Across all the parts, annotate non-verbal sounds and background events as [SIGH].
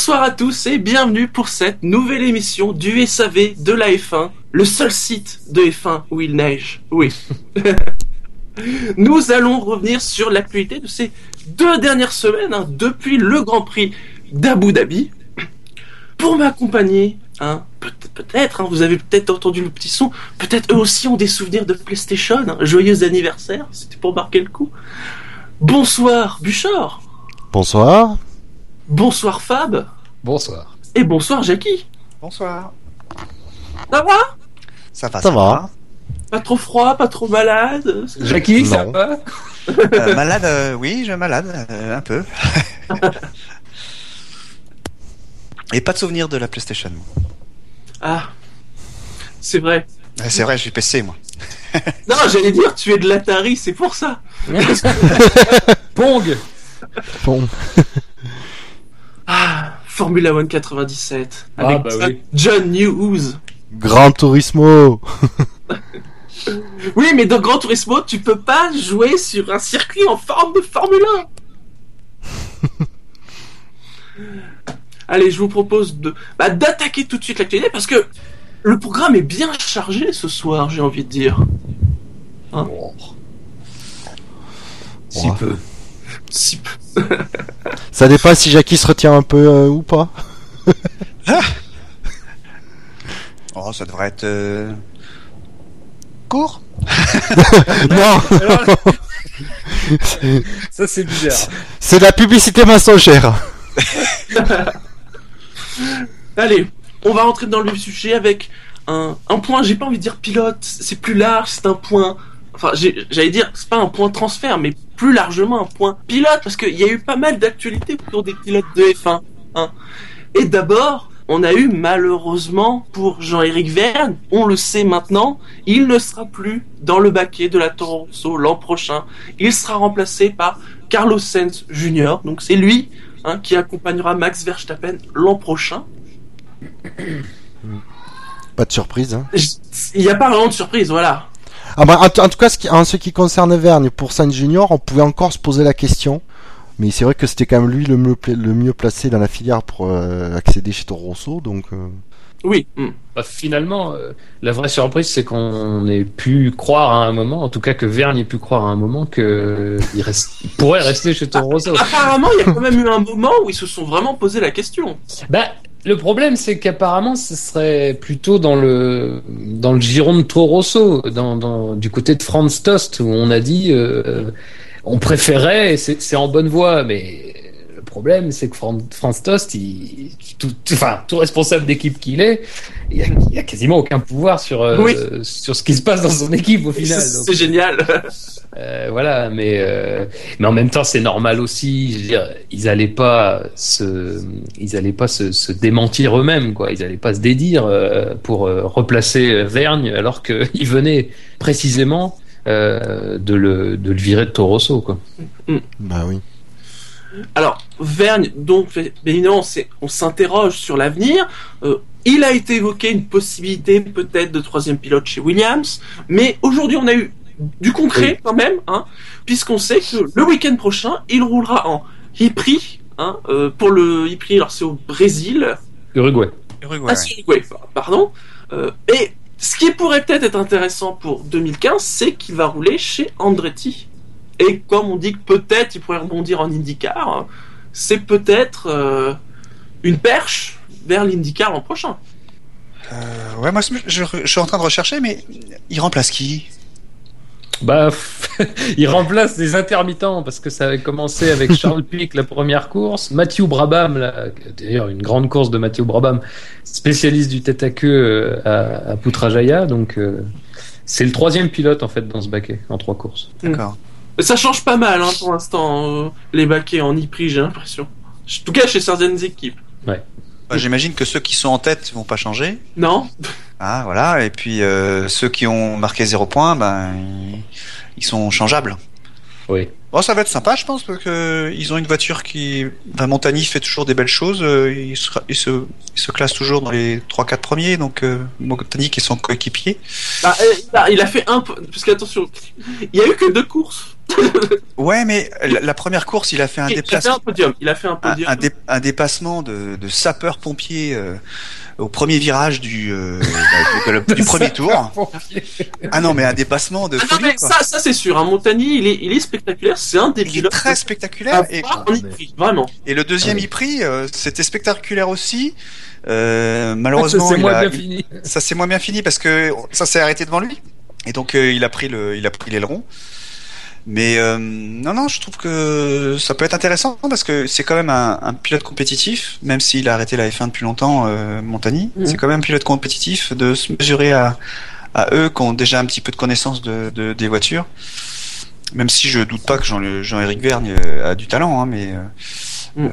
Bonsoir à tous et bienvenue pour cette nouvelle émission du SAV de la F1, le seul site de F1 où il neige. Oui. [LAUGHS] Nous allons revenir sur l'actualité de ces deux dernières semaines, hein, depuis le Grand Prix d'Abu Dhabi. Pour m'accompagner, hein, peut-être, hein, vous avez peut-être entendu le petit son, peut-être eux aussi ont des souvenirs de PlayStation. hein. Joyeux anniversaire, c'était pour marquer le coup. Bonsoir Bouchard, Bonsoir. Bonsoir Fab, Bonsoir. et bonsoir Jackie. Bonsoir. Ça va? Ça va, Ça va. Pas trop froid, pas trop malade? Jackie, ça va? Euh, malade, euh, oui, je malade, euh, un peu. [LAUGHS] Et pas de souvenir de la PlayStation. Ah, c'est vrai. C'est vrai, j'ai PC, moi. [LAUGHS] Non, j'allais dire, tu es de l'Atari, c'est pour ça. [LAUGHS] Pong Bon. Ah, Formula One 97. Ah, Avec bah John- oui. John Newhouse. Gran Turismo. [LAUGHS] Oui, mais dans Gran Turismo, tu peux pas jouer sur un circuit en forme de Formule 1. [LAUGHS] Allez, je vous propose de bah, d'attaquer tout de suite l'actualité parce que le programme est bien chargé ce soir, j'ai envie de dire. Si Ouais. peu. Si peu. Ça dépend si Jackie se retient un peu euh, ou pas. Oh, ça devrait être... euh, Court [LAUGHS] non, [LAUGHS] Ça, c'est bizarre. c'est de la publicité mensongère. [LAUGHS] Allez, on va rentrer dans le sujet avec un, un point, j'ai pas envie de dire pilote, c'est plus large, c'est un point. Enfin, j'ai- j'allais dire, c'est pas un point transfert, mais plus largement un point pilote, parce qu'il y a eu pas mal d'actualités autour des pilotes de F1. hein. Et d'abord, on a eu malheureusement pour Jean-Éric Verne, on le sait maintenant, il ne sera plus dans le baquet de la Toro Rosso l'an prochain. Il sera remplacé par Carlos Sainz Jr. Donc c'est lui hein, qui accompagnera Max Verstappen l'an prochain. Pas de surprise. Hein. Il n'y a pas vraiment de surprise, voilà. Ah bah, en, tout cas, ce qui- en ce qui concerne Verne, pour Saint Junior, on pouvait encore se poser la question. Mais c'est vrai que c'était quand même lui le mieux, pla- le mieux placé dans la filière pour euh, accéder chez Toro Rosso. Donc, euh, Oui. hmm. Bah, finalement, euh, la vraie surprise, c'est qu'on ait pu croire à un moment, en tout cas que Verne ait pu croire à un moment que il, reste, il pourrait rester chez Toro Rosso. Apparemment, il y a quand même eu un moment où ils se sont vraiment posé la question. Bah, le problème, c'est qu'apparemment, ce serait plutôt dans le dans le giron de Toro Rosso, dans, dans du côté de Franz Tost, où on a dit euh, on préférait, c'est en bonne voie, mais le problème, c'est que Fran- Franz Tost, il, tout, tout- enfin, tout responsable d'équipe qu'il est, il a, il a quasiment aucun pouvoir sur euh, Oui. sur ce qui se passe dans son équipe au final. C'est génial. euh, voilà, mais euh, mais en même temps c'est normal aussi. Je veux dire, ils allaient pas se, ils allaient pas se, se démentir eux-mêmes, quoi. Ils allaient pas se dédire euh, pour euh, replacer euh, Vergne alors qu'ils [LAUGHS] venaient précisément euh, de le de le virer de Torosso, quoi. bah oui. Alors, Vergne, donc, bien évidemment, c'est- on s'interroge sur l'avenir. Euh, il a été évoqué une possibilité peut-être de troisième pilote chez Williams, mais aujourd'hui on a eu du concret quand même, hein, puisqu'on sait que le week-end prochain, il roulera en Ypri, hein, euh, pour le Ypri, alors c'est au Brésil, Uruguay. Uruguay, Ah, c'est Uruguay, pardon. Euh, et ce qui pourrait peut-être être intéressant pour 2015, c'est qu'il va rouler chez Andretti. Et comme on dit que peut-être il pourrait rebondir en IndyCar, c'est peut-être euh, une perche vers l'IndyCar l'an prochain. Euh, ouais, moi, je, je suis en train de rechercher, mais il remplace qui? Bah, [LAUGHS] il remplace les intermittents parce que ça avait commencé avec Charles [LAUGHS] Pic la première course, Mathieu Brabham, là, d'ailleurs une grande course de Mathieu Brabham, spécialiste du tête à queue euh, à, à Putrajaya, donc euh, c'est le troisième pilote en fait dans ce baquet en trois courses. D'accord. Ça change pas mal hein, pour l'instant, euh, les baquets en Ypri, j'ai l'impression. En tout cas chez certaines équipes. Bah, J'imagine que ceux qui sont en tête vont pas changer. Non Ah, voilà. Et puis euh, ceux qui ont marqué zéro point, ben ils sont changeables. Oui. Bon, ça va être sympa, je pense, parce que ils ont une voiture qui, ben, Montagny fait toujours des belles choses. euh, il, se, il se, il se classe toujours dans les 3-4 premiers, donc euh, Montagny qui est son coéquipier. Bah, euh, il, a, il a fait un... Parce qu'attention, il y a eu que deux courses [LAUGHS] Ouais, mais la, la première course, il a fait un Il a fait déplacement, un podium. Il a fait un un, podium. un dé- un dépassement de, de sapeur-pompier euh, au premier virage du, euh, bah, du, du [LAUGHS] premier tour. Ah non, mais un dépassement de Ah non, mais quoi. ça, ça c'est sûr. Un Montagny, il est, il est spectaculaire. C'est un des Il est très spectaculaire. Et, vraiment. le deuxième Ah oui. euh, c'était spectaculaire aussi. Euh, [LAUGHS] malheureusement, c'est il moins a- bien fini. ça s'est moins bien fini parce que ça s'est arrêté devant lui et donc euh, il a pris le il a pris l'aileron mais euh, non non je trouve que ça peut être intéressant parce que c'est quand même un, un pilote compétitif même s'il a arrêté la F1 depuis longtemps euh, Montagny Mhm. c'est quand même un pilote compétitif de se mesurer à à eux qui ont déjà un petit peu de connaissance de, de- des voitures même si je doute pas que Jean- Jean-Éric Vergne euh, a du talent hein, mais euh, Mhm. euh,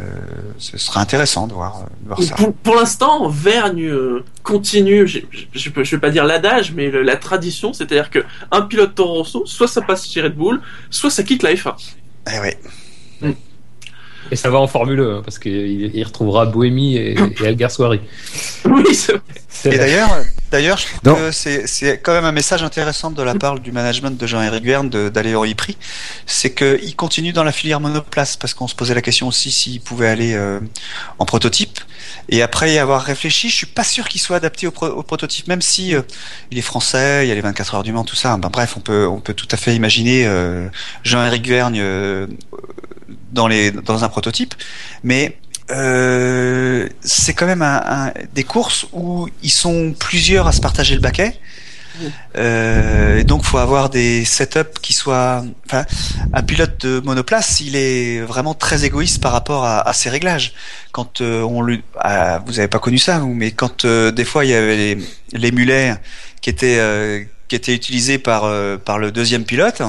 ce sera intéressant de voir, de voir ça Pour, pour l'instant, Vergne continue, je, je vais pas dire l'adage, mais le- la tradition, c'est-à-dire que un pilote Toro Rosso, soit ça passe chez Red Bull, soit ça quitte la F1. Eh ouais. Et ça va en Formule 1, parce qu'il il retrouvera Bohémy et, et Alguersuari. Oui, c'est vrai. Et d'ailleurs, d'ailleurs, je trouve que c'est, c'est quand même un message intéressant de la part du management de Jean-Éric de- d'aller au e-prix. C'est qu'il continue dans la filière monoplace parce qu'on se posait la question aussi s'il pouvait aller euh, en prototype. Et après y avoir réfléchi, je suis pas sûr qu'il soit adapté au, pro- au prototype, même si euh, il est français, il y a les 24 heures du Mans, tout ça. Ben, bref, on peut, on peut tout à fait imaginer euh, Jean-Éric euh, dans les, dans un prototype. Mais euh, c'est quand même un, un- des courses où ils sont plusieurs à se partager le baquet. Euh, et donc faut avoir des setups qui soient. Enfin, un pilote de monoplace, il est vraiment très égoïste par rapport à, à ses réglages. Quand euh, on lui, ah, vous avez pas connu ça, mais quand euh, des fois il y avait les, les mulets qui étaient euh, qui étaient utilisés par euh, par le deuxième pilote,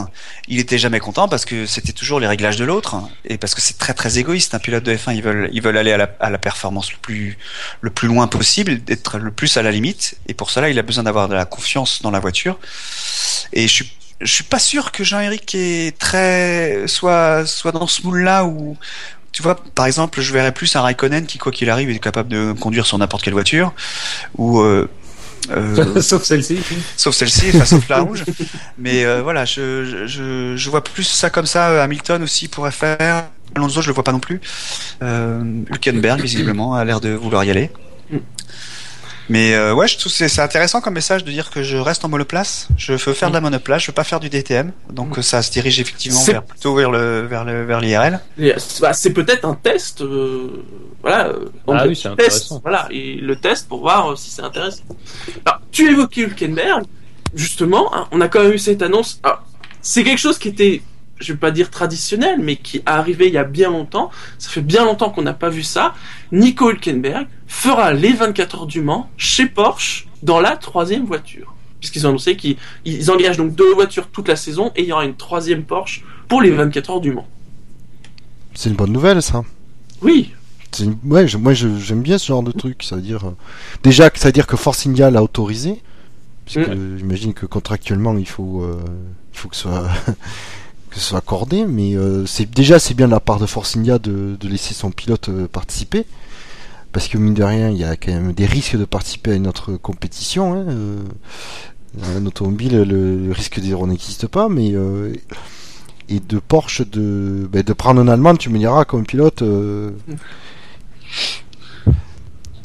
il était jamais content parce que c'était toujours les réglages de l'autre et parce que c'est très très égoïste. Un pilote de F1, ils veulent ils veulent aller à la, à la performance le plus le plus loin possible, d'être le plus à la limite. Et pour cela, il a besoin d'avoir de la confiance dans la voiture. Et je suis je suis pas sûr que Jean-Éric est très soit soit dans ce moule-là où tu vois, par exemple, je verrais plus un Raikkonen qui, quoi qu'il arrive, est capable de conduire sur n'importe quelle voiture, ou euh, euh, [LAUGHS] Sauf celle-ci. sauf celle-ci, enfin, sauf la rouge. Mais euh, voilà, je, je, je vois plus ça comme ça. euh, Hamilton aussi pourrait faire. Alonso, je le vois pas non plus. Euh, Hülkenberg, visiblement, a l'air de vouloir y aller. Mais euh, ouais, je trouve que c'est c'est intéressant comme message de dire que je reste en monoplace. Je veux faire de la monoplace, je veux pas faire du DTM. Donc euh, ça se dirige effectivement C'est- vers, plutôt vers le vers le vers l'IRL. Et, bah, c'est peut-être un test, euh, voilà. euh, on Ah oui, c'est intéressant. Voilà, et le test pour voir euh, si c'est intéressant. Alors, tu évoquais Hülkenberg, justement, hein, on a quand même eu cette annonce. Alors, c'est quelque chose qui était, je vais pas dire traditionnel, mais qui est arrivé il y a bien longtemps. Ça fait bien longtemps qu'on n'a pas vu ça. Nico Hülkenberg fera les 24 heures du Mans chez Porsche dans la troisième voiture. Puisqu'ils ont annoncé qu'ils ils engagent donc deux voitures toute la saison et il y aura une troisième Porsche pour les 24 heures du Mans. C'est une bonne nouvelle, ça. Oui, une- Ouais, je- moi je- j'aime bien ce genre de truc. Ça veut dire euh, déjà que ça veut dire que Force India l'a autorisé, puisque j'imagine que contractuellement il faut euh, il faut que ce soit [LAUGHS] que ce soit accordé. Mais euh, c'est déjà c'est bien de la part de Force India de, laisser son pilote euh, participer, parce que mine de rien il y a quand même des risques de participer à une autre compétition. Hein, euh, un automobile, le, le risque zéro n'existe pas, mais et de Porsche de ben, de prendre un Allemand, tu me diras comme pilote.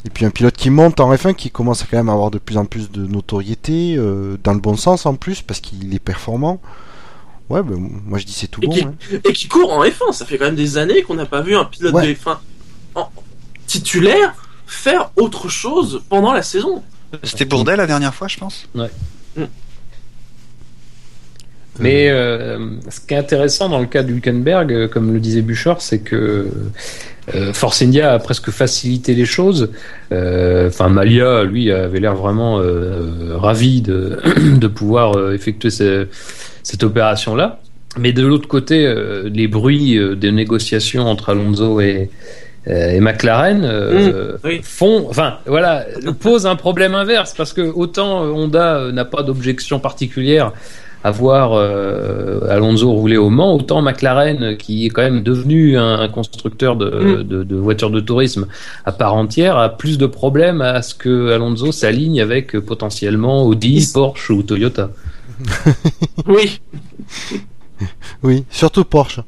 et puis un pilote qui monte en F1 qui commence à quand même à avoir de plus en plus de notoriété, dans le bon sens en plus, parce qu'il est performant. Ouais, ben, moi je dis c'est tout Et bon. qui- hein. et qui court en F1. Ça fait quand même des années qu'on n'a pas vu un pilote Ouais. de F1 en titulaire faire autre chose pendant la saison. C'était Bourdais la dernière fois, je pense. Mais euh, ce qui est intéressant dans le cas d'Hulkenberg, euh, comme le disait Bouchard, c'est que euh, Force India a presque facilité les choses. Euh, Enfin, Malia, lui, avait l'air vraiment euh, ravi de, [CLEARS THROAT] de pouvoir effectuer ce- cette opération-là. Mais de l'autre côté, euh, les bruits euh, des négociations entre Alonso et, euh, et McLaren euh, oui. font, enfin voilà, posent un problème inverse parce que autant Honda n'a pas d'objection particulière à voir euh, Alonso rouler au Mans, autant McLaren, qui est quand même devenu un, un constructeur de, Mm. de, de voitures de tourisme à part entière, a plus de problèmes à ce que Alonso s'aligne avec potentiellement Audi, Porsche ou Toyota. Oui. Oui, surtout Porsche.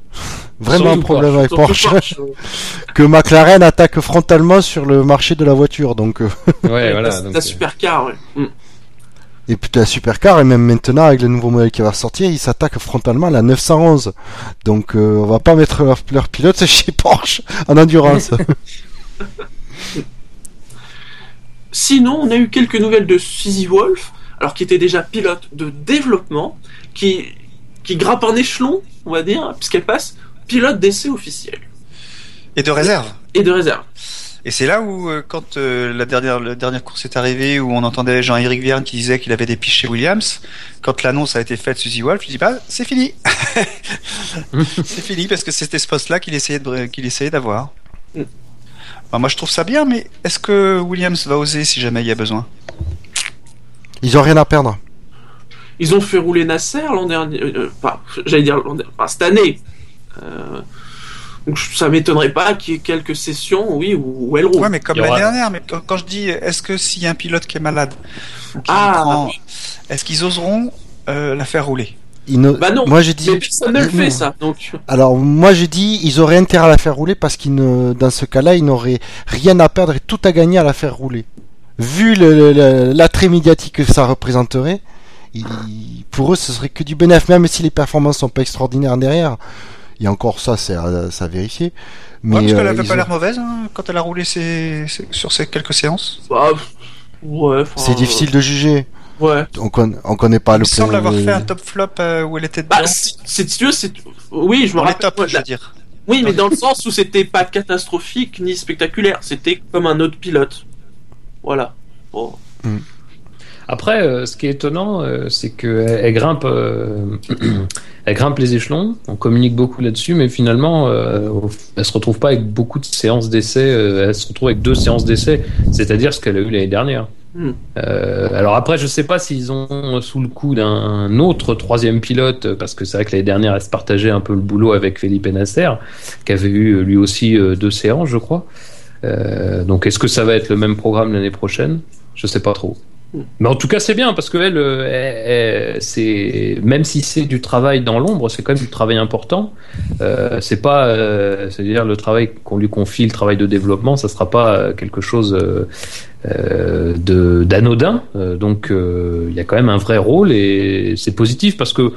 Vraiment Surtout un problème Porsche. avec Porsche. Porsche, [LAUGHS] que McLaren attaque frontalement sur le marché de la voiture. Donc, euh, Ouais, voilà. la, donc, la euh, supercar, ouais. Mm. et puis la supercar et même maintenant avec le nouveau modèle qui va sortir, ils s'attaquent frontalement à la 911. Donc, euh, on va pas mettre leur, leur pilote [LAUGHS] chez Porsche en endurance. [LAUGHS] Sinon, on a eu quelques nouvelles de Suzy Wolf, alors qui était déjà pilote de développement, qui, qui grappe un échelon, on va dire, puisqu'elle passe pilote d'essai officiel Et de réserve. et de réserve. Et c'est là où, euh, quand euh, la dernière la dernière course est arrivée, où on entendait Jean-Éric Verne qui disait qu'il avait des pistes chez Williams, quand l'annonce a été faite Suzy Wolf, je dis bah c'est fini, [LAUGHS] c'est fini parce que c'était ce poste-là qu'il essayait de qu'il essayait d'avoir. Mm. Bah, moi je trouve ça bien, mais est-ce que Williams va oser si jamais il y a besoin? Ils ont rien à perdre. Ils ont fait rouler Nasser l'an dernier, euh, euh, enfin, j'allais dire l'an dernier, enfin, cette année. Euh, donc ça m'étonnerait pas qu'il y ait quelques sessions, oui, où, où elle roule. Ouais, mais comme l'année aura- dernière. Mais quand, je dis, est-ce que s'il y a un pilote qui est malade, qui Ah, prend- oui. est-ce qu'ils oseront euh, la faire rouler? Ils ne- Bah non, Moi j'ai dit. mais personne ne le Non. fait ça, donc Alors moi j'ai dit ils auraient intérêt à la faire rouler parce qu'ils ne, dans ce cas-là ils n'auraient rien à perdre et tout à gagner à la faire rouler. Vu l'attrait médiatique que ça représenterait, pour eux ce serait que du bénéfice même si les performances sont pas extraordinaires derrière. Et encore ça c'est à, c'est à vérifier. Mais Ouais, parce qu'elle euh, avait pas ont- l'air mauvaise hein, quand elle a roulé ses- ses- sur ces quelques séances. bah, ouais. c'est difficile de juger. Ouais. On, con- on connaît pas Il le me semble plan- avoir fait un top flop euh, où elle était dedans. Bah, c'est c'est- si. Oui, je me rappelle. ouais, je veux dire. Oui, mais dans le sens où c'était pas catastrophique ni spectaculaire, c'était comme un autre pilote. Voilà. Bon. Après, euh, ce qui est étonnant, euh, c'est qu'elle elle grimpe, euh, [CLEARS THROAT] elle grimpe les échelons. On communique beaucoup là-dessus, mais finalement, euh, elle se retrouve pas avec beaucoup de séances d'essai. euh, elle se retrouve avec deux séances d'essai, c'est-à-dire ce qu'elle a eu l'année dernière. Hmm. Euh, alors après, je sais pas s'ils ont sous le coup d'un autre troisième pilote, parce que c'est vrai que l'année dernière, elle se partageait un peu le boulot avec Felipe Nasser, qui avait eu lui aussi euh, deux séances, je crois. Euh, donc, est-ce que ça va être le même programme l'année prochaine? Je sais pas trop. Mais en tout cas, c'est bien parce que euh, même si c'est du travail dans l'ombre, c'est quand même du travail important. Euh, c'est pas, c'est-à-dire le travail qu'on lui confie, le travail de développement, ça sera pas quelque chose d'anodin. Donc, il y a quand même un vrai rôle et c'est positif parce que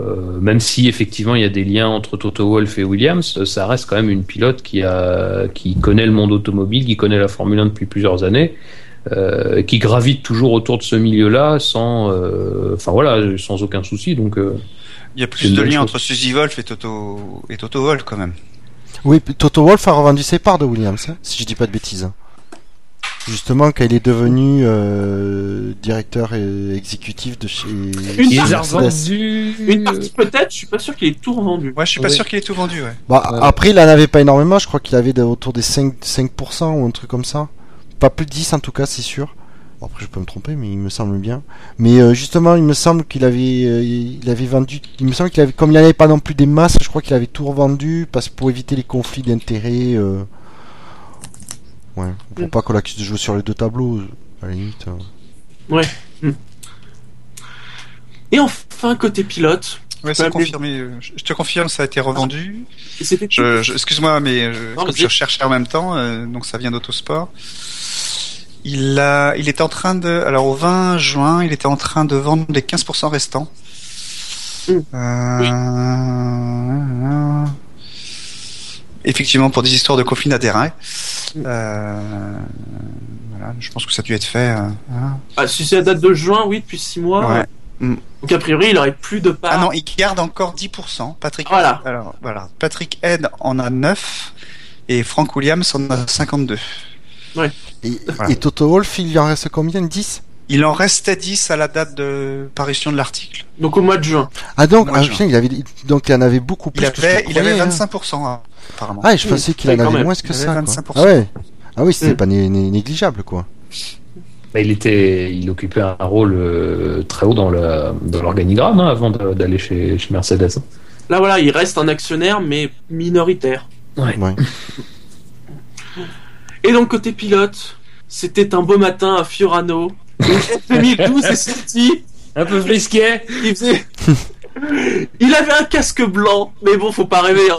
euh, même si effectivement il y a des liens entre Toto Wolff et Williams, ça reste quand même une pilote qui a qui connaît le monde automobile, qui connaît la Formule 1 depuis plusieurs années euh, qui gravite toujours autour de ce milieu-là sans, euh, enfin voilà, sans aucun souci. Donc, euh, Il y a plus de liens entre Suzy Wolf et Toto et Toto Wolff quand même. Oui, Toto Wolff a revendu ses parts de Williams, hein, si je dis pas de bêtises. Justement, quand il est devenu euh, directeur et exécutif de chez Une revendus. Une partie peut-être, je suis pas sûr qu'il ait tout revendu. Ouais, je suis pas Ouais. sûr qu'il ait tout vendu. Ouais. Bah, Ouais. Après, il en avait pas énormément, je crois qu'il avait autour des 5%, 5% ou un truc comme ça. Pas plus de 10 en tout cas, c'est sûr. Bon, après, je peux me tromper, mais il me semble bien. Mais euh, justement, il me semble qu'il avait, euh, il avait vendu. Il me semble qu'il avait, comme il n'y avait pas non plus des masses, je crois qu'il avait tout revendu parce pour éviter les conflits d'intérêts. euh, Ouais, pour Mm. pas qu'on l'accuse de jouer sur les deux tableaux, à la limite. euh. Et enfin, côté pilote, Ouais, c'est Ouais, confirmé. euh, Je te confirme, ça a été revendu. Je, je- excuse-moi, mais je, Non, comme vas-y. je cherchais en même temps, euh, donc ça vient d'Autosport. Il a, il était en train de, alors au 20 juin, il était en train de vendre les 15% restants. Mm. Euh, Effectivement, pour des histoires de conflits d'intérêts. Mm. Euh, voilà, je pense que ça a dû être fait. euh, hein. Ah, si c'est la date de juin, oui, depuis 6 mois. Ouais. Mm. Donc a priori, il aurait plus de parts. Ah non, il garde encore 10%. Patrick, Voilà. alors, voilà. Patrick Head en a 9 et Frank Williams en a 52. Et, Voilà. et Toto Wolff, il lui en reste combien? 10 Il en restait 10 à la date de parution de l'article. Donc au mois de juin. Ah donc, ah, je- putain, il avait, donc il en avait beaucoup plus Il que ce avait, que je il avait croyais, hein. 25%, hein, apparemment. Ah, et je Oui, pensais qu'il en avait même. moins que Il ça. avait quoi. 25%. Ah ouais. Ah oui, c'était Mm. pas né- né- négligeable quoi. Bah, il était, il occupait un rôle euh, très haut dans le dans l'organigramme hein, avant de- d'aller chez, chez Mercedes. Là, voilà, il reste un actionnaire, mais minoritaire. Ouais. Ouais. Et donc, côté pilote, c'était un beau matin à Fiorano. Donc, 2012 est sorti. Un peu frisquet. Il faisait, Il avait un casque blanc, mais bon, faut pas rêver. hein.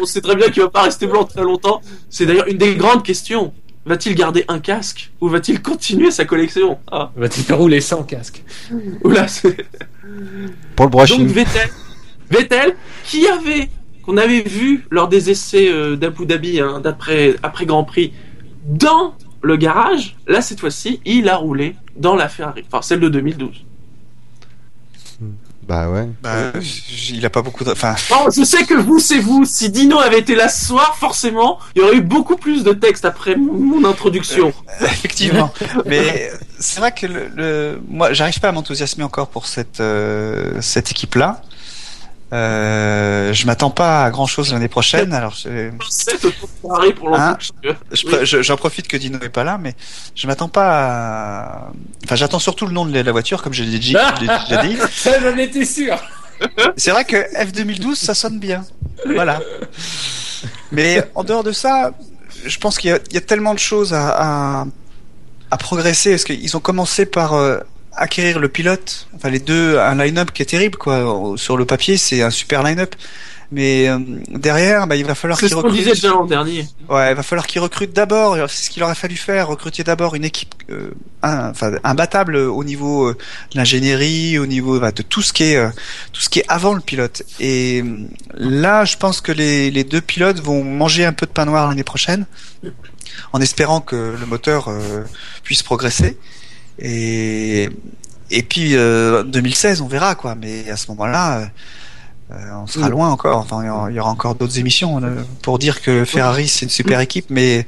On sait très bien qu'il va pas rester blanc très longtemps. C'est d'ailleurs une des grandes questions. Va-t-il garder un casque ou va-t-il continuer sa collection? Ah. Va-t-il faire rouler sans casque Oula, c'est... Pour le Donc brushing. Vettel, Vettel, qui avait, qu'on avait vu lors des essais euh, d'Abu Dhabi, hein, d'après après Grand Prix, dans le garage, là cette fois-ci, il a roulé dans la Ferrari, enfin celle de 2012. Bah ouais. Bah, il a pas beaucoup de. Enfin, Non, je sais que vous, c'est vous. Si Dino avait été là ce soir, forcément, il y aurait eu beaucoup plus de texte après mon, introduction. effectivement. Mais c'est vrai que le, le- moi, j'arrive pas à m'enthousiasmer encore pour cette euh, cette équipe-là. Euh, je m'attends pas à grand chose l'année prochaine. Alors, je- pour Hein je j'en profite que Dino est pas là, mais je m'attends pas à. Enfin, j'attends surtout le nom de la voiture, comme je l'ai dit. je. [LAUGHS] Ça, j'en étais sûr. C'est vrai que F2012, ça sonne bien. Voilà. Mais en dehors de ça, je pense qu'il y, a- il y a tellement de choses à, à, à progresser. Parce qu'ils ont commencé par euh, acquérir le pilote. Enfin, les deux, un line-up qui est terrible, quoi. Sur le papier, c'est un super line-up. Mais euh, derrière, bah, il va falloir C'est qu'ils ce qu'on disait recrutent. déjà l'an dernier. Ouais, il va falloir qu'ils recrutent d'abord. C'est ce qu'il aurait fallu faire. Recruter d'abord une équipe, euh, un- enfin, imbattable au niveau euh, de l'ingénierie, au niveau bah, de tout ce qui est, tout ce qui est avant le pilote. Et là, je pense que les, les deux pilotes vont manger un peu de pain noir l'année prochaine, en espérant que le moteur puisse progresser. Et et puis euh, 2016, on verra quoi. Mais à ce moment-là. euh, euh, on sera Mm. loin encore. Enfin, il y aura- encore d'autres émissions euh, pour dire que Ferrari c'est une super équipe, mais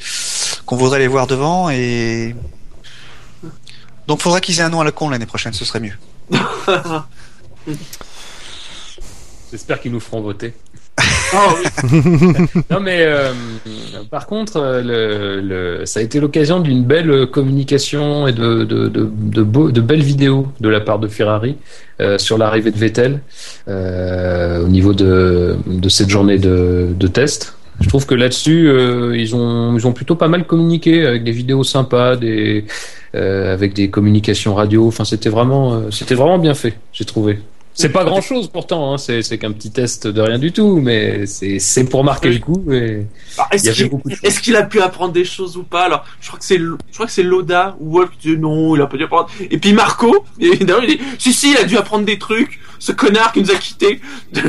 qu'on voudrait les voir devant. Et donc, faudrait qu'ils aient un nom à la con l'année prochaine. Ce serait mieux. [LAUGHS] [LAUGHS] J'espère qu'ils nous feront voter. Non mais euh, par contre, euh, ça a été l'occasion d'une belle communication et de, belles vidéos de la part de Ferrari euh, sur l'arrivée de Vettel au niveau de, cette journée de, test. Je trouve que là-dessus, ils, ont, plutôt pas mal communiqué avec des vidéos sympas, avec des communications radio. Enfin, c'était vraiment bien fait, j'ai trouvé. C'est pas grand chose pourtant, hein. c'est c'est qu'un petit test de rien du tout, mais c'est c'est pour marquer le coup. Et... Est-ce qu'il a pu apprendre des choses ou pas? Alors, je crois que c'est je crois que c'est Loda ou Wolf qui dit non, il a pas dû apprendre. Et puis Marco, [LAUGHS] évidemment, il dit si si, il a dû apprendre des trucs. Ce connard qui nous a quittés. [LAUGHS]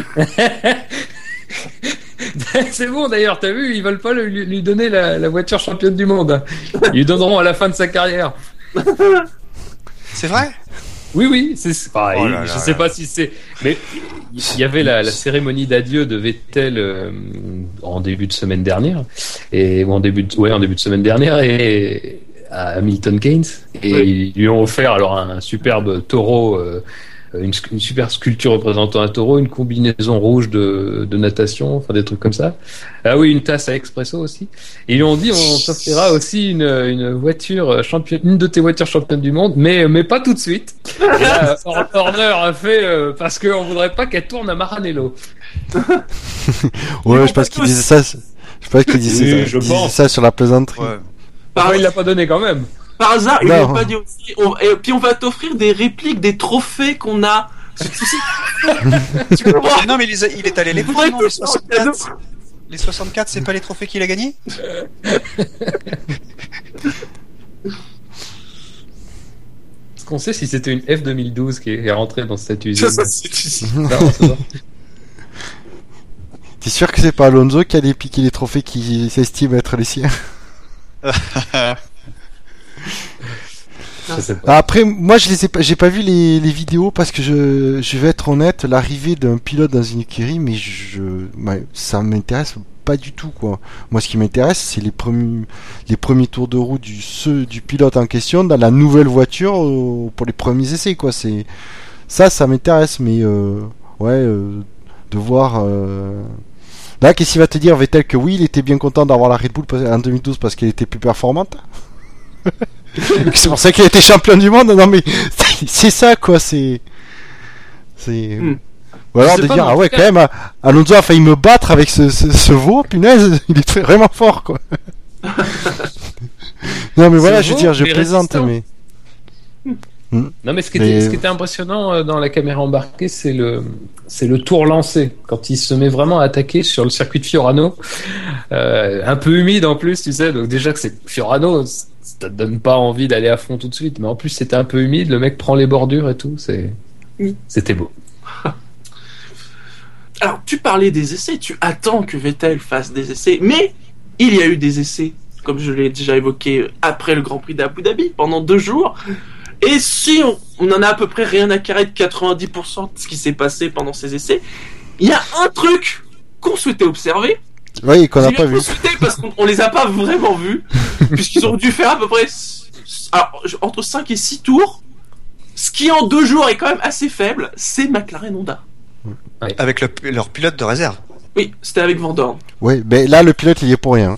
c'est bon d'ailleurs, t'as vu, ils veulent pas lui, lui donner la, la voiture championne du monde. Ils lui donneront à la fin de sa carrière. C'est vrai? Oui, oui, c'est enfin, Oh il- là je là sais là. pas si c'est. Mais il y avait la, la cérémonie d'adieu de Vettel euh, en début de semaine dernière, et ou en début de, ouais, en début de semaine dernière, et à Hamilton Keynes, et Oui. ils lui ont offert alors un superbe taureau. euh, une, sc- une super sculpture représentant un taureau, une combinaison rouge de, de natation, enfin des trucs comme ça. Ah oui, une tasse à expresso aussi. Et ils lui ont dit, on t'offrira aussi une, une voiture championne, une de tes voitures championnes du monde, mais, mais pas tout de suite. Et là, [LAUGHS] Hor- Horner a fait, euh, parce qu'on voudrait pas qu'elle tourne à Maranello. Ouais, je pense qu'il disait ça. Je pense qu'il disait, Oui, ça, je il disait pense. ça sur la plaisanterie. Ouais. Par il l'a pas donné quand même. Par hasard, il n'a pas dit aussi. on- et puis on va t'offrir des répliques des trophées qu'on a. Tu comprends [LAUGHS] non, mais il, les a- il est allé les prendre. non, les c'est un cadeau. 64. Les 64, c'est pas les trophées qu'il a gagnés [LAUGHS] Est-ce qu'on sait si c'était une F2012 qui est rentrée dans cette usine Ça, ça, [LAUGHS] Non. T'es sûr que c'est pas Alonso qui allait piquer les trophées qui s'estime être les siens? Après, moi, je les ai pas, j'ai pas vu les, vidéos parce que je, vais être honnête, l'arrivée d'un pilote dans une écurie, mais je, ça m'intéresse pas du tout, quoi. Moi, ce qui m'intéresse, c'est les premiers, tours de roue du, du pilote en question dans la nouvelle voiture euh, pour les premiers essais, quoi. C'est, ça, ça m'intéresse, mais, euh, ouais, euh, de voir, Là, qu'est-ce qu'il va te dire, Vettel, que oui, il était bien content d'avoir la Red Bull en 2012 parce qu'elle était plus performante? C'est pour ça qu'il était champion du monde Non, mais [LAUGHS] c'est ça, quoi, c'est. C'est. Hmm. Ou alors de pas, dire, ah ouais, quand même, Alonso a failli me battre avec ce, ce, ce veau, punaise, il est vraiment fort, quoi. [LAUGHS] non, mais voilà, je veux dire, je plaisante, résistant. mais. Non, mais ce qui, était, Mais- ce qui était impressionnant euh, dans la caméra embarquée, c'est le, c'est le tour lancé quand il se met vraiment à attaquer sur le circuit de Fiorano, euh, un peu humide en plus, tu sais. Donc déjà que c'est Fiorano, ça te donne pas envie d'aller à fond tout de suite, mais en plus c'était un peu humide. Le mec prend les bordures et tout, c'est, Oui. c'était beau. [LAUGHS] Alors, tu parlais des essais, tu attends que Vettel fasse des essais, mais il y a eu des essais, comme je l'ai déjà évoqué, après le Grand Prix d'Abu Dhabi, pendant deux jours. Et si on, on en a à peu près rien à carrer de 90% de ce qui s'est passé pendant ces essais, il y a un truc qu'on souhaitait observer. Oui, qu'on n'a pas vu. parce qu'on on les a pas vraiment vus, [LAUGHS] puisqu'ils ont dû faire à peu près alors, entre 5 et 6 tours. Ce qui en deux jours est quand même assez faible, c'est McLaren Honda. Avec le- leur pilote de réserve. Oui, c'était avec Van Dorn. Oui, mais là, le pilote, il y est pour rien.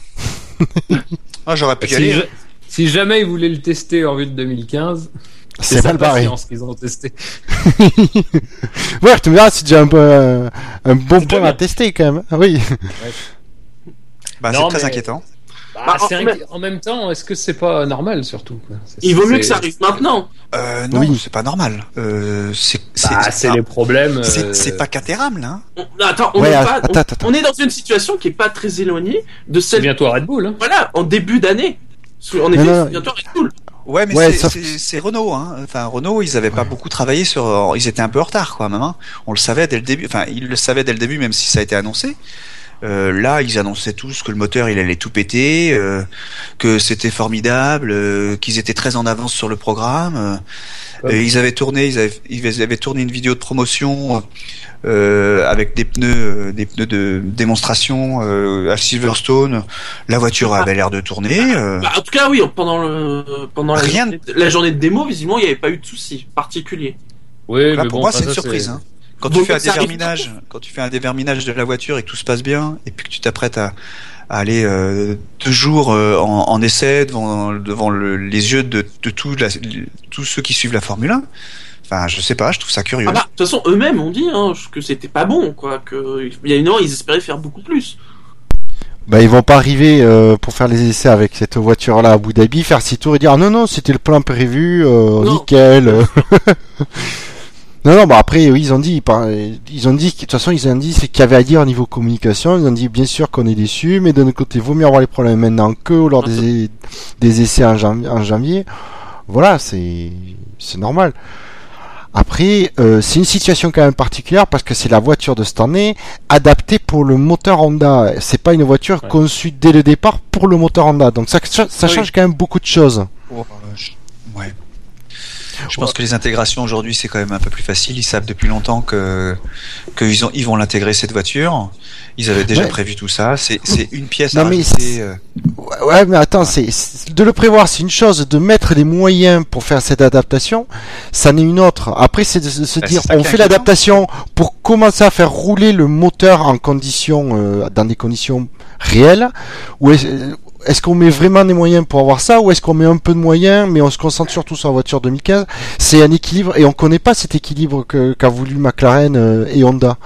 Ah, j'aurais pu y aller. Si jamais ils voulaient le tester en vue de 2015, C'est mal barré. patience qu'ils ont testé. [LAUGHS] Ouais, tu me diras, c'est déjà un, peu, un, un bon point bien. à tester quand même. Oui. Bah, Non, c'est très mais- inquiétant. Bah, Bah, en- même temps, est-ce que c'est pas normal surtout Il vaut mieux que ça arrive maintenant. Euh, non, Oui. c'est pas normal. Euh, c'est Bah, les problèmes. c'est- euh, c'est pas catérable, hein. On- attends, on Ouais, est att- pas, attends, on, attends. on est dans une situation qui est pas très éloignée de C'est celle. bientôt Red Bull. Hein. Voilà, en début d'année. En effet, Non, non, Bull. Ouais, mais Ouais, c'est- sauf- Renault. Hein. Enfin, Renault, ils avaient pas beaucoup travaillé sur. Ils étaient un peu en retard, quoi, même. hein. On le savait dès le début. Enfin, ils le savaient dès le début, même si ça a été annoncé. Euh, là, ils annonçaient tous que le moteur, il allait tout péter, euh, que c'était formidable, euh, qu'ils étaient très en avance sur le programme. euh, Ouais. et ils avaient tourné, ils avaient, ils avaient tourné une vidéo de promotion euh, avec des pneus, euh, des pneus de démonstration euh, à Silverstone. La voiture avait l'air de tourner. euh, Bah, en tout cas, oui, pendant le, pendant la, journée, la journée de démo, visiblement, il n'y avait pas eu de soucis particuliers. Oui, Là, mais pour bon, moi, c'est une surprise. Hein. Quand tu fais un déverminage, quand tu fais un déverminage de la voiture et que tout se passe bien, et puis que tu t'apprêtes à, à aller euh, deux jours euh, en, en essai devant, devant le- les yeux de, de tout la- tous ceux qui suivent la Formule 1. Enfin, je sais pas, je trouve ça curieux. Ah bah, de toute façon, eux-mêmes ont dit hein, que c'était pas bon, quoi. Que il y a une heure, ils espéraient faire beaucoup plus. Bah, ils vont pas arriver euh, pour faire les essais avec cette voiture-là à Abu Dhabi, faire six tours et dire ah, non, non, c'était le plan prévu, euh, nickel. [LAUGHS] non, non, bah après, oui, ils ont dit, ils ont dit, de toute façon, ils ont dit ce qu'il y avait à dire au niveau communication. Ils ont dit, bien sûr qu'on est déçus, mais d'un autre côté, vaut mieux avoir les problèmes maintenant que lors des, des essais en janvier. En janvier. Voilà, c'est, c'est normal. Après, euh, c'est une situation quand même particulière parce que c'est la voiture de cette année adaptée pour le moteur Honda. C'est pas une voiture Ouais. conçue dès le départ pour le moteur Honda. Donc ça, ça, ça Oui. change quand même beaucoup de choses. Oh, euh, je- ouais. Je pense que les intégrations aujourd'hui c'est quand même un peu plus facile. Ils savent depuis longtemps que qu'ils ils vont l'intégrer cette voiture. Ils avaient déjà Ouais. prévu tout ça. C'est une pièce Non, à mais euh, Ouais, mais attends, c'est c'est- de le prévoir, c'est une chose. De mettre les moyens pour faire cette adaptation, ça n'est une autre. Après, c'est de se Bah, dire, on fait inquiétant. l'adaptation pour commencer à faire rouler le moteur en conditions, euh, dans des conditions réelles, est-ce qu'on met vraiment des moyens pour avoir ça, ou est-ce qu'on met un peu de moyens, mais on se concentre surtout sur la voiture 2015 C'est un équilibre, et on connaît pas cet équilibre qu'a voulu McLaren euh, et Honda.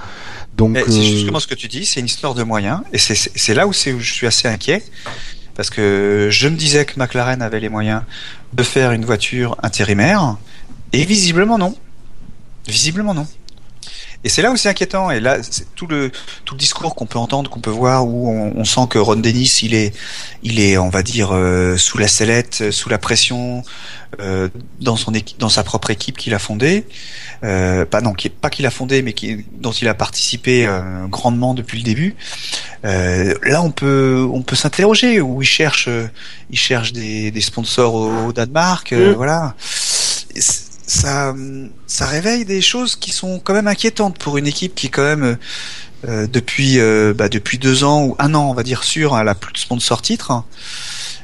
Donc, C'est euh, justement ce que tu dis, c'est une histoire de moyens, et c'est- là où, où je suis assez inquiet, parce que je me disais que McLaren avait les moyens de faire une voiture intérimaire, et visiblement non. Visiblement non. Et c'est là où c'est inquiétant, et là, tout le tout le discours qu'on peut entendre, qu'on peut voir, où on, on sent que Ron Dennis, il est, il est, on va dire, euh, sous la sellette, euh, sous la pression, euh, dans son équipe, dans sa propre équipe qu'il a fondée euh, pas non, qui, pas qu'il a fondé, mais qui, dont il a participé euh, grandement depuis le début. Euh, là, on peut, on peut s'interroger où il cherche, euh, il cherche des, des sponsors au, au Danemark, euh, Mm. voilà. Ça, ça réveille des choses qui sont quand même inquiétantes pour une équipe qui quand même euh, depuis, euh, bah, depuis deux ans ou un an, on va dire sûr, elle a plus de sponsor titre.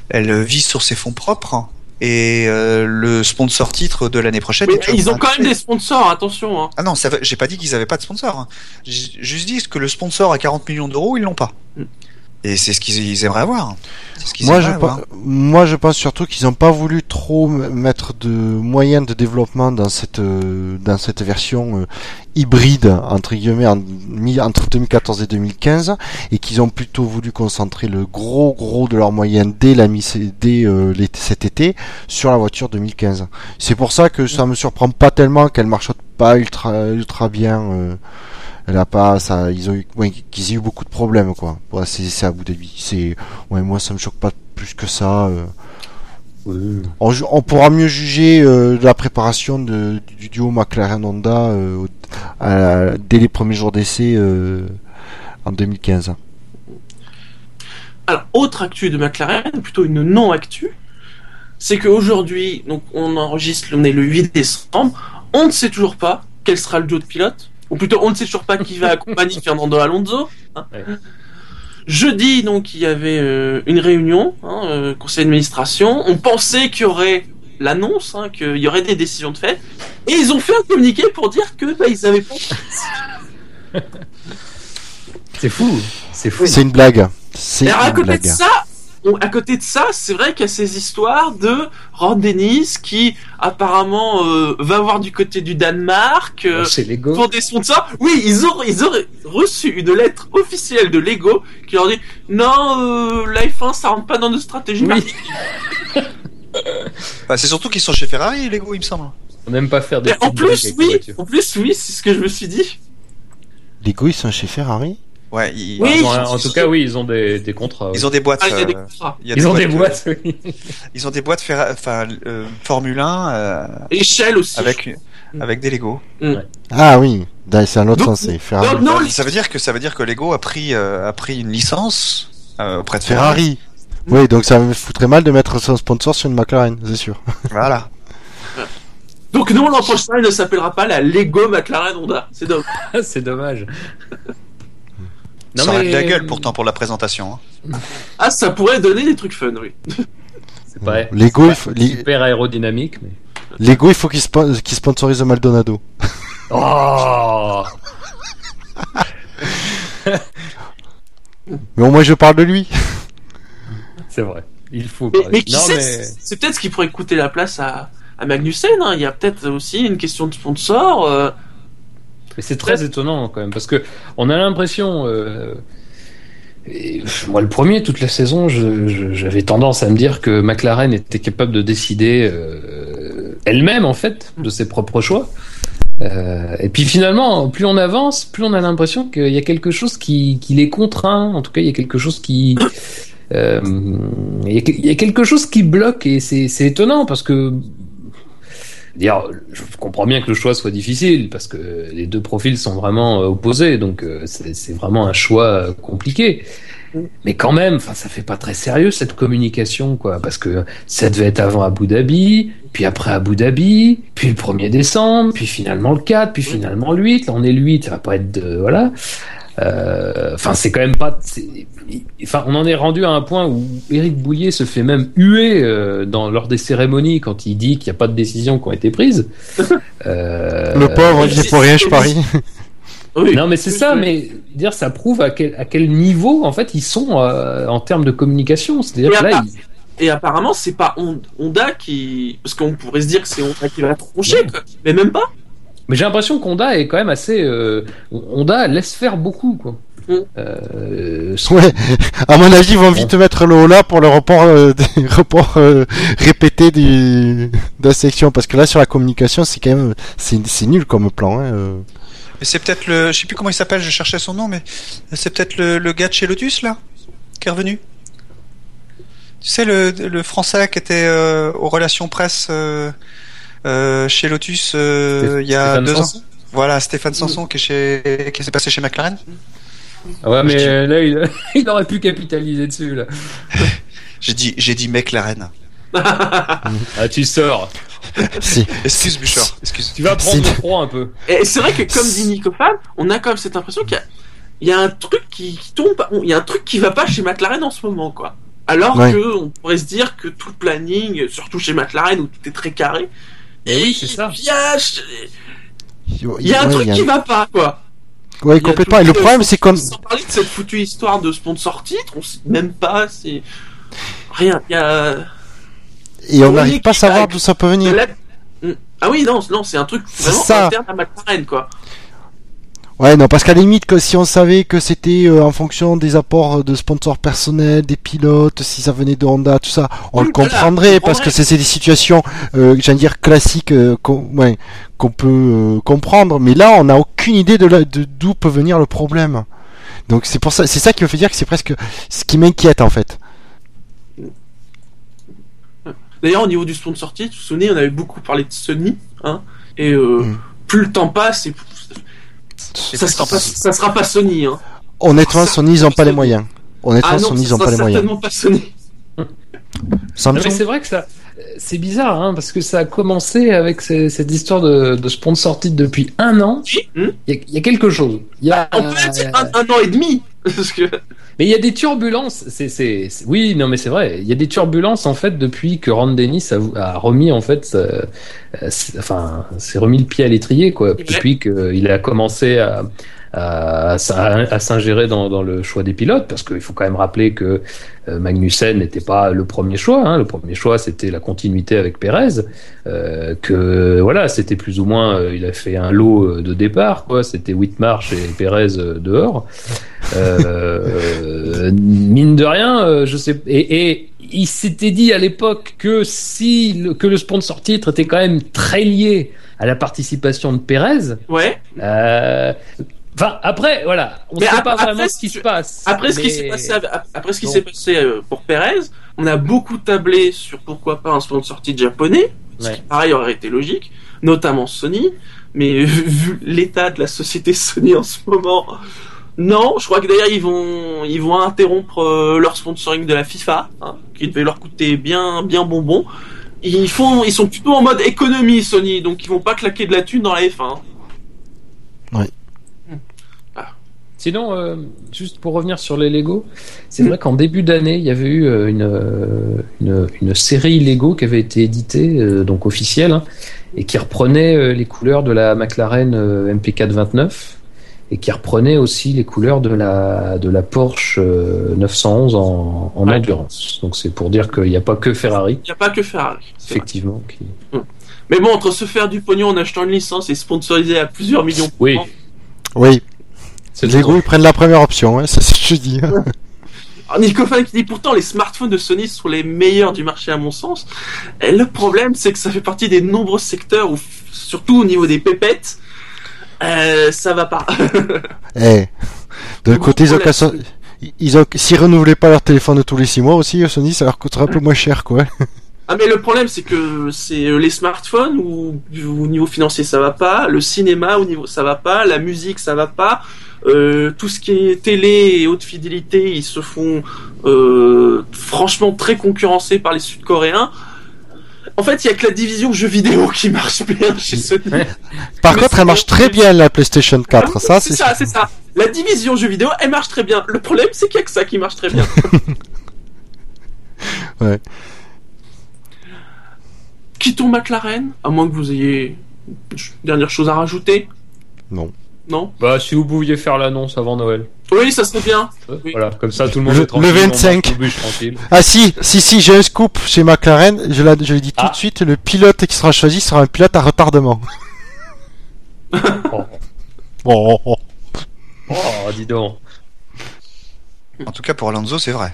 Elle vise sur ses fonds propres. Et euh, le sponsor titre de l'année prochaine. Mais ils ont quand même des sponsors, attention. Hein. Ah non, j'ai pas dit qu'ils avaient pas de sponsor. hein. J'ai juste dit que le sponsor à 40 millions d'euros, ils l'ont pas. Et c'est ce qu'ils aimeraient avoir. Ce Moi je, aimeraient avoir. pe- moi, je pense surtout qu'ils n'ont pas voulu trop mettre de moyens de développement dans cette euh, dans cette version euh, hybride entre guillemets en- entre 2014 et 2015 et qu'ils ont plutôt voulu concentrer le gros gros de leurs moyens dès la dès euh, cet été sur la voiture 2015. C'est pour ça que ça me surprend pas tellement qu'elle marche pas ultra ultra bien. euh, elle a pas ça ils ont eu ouais, qu'ils aient eu beaucoup de problèmes quoi. Pour c'est c'est à Abu Dhabi c'est ouais moi ça me choque pas plus que ça euh. on, pourra mieux juger euh, de la préparation de, du duo McLaren Honda euh, à- dès les premiers jours d'essai euh, en 2015 Alors, autre actu de McLaren, plutôt une non-actu, c'est qu'aujourd'hui, donc on enregistre, on est le 8 décembre, on ne sait toujours pas quel sera le duo de pilote, ou plutôt on ne sait toujours pas qui va accompagner Fernando Alonso. hein. Ouais. Jeudi, donc, il y avait euh, une réunion, hein, euh, conseil d'administration. On pensait qu'il y aurait l'annonce, hein, qu'il y aurait des décisions de fait, et ils ont fait un communiqué pour dire que bah, ils avaient pas. C'est fou, c'est fou. c'est une blague c'est à une côté blague de ça, on- à côté de ça, c'est vrai qu'il y a ces histoires de Ron Dennis qui apparemment euh, va voir du côté du Danemark euh, C'est Lego. pour des sponsors. Oui, ils ont ils auraient reçu une lettre officielle de Lego qui leur dit non, euh, l'iPhone ça rentre pas dans nos stratégies. Oui. [LAUGHS] Bah, c'est surtout qu'ils sont chez Ferrari, Lego, il me semble. On n'aime pas faire des en plus, oui, en plus, oui, c'est ce que je me suis dit. les gars ils sont chez Ferrari? Ouais, ils, Oui, Ils ont en tout cas, oui, ils ont des, des contrats. ils ont des boîtes. Ah, il y a des contrats. il y a Ils ont des boîtes, boîtes, oui. ils ont des boîtes Ferra- enfin, euh, Formule 1 euh, Shell aussi. avec avec des Lego. ah oui c'est un autre Donc- sens Ferrari non, ça veut dire que ça veut dire que Lego a pris euh, a pris une licence euh, auprès de Ferrari Ferrari. oui donc ça me foutrait mal de mettre son sponsor sur une McLaren c'est sûr Voilà. Donc non, l'an prochain, il ne s'appellera pas la Lego McLaren Honda. C'est dommage. [LAUGHS] c'est dommage. Ça de la gueule pourtant pour la présentation. hein. [LAUGHS] Ah, ça pourrait donner des trucs fun, oui. [LAUGHS] C'est pas, Lego pas les- super aérodynamique, mais. Lego il faut qu'il spo- qu'il sponsorise Maldonado [LAUGHS] Oh mais au moins je parle de lui C'est vrai. Il faut. Mais, parler. mais qui non, sait, mais c'est- c'est peut-être ce qui pourrait coûter la place à, à Magnussen. Hein. Il y a peut-être aussi une question de sponsor. euh. Mais c'est très étonnant quand même parce que on a l'impression. euh, moi, le premier, toute la saison, j'avais tendance à me dire que McLaren était capable de décider euh, elle-même en fait de ses propres choix. Euh, et puis finalement, plus on avance, plus on a l'impression qu'il y a quelque chose qui, qui les contraint. En tout cas, il y a quelque chose qui, euh, il, il y a quelque chose qui bloque et c'est étonnant parce que dire, je comprends bien que le choix soit difficile parce que les deux profils sont vraiment euh, opposés, donc euh, c'est vraiment un choix euh, compliqué. Mais quand même, enfin, ça fait pas très sérieux cette communication, quoi, parce que ça devait être avant Abu Dhabi, puis après Abu Dhabi, puis le 1er décembre, puis finalement le 4, puis finalement le 8. Là, on est le 8, ça va pas être de, voilà. Euh, Enfin, c'est quand même pas. Enfin, on en est rendu à un point où Éric Bouillet se fait même huer euh, dans lors des cérémonies quand il dit qu'il n'y a pas de décisions qui ont été prises. [LAUGHS] Euh, le pauvre il c'est- est pour rien je parie [LAUGHS] Oui. non, mais c'est ça, mais dire ça prouve à quel, à quel niveau en fait ils sont euh, en termes de communication. C'est-à-dire là, ils- Et apparemment, c'est pas Hon- Honda qui. Parce qu'on pourrait se dire que c'est Honda qui va la troncher, quoi. Mais même pas. Mais j'ai l'impression qu'Honda est quand même assez. euh, Honda laisse faire beaucoup, quoi. Mm. Euh, Ouais, à mon avis, ils vont vite mettre le haut là pour le report, euh, [LAUGHS] euh, répétés du, de la section. Parce que là, sur la communication, c'est quand même, c'est, c'est nul comme plan. Hein, euh. Mais c'est peut-être le, je sais plus comment il s'appelle, je cherchais son nom, mais c'est peut-être le, le gars de chez Lotus là, qui est revenu. Tu sais le, le français qui était euh, aux relations presse euh, chez Lotus euh, il y a Stéphane deux Sanson ans. Voilà, Stéphane Sanson qui est chez, qui s'est passé chez McLaren. Ah ouais, mais dis- euh, là, il, [LAUGHS] il aurait pu capitaliser dessus, là. [LAUGHS] J'ai dit, j'ai dit McLaren. [LAUGHS] Ah, tu sors. Si. Excuse Bouchard, excuse. Tu vas prendre Si. le froid un peu. Et c'est vrai que, comme dit Nico Fan, on a quand même cette impression qu'il y a, il y a un truc qui, qui tombe. Il y a un truc qui va pas chez McLaren en ce moment, quoi. Alors Ouais. que on pourrait se dire que tout le planning, surtout chez McLaren où tout est très carré. Eh oui, c'est ça. Il y a, il y a un Ouais, truc il y a- qui va pas, quoi. Ouais, a complètement. Et le problème, c'est qu'on. Sans parler de cette foutue histoire de sponsor titre, on sait même pas, c'est. Rien. Il y a. Et on Oui, n'arrive pas à savoir d'où ça peut venir. la- Ah oui, non, non, c'est un truc vraiment ça. interne à McLaren, quoi. Ouais, non, parce qu'à la limite, que si on savait que c'était euh, en fonction des apports de sponsors personnels, des pilotes, si ça venait de Honda, tout ça, on le comprendrait parce que c'est des situations, euh, j'allais dire classiques, euh, qu'on ouais, peut euh, comprendre. Mais là, on n'a aucune idée de d'où peut venir le problème. Donc c'est pour ça, c'est ça qui me fait dire que c'est presque ce qui m'inquiète en fait. D'ailleurs, au niveau du sponsor titre, vous vous souvenez, on avait beaucoup parlé de Sony, hein, et euh, Mm. plus le temps passe, et Et ça, sera pas, ça sera pas Sony, hein. Honnêtement, Sony, ils ont pas les moyens. Honnêtement, Ah non, Sony, ça ils ont sera pas les moyens. certainement pas Sony. [LAUGHS] Mais c'est vrai que ça, c'est bizarre, hein, parce que ça a commencé avec ces- cette histoire de, de sponsor titre depuis un an. Il y, a- il y a quelque chose. Il y a, On peut dire un, un an et demi, parce que Mais il y a des turbulences. C'est, c'est, c'est- oui, non, mais c'est vrai. Il y a des turbulences en fait depuis que Ron Dennis a, a remis en fait, sa- euh, c'est- enfin, s'est remis le pied à l'étrier quoi. Depuis qu'il a commencé à à, s'ingérer dans, dans le choix des pilotes, parce qu'il faut quand même rappeler que euh, Magnussen n'était pas le premier choix. Hein. Le premier choix, c'était la continuité avec Pérez. Euh, que voilà, c'était plus ou moins, euh, il a fait un lot de départ, quoi. C'était Whitmarsh et Pérez dehors. Euh, mine de rien, je sais. Et, et il s'était dit à l'époque que si le, que le sponsor titre était quand même très lié à la participation de Pérez. ouais. Euh, Enfin, après, voilà, on Mais sait pas après, vraiment ce qui se passe. Après ce qui s'est passé, après ce qui s'est passé euh, pour Perez, on a beaucoup tablé sur pourquoi pas un sponsor titre japonais, ce Ouais. qui pareil aurait été logique, notamment Sony. Mais [LAUGHS] vu l'état de la société Sony en ce moment, non. Je crois que d'ailleurs ils vont, ils vont interrompre euh, leur sponsoring de la FIFA, hein, qui devait leur coûter bien, bien bonbon. Ils font, ils sont plutôt en mode économie Sony, donc ils vont pas claquer de la thune dans la F1. Sinon, euh, juste pour revenir sur les Lego, c'est vrai qu'en début d'année, il y avait eu euh, une, euh, une, une série Lego qui avait été éditée, euh, donc officielle, hein, et qui reprenait euh, les couleurs de la McLaren euh, MP4 29 et qui reprenait aussi les couleurs de la, de la Porsche euh, 911 en, en Ouais. endurance. Donc c'est pour dire qu'il n'y a pas que Ferrari, Il n'y a pas que Ferrari. effectivement. Qui... Mais bon, entre se faire du pognon en achetant une licence et sponsoriser à plusieurs millions. Oui. an, oui, C'est Lego, ils prennent la première option, hein, c'est ce que je dis. Alors Nico Fan qui dit pourtant les smartphones de Sony sont les meilleurs du marché à mon sens. Et le problème c'est que ça fait partie des nombreux secteurs où, surtout au niveau des pépettes, euh, ça va pas. [LAUGHS] Eh, de Gros côté, ils ont problème. qu'à so- ils ont, s'ils renouvelaient pas leur téléphone tous les 6 mois aussi, Sony, ça leur coûterait un peu moins cher, quoi. ah mais le problème c'est que c'est euh, les smartphones où au niveau financier ça va pas, le cinéma au niveau ça va pas, la musique ça va pas. Euh, tout ce qui est télé et haute fidélité, ils se font euh, franchement très concurrencés par les Sud-Coréens. En fait, il y a que la division jeux vidéo [LAUGHS] qui marche bien chez Sony. Par Mais contre, elle marche très bien, la PlayStation 4. Ah, ça, c'est ça, c'est ça. La division jeux vidéo, elle marche très bien. Le problème, c'est qu'il y a que ça qui marche très bien. [LAUGHS] Ouais. Quittons McLaren, à moins que vous ayez une dernière chose à rajouter? Non. Non Bah, si vous pouviez faire l'annonce avant Noël. Oui, ça serait bien. Oui. Voilà, comme ça tout le monde Le- est tranquille. le on marche 25. au bûche tranquille. Ah si, si, si, j'ai un scoop chez McLaren, je, l'ai- je l'ai dit tout Ah. de suite, le pilote qui sera choisi sera un pilote à retardement. Oh, [LAUGHS] oh, oh. oh, dis donc. En tout cas, pour Alonso, c'est vrai.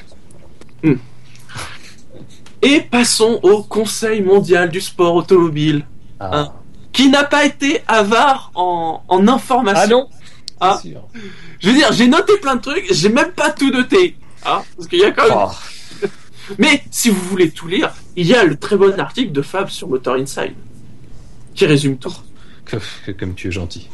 Et passons au Conseil mondial du sport automobile, Ah, Hein. Qui n'a pas été avare en, en information. Ah non Ah. Sûr. Je veux dire, j'ai noté plein de trucs, j'ai même pas tout noté. Hein, parce qu'il y a quand même... Oh. [LAUGHS] Mais si vous voulez tout lire, il y a le très bon article de Fab sur Motor Inside, qui résume tout. Comme tu es gentil.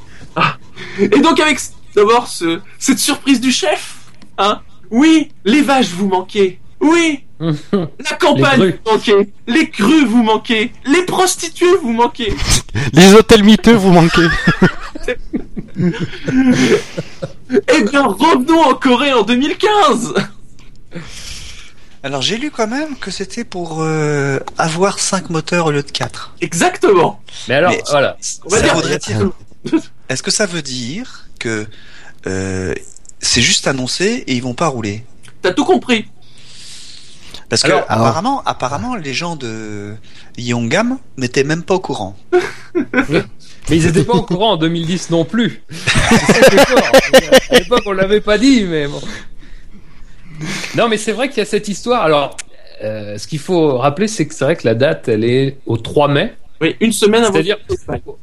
Et donc avec d'abord ce, cette surprise du chef, hein Oui, les vaches vous manquez. Oui, [LAUGHS] la campagne Les vous manquez. Les crues vous manquez. Les prostituées vous manquez. [LAUGHS] Les hôtels miteux vous manquez. [LAUGHS] Eh bien, revenons en Corée en 2015. Alors, j'ai lu quand même que c'était pour euh, avoir 5 moteurs au lieu de 4. Exactement. Mais alors, Mais- voilà. Est-ce que ça veut dire que euh, c'est juste annoncé et ils vont pas rouler? T'as tout compris. Parce que Alors- apparemment, apparemment, les gens de Yongam n'étaient même pas au courant. Mais ils étaient pas au courant en 2010 non plus. C'est [LAUGHS] fort. À l'époque, on l'avait pas dit, mais bon. Non, mais c'est vrai qu'il y a cette histoire. Alors, euh, ce qu'il faut rappeler, c'est que c'est vrai que la date, elle est au 3 mai. Oui, une semaine avant. C'est-à-dire,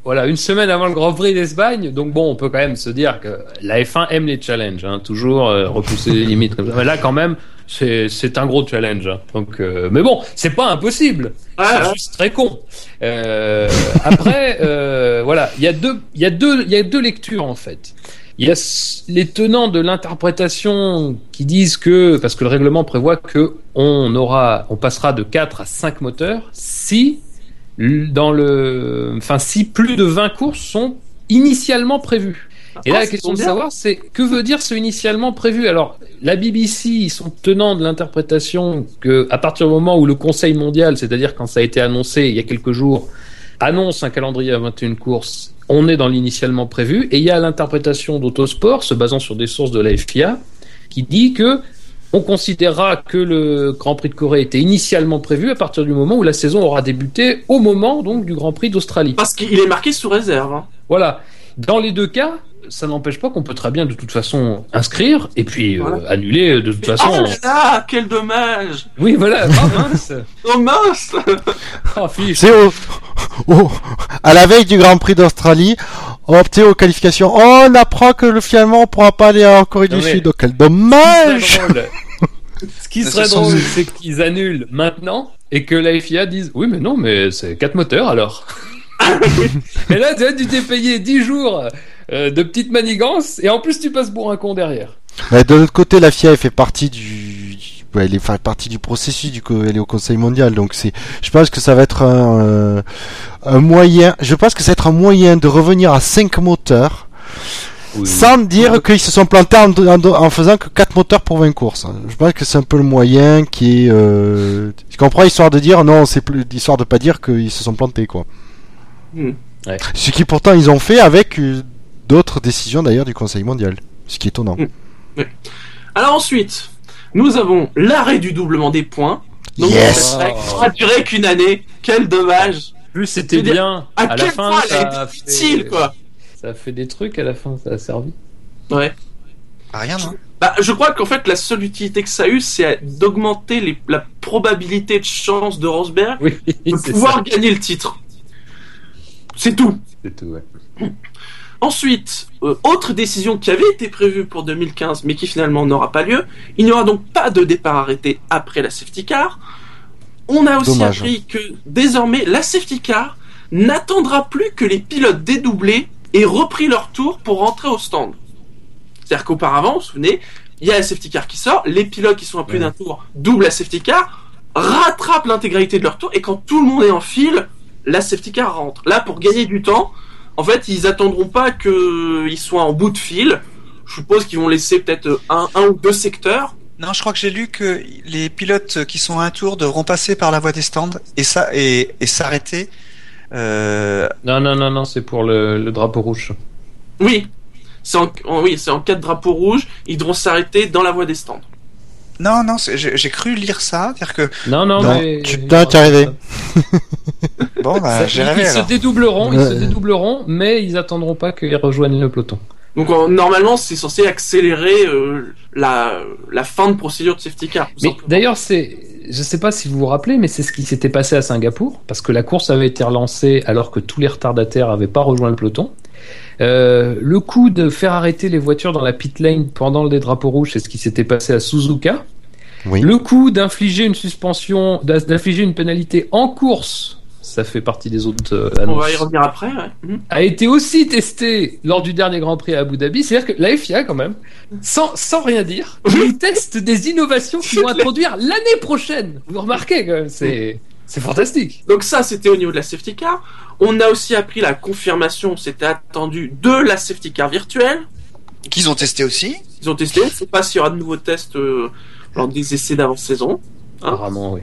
voilà, une semaine avant le Grand Prix d'Espagne. Donc bon, on peut quand même se dire que la F1 aime les challenges, hein, toujours euh, repousser les limites. comme ça. Mais là, quand même, c'est un gros challenge. hein. Donc, euh, mais bon, c'est pas impossible. Ouais, C'est juste très con. Euh, après, euh, voilà, il y a deux, il y a deux, il y a deux lectures en fait. Il y a les tenants de l'interprétation qui disent que, parce que le règlement prévoit que on aura, on passera de 4 à 5 moteurs si dans le, enfin si plus de 20 courses sont initialement prévues. Et là, Ah, la question de bien. savoir, c'est que veut dire ce initialement prévu? Alors, la BBC, ils sont tenants de l'interprétation que, à partir du moment où le Conseil mondial, c'est-à-dire quand ça a été annoncé il y a quelques jours, annonce un calendrier à 21 courses, on est dans l'initialement prévu. Et il y a l'interprétation d'Autosport, se basant sur des sources de la FIA, qui dit que on considérera que le Grand Prix de Corée était initialement prévu à partir du moment où la saison aura débuté au moment donc du Grand Prix d'Australie. Parce qu'il est marqué sous réserve. hein. Voilà. Dans les deux cas, ça n'empêche pas qu'on peut très bien de toute façon inscrire et puis euh, annuler euh, de toute façon. Oh là là, quel dommage Oui, voilà. [LAUGHS] Oh mince. Oh mince [LAUGHS] Oh, fiche. C'est au, au- à la veille du Grand Prix d'Australie, on opté aux qualifications. Oh, on apprend que le finalement on pourra pas aller en Corée Non, du mais- Sud. Oh, quel dommage Ce qui serait drôle, [LAUGHS] c'est qu'ils annulent maintenant et que la FIA dise oui, mais non, mais c'est quatre moteurs alors. et là, tu t'es payé 10 jours euh, de petites manigances et en plus tu passes pour un con derrière. Mais de l'autre côté, la FIA elle fait partie du, ouais, elle est fait partie du processus du elle est au Conseil mondial, donc c'est, je pense que ça va être un, euh, un moyen, je pense que ça va être un moyen de revenir à 5 moteurs, sans dire qu'ils se sont plantés en, en- en faisant que 4 moteurs pour 20 courses. Je pense que c'est un peu le moyen qui est, euh, tu comprends, histoire de dire non, c'est plus, histoire de pas dire qu'ils se sont plantés, quoi. Hmm. Ouais. Ce qui pourtant ils ont fait avec euh, d'autres décisions d'ailleurs du Conseil mondial, ce qui est étonnant. Hmm. Alors ensuite, nous avons l'arrêt du doublement des points. Donc Yes. règle n'aura duré qu'une année. Quel dommage Plus c'était bien. À, la quel fin, point ça elle a été utile, fait- quoi Ça a fait des trucs à la fin, ça a servi. Ouais. Ah, Rien, non Bah, je crois qu'en fait, la seule utilité que ça a eu, c'est d'augmenter les- la probabilité de chance de Rosberg Oui, [LAUGHS] de pouvoir ça. gagner le titre. C'est tout. C'est tout, ouais. [CLEARS THROAT] Ensuite, euh, autre décision qui avait été prévue pour 2015, mais qui finalement n'aura pas lieu, il n'y aura donc pas de départ arrêté après la safety car. On a aussi Dommage. appris que désormais la safety car n'attendra plus que les pilotes dédoublés aient repris leur tour pour rentrer au stand. C'est-à-dire qu'auparavant, vous vous souvenez, il y a la safety car qui sort, les pilotes qui sont à plus Ouais. d'un tour doublent la safety car, rattrapent l'intégralité de leur tour, et quand tout le monde est en file, la safety car rentre. Là, pour gagner du temps, en fait, ils attendront pas qu'ils soient en bout de fil. Je suppose qu'ils vont laisser peut-être un, un ou deux secteurs. Non, je crois que j'ai lu que les pilotes qui sont à un tour devront passer par la voie des stands et ça et, et s'arrêter. Euh, Non, non, non, non, c'est pour le, le drapeau rouge. Oui, c'est en, en- oui, c'est en cas de drapeau rouge, ils devront s'arrêter dans la voie des stands. Non, non, c'est- j'ai cru lire ça, dire que Non, non, Non, mais. tu- t'es arrivé. [LAUGHS] bon, bah, Ça- j'ai ils, rêvé ils se dédoubleront, ils se dédoubleront, mais ils attendront pas qu'ils rejoignent le peloton. Donc en- normalement, c'est censé accélérer euh, la, la fin de procédure de safety car. Mais d'ailleurs, c'est, je sais pas si vous vous rappelez, mais c'est ce qui s'était passé à Singapour, parce que la course avait été relancée alors que tous les retardataires avaient pas rejoint le peloton. Euh, le coup de faire arrêter les voitures dans la pit lane pendant les drapeaux rouges, c'est ce qui s'était passé à Suzuka. Oui. Le coup d'infliger une suspension, d'infliger une pénalité en course, ça fait partie des autres euh, On annonces va y revenir après. Ouais. Mhm. a été aussi testé lors du dernier Grand Prix à Abu Dhabi. C'est-à-dire que la FIA, quand même, sans, sans rien dire, [LAUGHS] ils testent des innovations qu'ils vont introduire l'année prochaine. Vous remarquez, quand même, c'est, c'est fantastique. Donc ça, c'était au niveau de la safety car. On a aussi appris la confirmation, c'était attendu, de la safety car virtuelle. Qu'ils ont testé aussi. Ils ont testé. On ne sait pas s'il y aura de nouveaux tests euh, lors des essais d'avant-saison. Hein Apparemment, oui.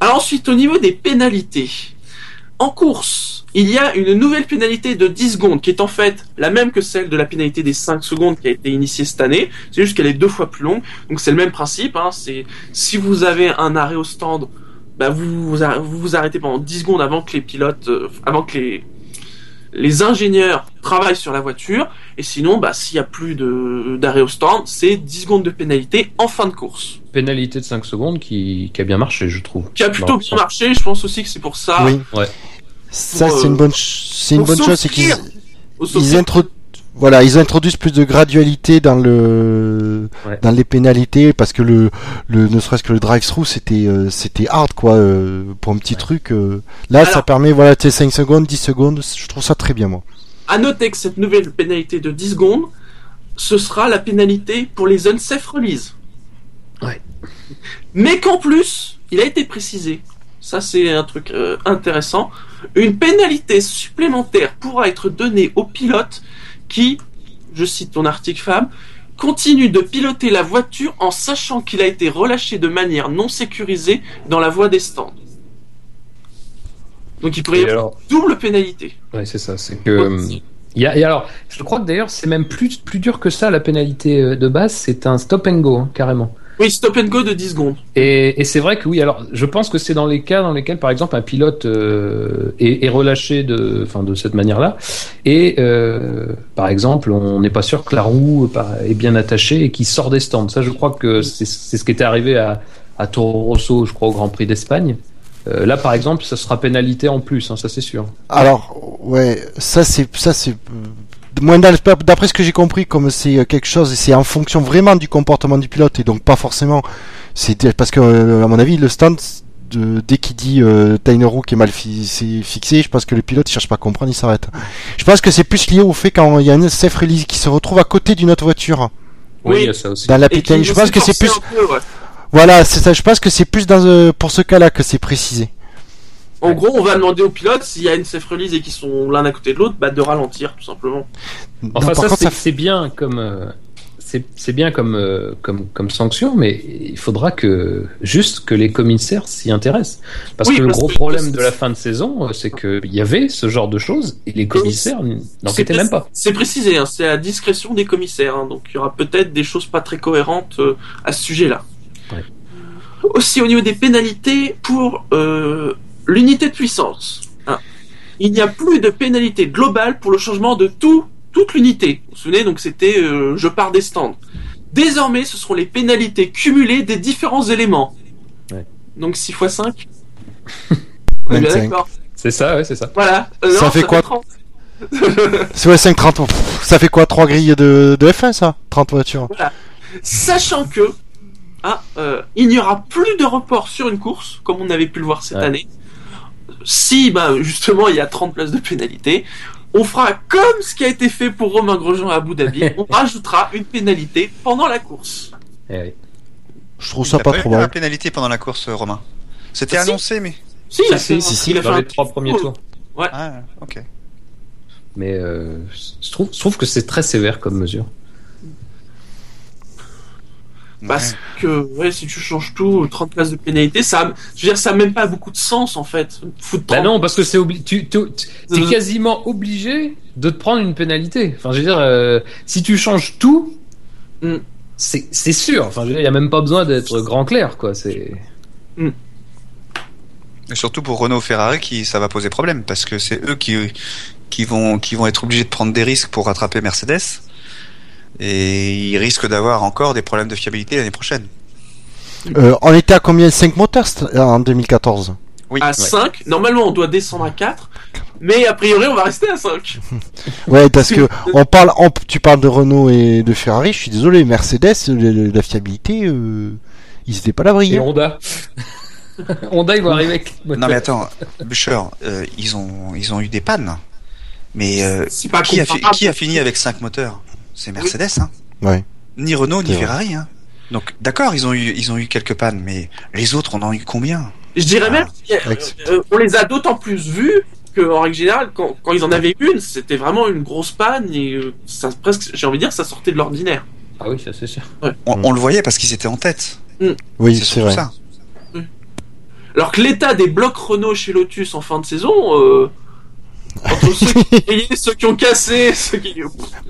Alors ensuite, au niveau des pénalités, En course, il y a une nouvelle pénalité de 10 secondes qui est en fait la même que celle de la pénalité des 5 secondes qui a été initiée cette année. C'est juste qu'elle est deux fois plus longue. Donc c'est le même principe. Hein. C'est si vous avez un arrêt au stand, bah vous, vous arr- vous vous arrêtez pendant 10 secondes avant que les pilotes, euh, avant que les les ingénieurs travaillent sur la voiture. Et sinon, bah s'il y a plus de d'arrêt au stand, c'est 10 secondes de pénalité en fin de course. Pénalité de 5 secondes qui, qui a bien marché, je trouve. Qui a plutôt bien marché. Je pense aussi que c'est pour ça. Oui. Ouais. Ça, c'est une euh, bonne, ch- c'est une bonne chose, c'est qu'ils, ils voilà, ils introduisent plus de gradualité dans le, Ouais. dans les pénalités parce que le, le, ne serait-ce que le drive-through, c'était, euh, c'était hard, quoi, euh, pour un petit Ouais. truc. euh. Là, ça permet, voilà, tu sais, 5 secondes, 10 secondes, je trouve ça très bien, moi. À noter que cette nouvelle pénalité de 10 secondes, ce sera la pénalité pour les unsafe release. Ouais. Mais qu'en plus, il a été précisé, ça c'est un truc euh, intéressant, une pénalité supplémentaire pourra être donnée aux pilotes qui, je cite ton article Fab, continue de piloter la voiture en sachant qu'il a été relâché de manière non sécurisée dans la voie des stands. Donc il pourrait y avoir alors, double pénalité. ouais, c'est ça. C'est que. euh, Il y a, et alors, je crois que d'ailleurs, c'est même plus, plus dur que ça, la pénalité euh, de base. C'est un stop and go, hein, carrément. Oui, stop and go de 10 secondes. Et, et c'est vrai que oui, alors je pense que c'est dans les cas dans lesquels, par exemple, un pilote euh, est, est relâché de, enfin, de cette manière-là, et euh, par exemple, on n'est pas sûr que la roue par- est bien attachée et qu'il sort des stands. Ça, je crois que c'est c'est ce qui était arrivé à, à Toro Rosso, je crois, au Grand Prix d'Espagne. Euh, là, par exemple, ça sera pénalité en plus, hein, ça c'est sûr. Alors, ouais, ça c'est, ça c'est, moins dans le- d'après ce que j'ai compris, comme c'est euh, quelque chose, c'est en fonction vraiment du comportement du pilote et donc pas forcément, c'est parce que euh, à mon avis le stand de, dès qu'il dit euh, t'as une roue qui est mal fi- c'est fixée, je pense que le pilote il cherche pas à comprendre, il s'arrête. Je pense que c'est plus lié au fait quand il y a une safe release qui se retrouve à côté d'une autre voiture Oui, Oui. il y a ça aussi. dans la. Je pense que c'est plus, peu, ouais. voilà, c'est ça. Je pense que c'est plus dans euh, pour ce cas-là que c'est précisé. En Ouais. gros, on va demander aux pilotes s'il y a une safe release et qu'ils sont l'un à côté de l'autre, bah, de ralentir, tout simplement. Enfin, ça, contre, c'est ça c'est bien comme. euh, c'est c'est bien comme, euh, comme, comme sanction, mais il faudra que juste que les commissaires s'y intéressent. Parce Oui, que le gros que- problème de la fin de saison, euh, c'est qu'il y avait ce genre de choses et les commissaires n'enquêtaient C'est même pas. C'est précisé, hein, c'est à discrétion des commissaires, hein, donc il y aura peut-être des choses pas très cohérentes euh, à ce sujet-là. Ouais. Aussi au niveau des pénalités pour euh, l'unité de puissance. hein. Il n'y a plus de pénalité globale pour le changement de tout, toute l'unité. Vous vous souvenez, donc c'était euh, je pars des stands. Désormais, ce seront les pénalités cumulées des différents éléments. Ouais. Donc 6 x 5. On est bien 25. d'accord. C'est ça, ouais, c'est ça. Voilà. Euh, Ça non, fait quoi 30. C'est ouais 530. Pff, Ça fait quoi trois grilles de, de F1 ça? 30 voitures. Sachant que ah, euh, il n'y aura plus de report sur une course, comme on avait pu le voir cette Ouais. année. Si bah, justement il y a 30 places de pénalité, on fera comme ce qui a été fait pour Romain Grosjean à Abu Dhabi, [LAUGHS] on rajoutera une pénalité pendant la course. Eh oui. Je trouve Il ça pas trop la mal. pénalité pendant la course, euh, Romain. C'était Ah, si. annoncé, mais. Si, Si, fait, si, si, il a fait Dans les trois premiers tours. Ah, ok. Mais euh, je, trouve, je trouve que c'est très sévère comme mesure. Parce que ouais, si tu changes tout, 30 places de pénalité, ça, je veux dire, ça a même pas beaucoup de sens en fait. Foutre Bah 30 non, parce que c'est obli tu, tu, tu- t'es Euh. quasiment obligé de te prendre une pénalité. Enfin, je veux dire, euh, si tu changes tout, Mm. c'est c'est sûr. Enfin, je veux dire, il y a même pas besoin d'être grand clair, quoi. C'est Et surtout pour Renault Ferrari, qui ça va poser problème parce que c'est eux qui qui vont qui vont être obligés de prendre des risques pour rattraper Mercedes et ils risquent d'avoir encore des problèmes de fiabilité l'année prochaine. Euh, on était à combien? 5 moteurs c'est- en 2014 Oui. à 5. Normalement, on doit descendre à 4. Mais a priori, on va rester à 5. [LAUGHS] Ouais, parce que on parle, on- tu parles de Renault et de Ferrari. Je suis désolé, Mercedes, le- le- la fiabilité, euh, ils étaient pas à l'abri. et hein. Honda. [LAUGHS] Honda, ils vont arriver avec. Non mais attends, Boucher, euh, ils ont ils ont eu des pannes. Mais euh, qui, a qui a fini avec 5 moteurs? C'est Mercedes, hein Ouais. Ni Renault ni vrai. Ferrari, hein. Donc d'accord, ils ont eu ils ont eu quelques pannes, mais les autres on en a eu combien? Je dirais Ah, même qu'on les a d'autant plus vus qu'en règle générale, quand, quand ils en avaient une, c'était vraiment une grosse panne et euh, ça presque, j'ai envie de dire, ça sortait de l'ordinaire. Ah oui, ça c'est sûr. on, Mm. on le voyait parce qu'ils étaient en tête. Oui, c'est vrai. ça. Alors que l'état des blocs Renault chez Lotus en fin de saison, euh, entre ceux qui ceux qui ont cassé, ceux qui...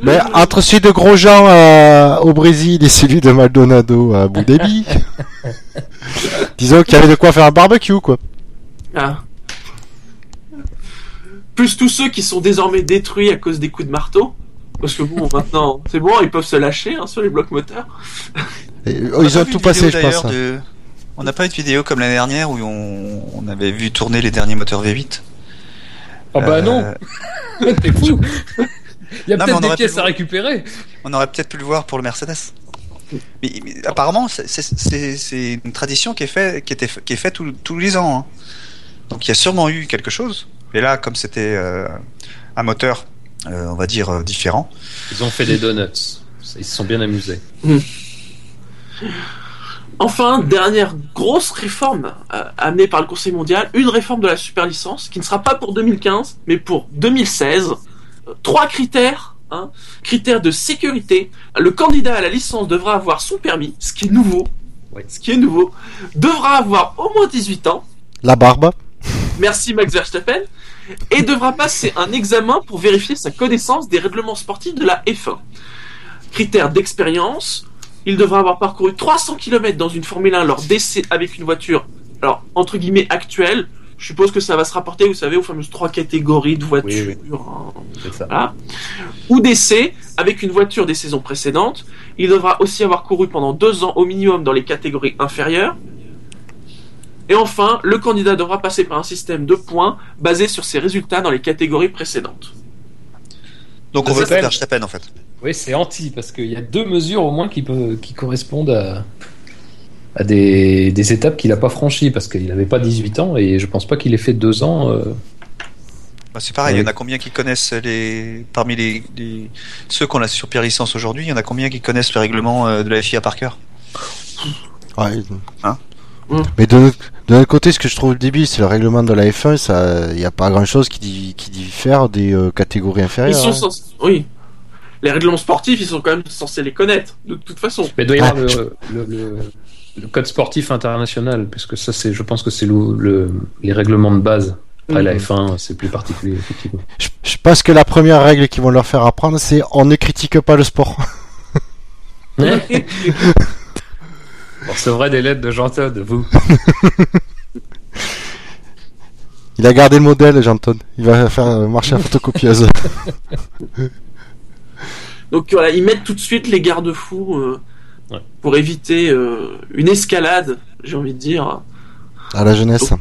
Mais entre celui de Grosjean euh, au Brésil et celui de Maldonado à Abu Dhabi, [LAUGHS] disons qu'il y avait de quoi faire un barbecue, quoi. Ah. Plus tous ceux qui sont désormais détruits à cause des coups de marteau. Parce que bon, maintenant, c'est bon, ils peuvent se lâcher hein, sur les blocs moteurs. Et, oh, On a ils ont tout passé, je pense. hein. de- On n'a pas eu de vidéo comme l'année dernière où on... on avait vu tourner les derniers moteurs V8. Ah bah Euh, non, [LAUGHS] t'es fou. [LAUGHS] Il y a peut-être on des pièces à récupérer. On aurait peut-être pu le voir pour le Mercedes. Mais, mais apparemment, c'est- une tradition qui est faite, qui était, qui est faite tous- tous les ans. hein. Donc il y a sûrement eu quelque chose. Et là, comme c'était euh, un moteur, euh, on va dire euh, différent. Ils ont fait des donuts. Ils se sont bien amusés. Enfin, dernière grosse réforme euh, amenée par le Conseil mondial, une réforme de la super licence qui ne sera pas pour 2015, mais pour 2016. Euh, Trois critères. Hein, critères de sécurité. Le candidat à la licence devra avoir son permis, ce qui est nouveau. Oui. Ce qui est nouveau. Devra avoir au moins 18 ans. La barbe. Merci Max Verstappen. Et devra passer un examen pour vérifier sa connaissance des règlements sportifs de la F1. Critère d'expérience. Il devra avoir parcouru 300 km dans une Formule 1 lors d'essais avec une voiture, alors entre guillemets actuelle. Je suppose que ça va se rapporter, vous savez, aux fameuses trois catégories de voitures. Oui, hein, C'est ça. voilà. Ou d'essai avec une voiture des saisons précédentes. Il devra aussi avoir couru pendant deux ans au minimum dans les catégories inférieures. Et enfin, le candidat devra passer par un système de points basé sur ses résultats dans les catégories précédentes. Donc on veut Verstappen en fait. Oui, c'est anti parce qu'il y a deux mesures au moins qui, peut, qui correspondent à, à des, des étapes qu'il n'a pas franchies parce qu'il n'avait pas 18 ans et je pense pas qu'il ait fait deux ans. euh, Bah, c'est pareil, il y en a combien qui connaissent les parmi les, les- ceux qu'on a sur Pierre licence aujourd'hui, il y en a combien qui connaissent le règlement euh, de la FIA par cœur? Ouais. Hein? Mais de notre, de notre côté, ce que je trouve débile, c'est le règlement de la F1. Ça, il n'y a pas grand chose qui, dit- qui diffère des euh, catégories Ils inférieures. sont hein. Oui. Les règlements sportifs, ils sont quand même censés les connaître, de toute façon. Mais il doit y avoir Ah, le, je- le, le- le code sportif international puisque ça, c'est, je pense que c'est le, le- les règlements de base. Après, la Mhm. F1, c'est plus particulier, effectivement. Je, je pense que la première règle qu'ils vont leur faire apprendre, c'est on ne critique pas le sport. [LAUGHS] On recevrait des lettres de Jean Todt, vous. Il a gardé le modèle, Jean-Todd. Il va faire marcher la [LAUGHS] photocopieuse. [LAUGHS] Donc voilà, ils mettent tout de suite les garde-fous euh, Ouais. pour éviter euh, une escalade, j'ai envie de dire. à la jeunesse.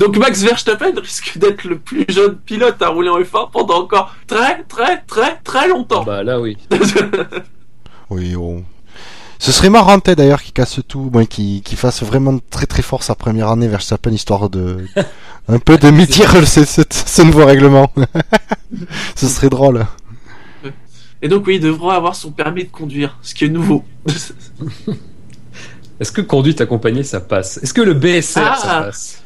Donc Max Verstappen risque d'être le plus jeune pilote à rouler en F1 pendant encore très très très très longtemps. bah là, oui. [LAUGHS] Oui, on- Ce serait marrant d'ailleurs qu'il casse tout, bon, qu'il qu'il fasse vraiment très très fort sa première année Verstappen histoire de [LAUGHS] un peu de médire ce, ce, ce nouveau règlement. [LAUGHS] ce serait drôle. Et donc oui, il devra avoir son permis de conduire, ce qui est nouveau. [LAUGHS] Est-ce que conduite accompagnée, ça passe? Est-ce que le BSR, Ah. ça passe?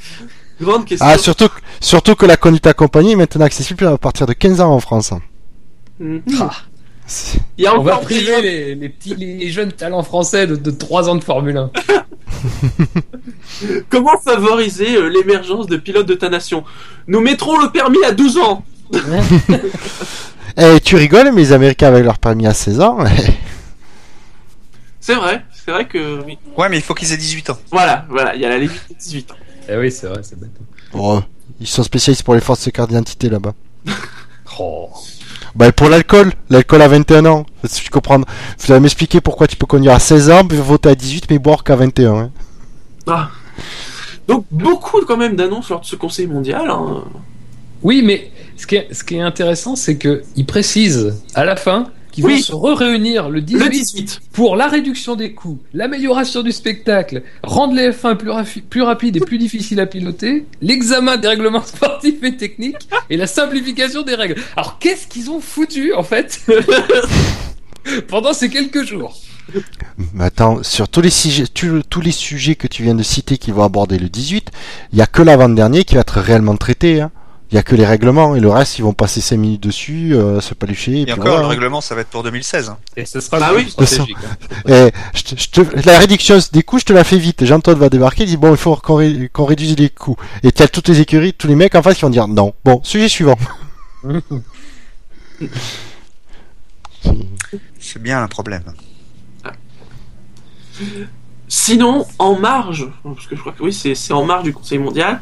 Grande question. Ah, surtout, que- surtout que la conduite accompagnée est maintenant accessible à partir de 15 ans en France. Ah. C'est- Il y a On va encore priver les, les petits, les jeunes talents français de, de 3 ans de Formule 1. [LAUGHS] Comment favoriser euh, l'émergence de pilotes de ta nation? Nous mettrons le permis à 12 ans. [LAUGHS] Eh, tu rigoles, mais les Américains avec leur permis à 16 ans. C'est vrai, c'est vrai que oui. Ouais, mais il faut qu'ils aient 18 ans. Voilà, voilà, il y a la limite de 18 ans. Eh oui, c'est vrai, c'est bête. Oh, ils sont spécialistes pour les forces de carte d'identité là-bas. [LAUGHS] Oh. Bah, pour l'alcool, l'alcool à 21 ans. Je comprends. Vous allez m'expliquer pourquoi tu peux conduire à 16 ans, puis voter à 18, mais boire qu'à 21. hein. Ah. Donc beaucoup quand même d'annonces lors de ce Conseil mondial. hein. Oui, mais ce qui est, ce qui est intéressant, c'est qu'ils précisent à la fin qu'ils Oui. vont se re-réunir le 18, Le 18. pour la réduction des coûts, l'amélioration du spectacle, rendre les F1 plus, rapides et plus difficiles à piloter, l'examen des règlements sportifs et techniques et la simplification des règles. Alors qu'est-ce qu'ils ont foutu en fait [LAUGHS] pendant ces quelques jours? Mais attends, sur tous les, sujets, tu- tous les sujets que tu viens de citer qui vont aborder le 18, il y a que l'avant-dernier qui va être réellement traité. hein. Il y a que les règlements et le reste, ils vont passer 5 minutes dessus, euh, se palucher. Et, Et puis encore, voilà. le règlement, ça va être pour 2016. hein. Et ce sera Bah le oui, plus stratégique. hein. [LAUGHS] Eh, je te- je te- la réduction des coûts, je te la fais vite. Jean-Claude va débarquer, il dit bon, il faut qu'on ré- qu'on réduise les coûts. Et tu as toutes les écuries, tous les mecs en face qui vont dire non. Bon, sujet suivant. [LAUGHS] C'est bien un problème. Sinon, en marge, parce que je crois que oui, c'est c'est en marge du Conseil mondial,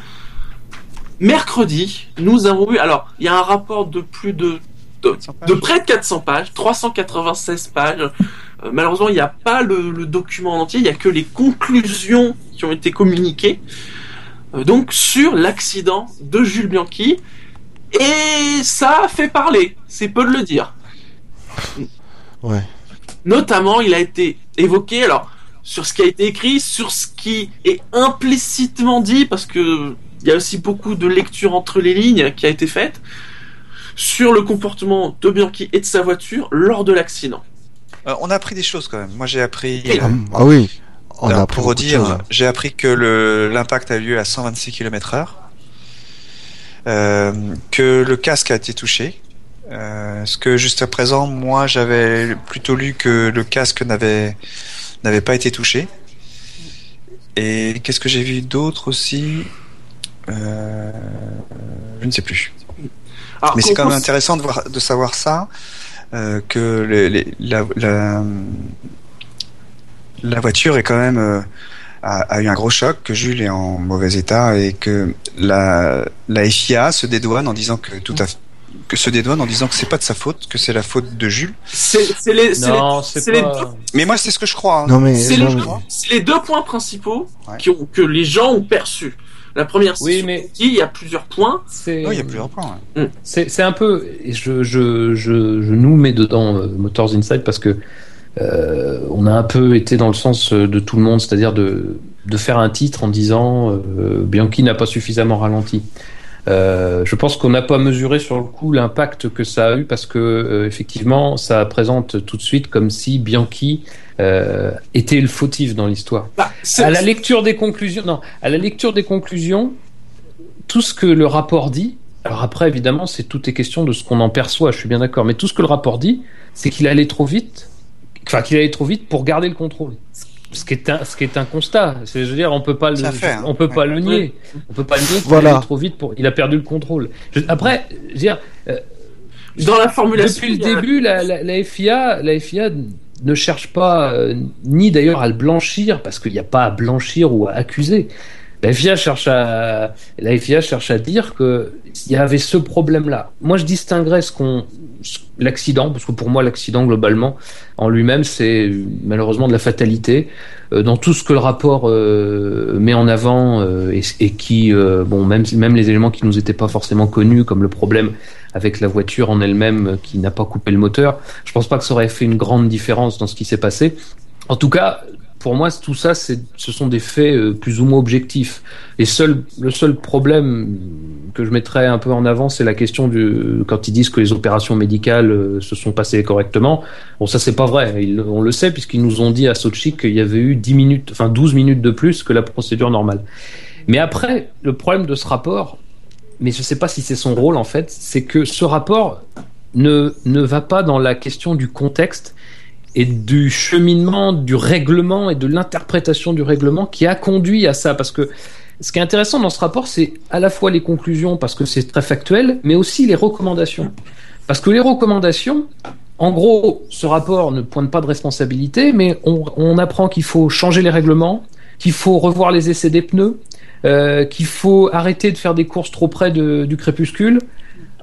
mercredi, nous avons eu. Alors, il y a un rapport de plus de. de, de près de 400 pages, 396 pages. Euh, malheureusement, il n'y a pas le, le document en entier, il n'y a que les conclusions qui ont été communiquées. Euh, donc, sur l'accident de Jules Bianchi. Et ça a fait parler, c'est peu de le dire. Ouais. Notamment, il a été évoqué, alors, sur ce qui a été écrit, sur ce qui est implicitement dit, parce que il y a aussi beaucoup de lecture entre les lignes qui a été faite, sur le comportement de Bianchi et de sa voiture lors de l'accident. Euh, on a appris des choses quand même. Moi, j'ai appris. Et- euh, Ah, oui. On alors, a appris pour redire, j'ai appris que le l'impact a eu lieu à 126 km/h, euh, que le casque a été touché. Euh, ce que jusqu'à présent, moi, j'avais plutôt lu que le casque n'avait n'avait pas été touché. Et qu'est-ce que j'ai vu d'autre aussi? Je ne sais plus. Alors, Mais c'est quand même intéressant de, voir, de savoir ça, euh, que les- les- la, la, la voiture est quand même euh, a, a eu un gros choc, que Jules est en mauvais état et que la, la FIA se dédouane en disant que tout à fait que se dédouane en disant que c'est pas de sa faute, que c'est la faute de Jules. C'est les, Non, les- deux pas. Mais moi c'est ce que je crois. hein. Non mais, C'est les, mais- c'est les deux points principaux Ouais. qui ont, que les gens ont perçus. La première, c'est Oui, mais- il y a plusieurs points. C'est. Il y a plusieurs points. ouais. C'est c'est un peu, et je, je, je, je nous mets dedans euh, Motors Inside parce que euh, on a un peu été dans le sens euh, de tout le monde, c'est-à-dire de, de faire un titre en disant euh, Bianchi n'a pas suffisamment ralenti. Euh, je pense qu'on n'a pas mesuré sur le coup l'impact que ça a eu parce que euh, effectivement ça présente tout de suite comme si Bianchi euh, était le fautif dans l'histoire. Bah, À la lecture des conclusions, non, à la lecture des conclusions, tout ce que le rapport dit, alors après évidemment c'est tout est question de ce qu'on en perçoit, je suis bien d'accord, mais tout ce que le rapport dit, c'est qu'il allait trop vite, enfin qu'il allait trop vite pour garder le contrôle. Ce qui est un, ce qui est un constat, c'est je veux dire on peut pas le, fait, hein. on peut pas le nier, Ouais. on peut pas le nier. qu'il Voilà. allait trop vite pour, il a perdu le contrôle. Je- après, je veux dire, dans la formulation. depuis le il début, la, la, la FIA, la FIA ne cherche pas, euh, ni d'ailleurs à le blanchir, parce qu'il n'y a pas à blanchir ou à accuser. La FIA cherche à, la FIA cherche à dire que il y avait ce problème-là. Moi, je distinguerais ce qu'on, l'accident, parce que pour moi, l'accident globalement, en lui-même, c'est malheureusement de la fatalité. Euh, dans tout ce que le rapport euh, met en avant euh, et, et qui, euh, bon, même même les éléments qui nous étaient pas forcément connus, comme le problème avec la voiture en elle-même euh, qui n'a pas coupé le moteur. Je pense pas que ça aurait fait une grande différence dans ce qui s'est passé. En tout cas, pour moi, tout ça, ce sont des faits euh, plus ou moins objectifs. Et seul, le seul problème que je mettrais un peu en avant, c'est la question du quand ils disent que les opérations médicales euh, se sont passées correctement. Bon, ça c'est pas vrai. On le sait puisqu'ils nous ont dit à Sochi qu'il y avait eu 10 minutes, enfin 12 minutes de plus que la procédure normale. Mais après, le problème de ce rapport, mais je sais pas si c'est son rôle en fait, c'est que ce rapport ne, ne va pas dans la question du contexte et du cheminement, du règlement et de l'interprétation du règlement qui a conduit à ça. Parce que ce qui est intéressant dans ce rapport, c'est à la fois les conclusions, parce que c'est très factuel, mais aussi les recommandations. Parce que les recommandations, en gros, ce rapport ne pointe pas de responsabilité, mais on, apprend qu'il faut changer les règlements, qu'il faut revoir les essais des pneus, euh, qu'il faut arrêter de faire des courses trop près du crépuscule.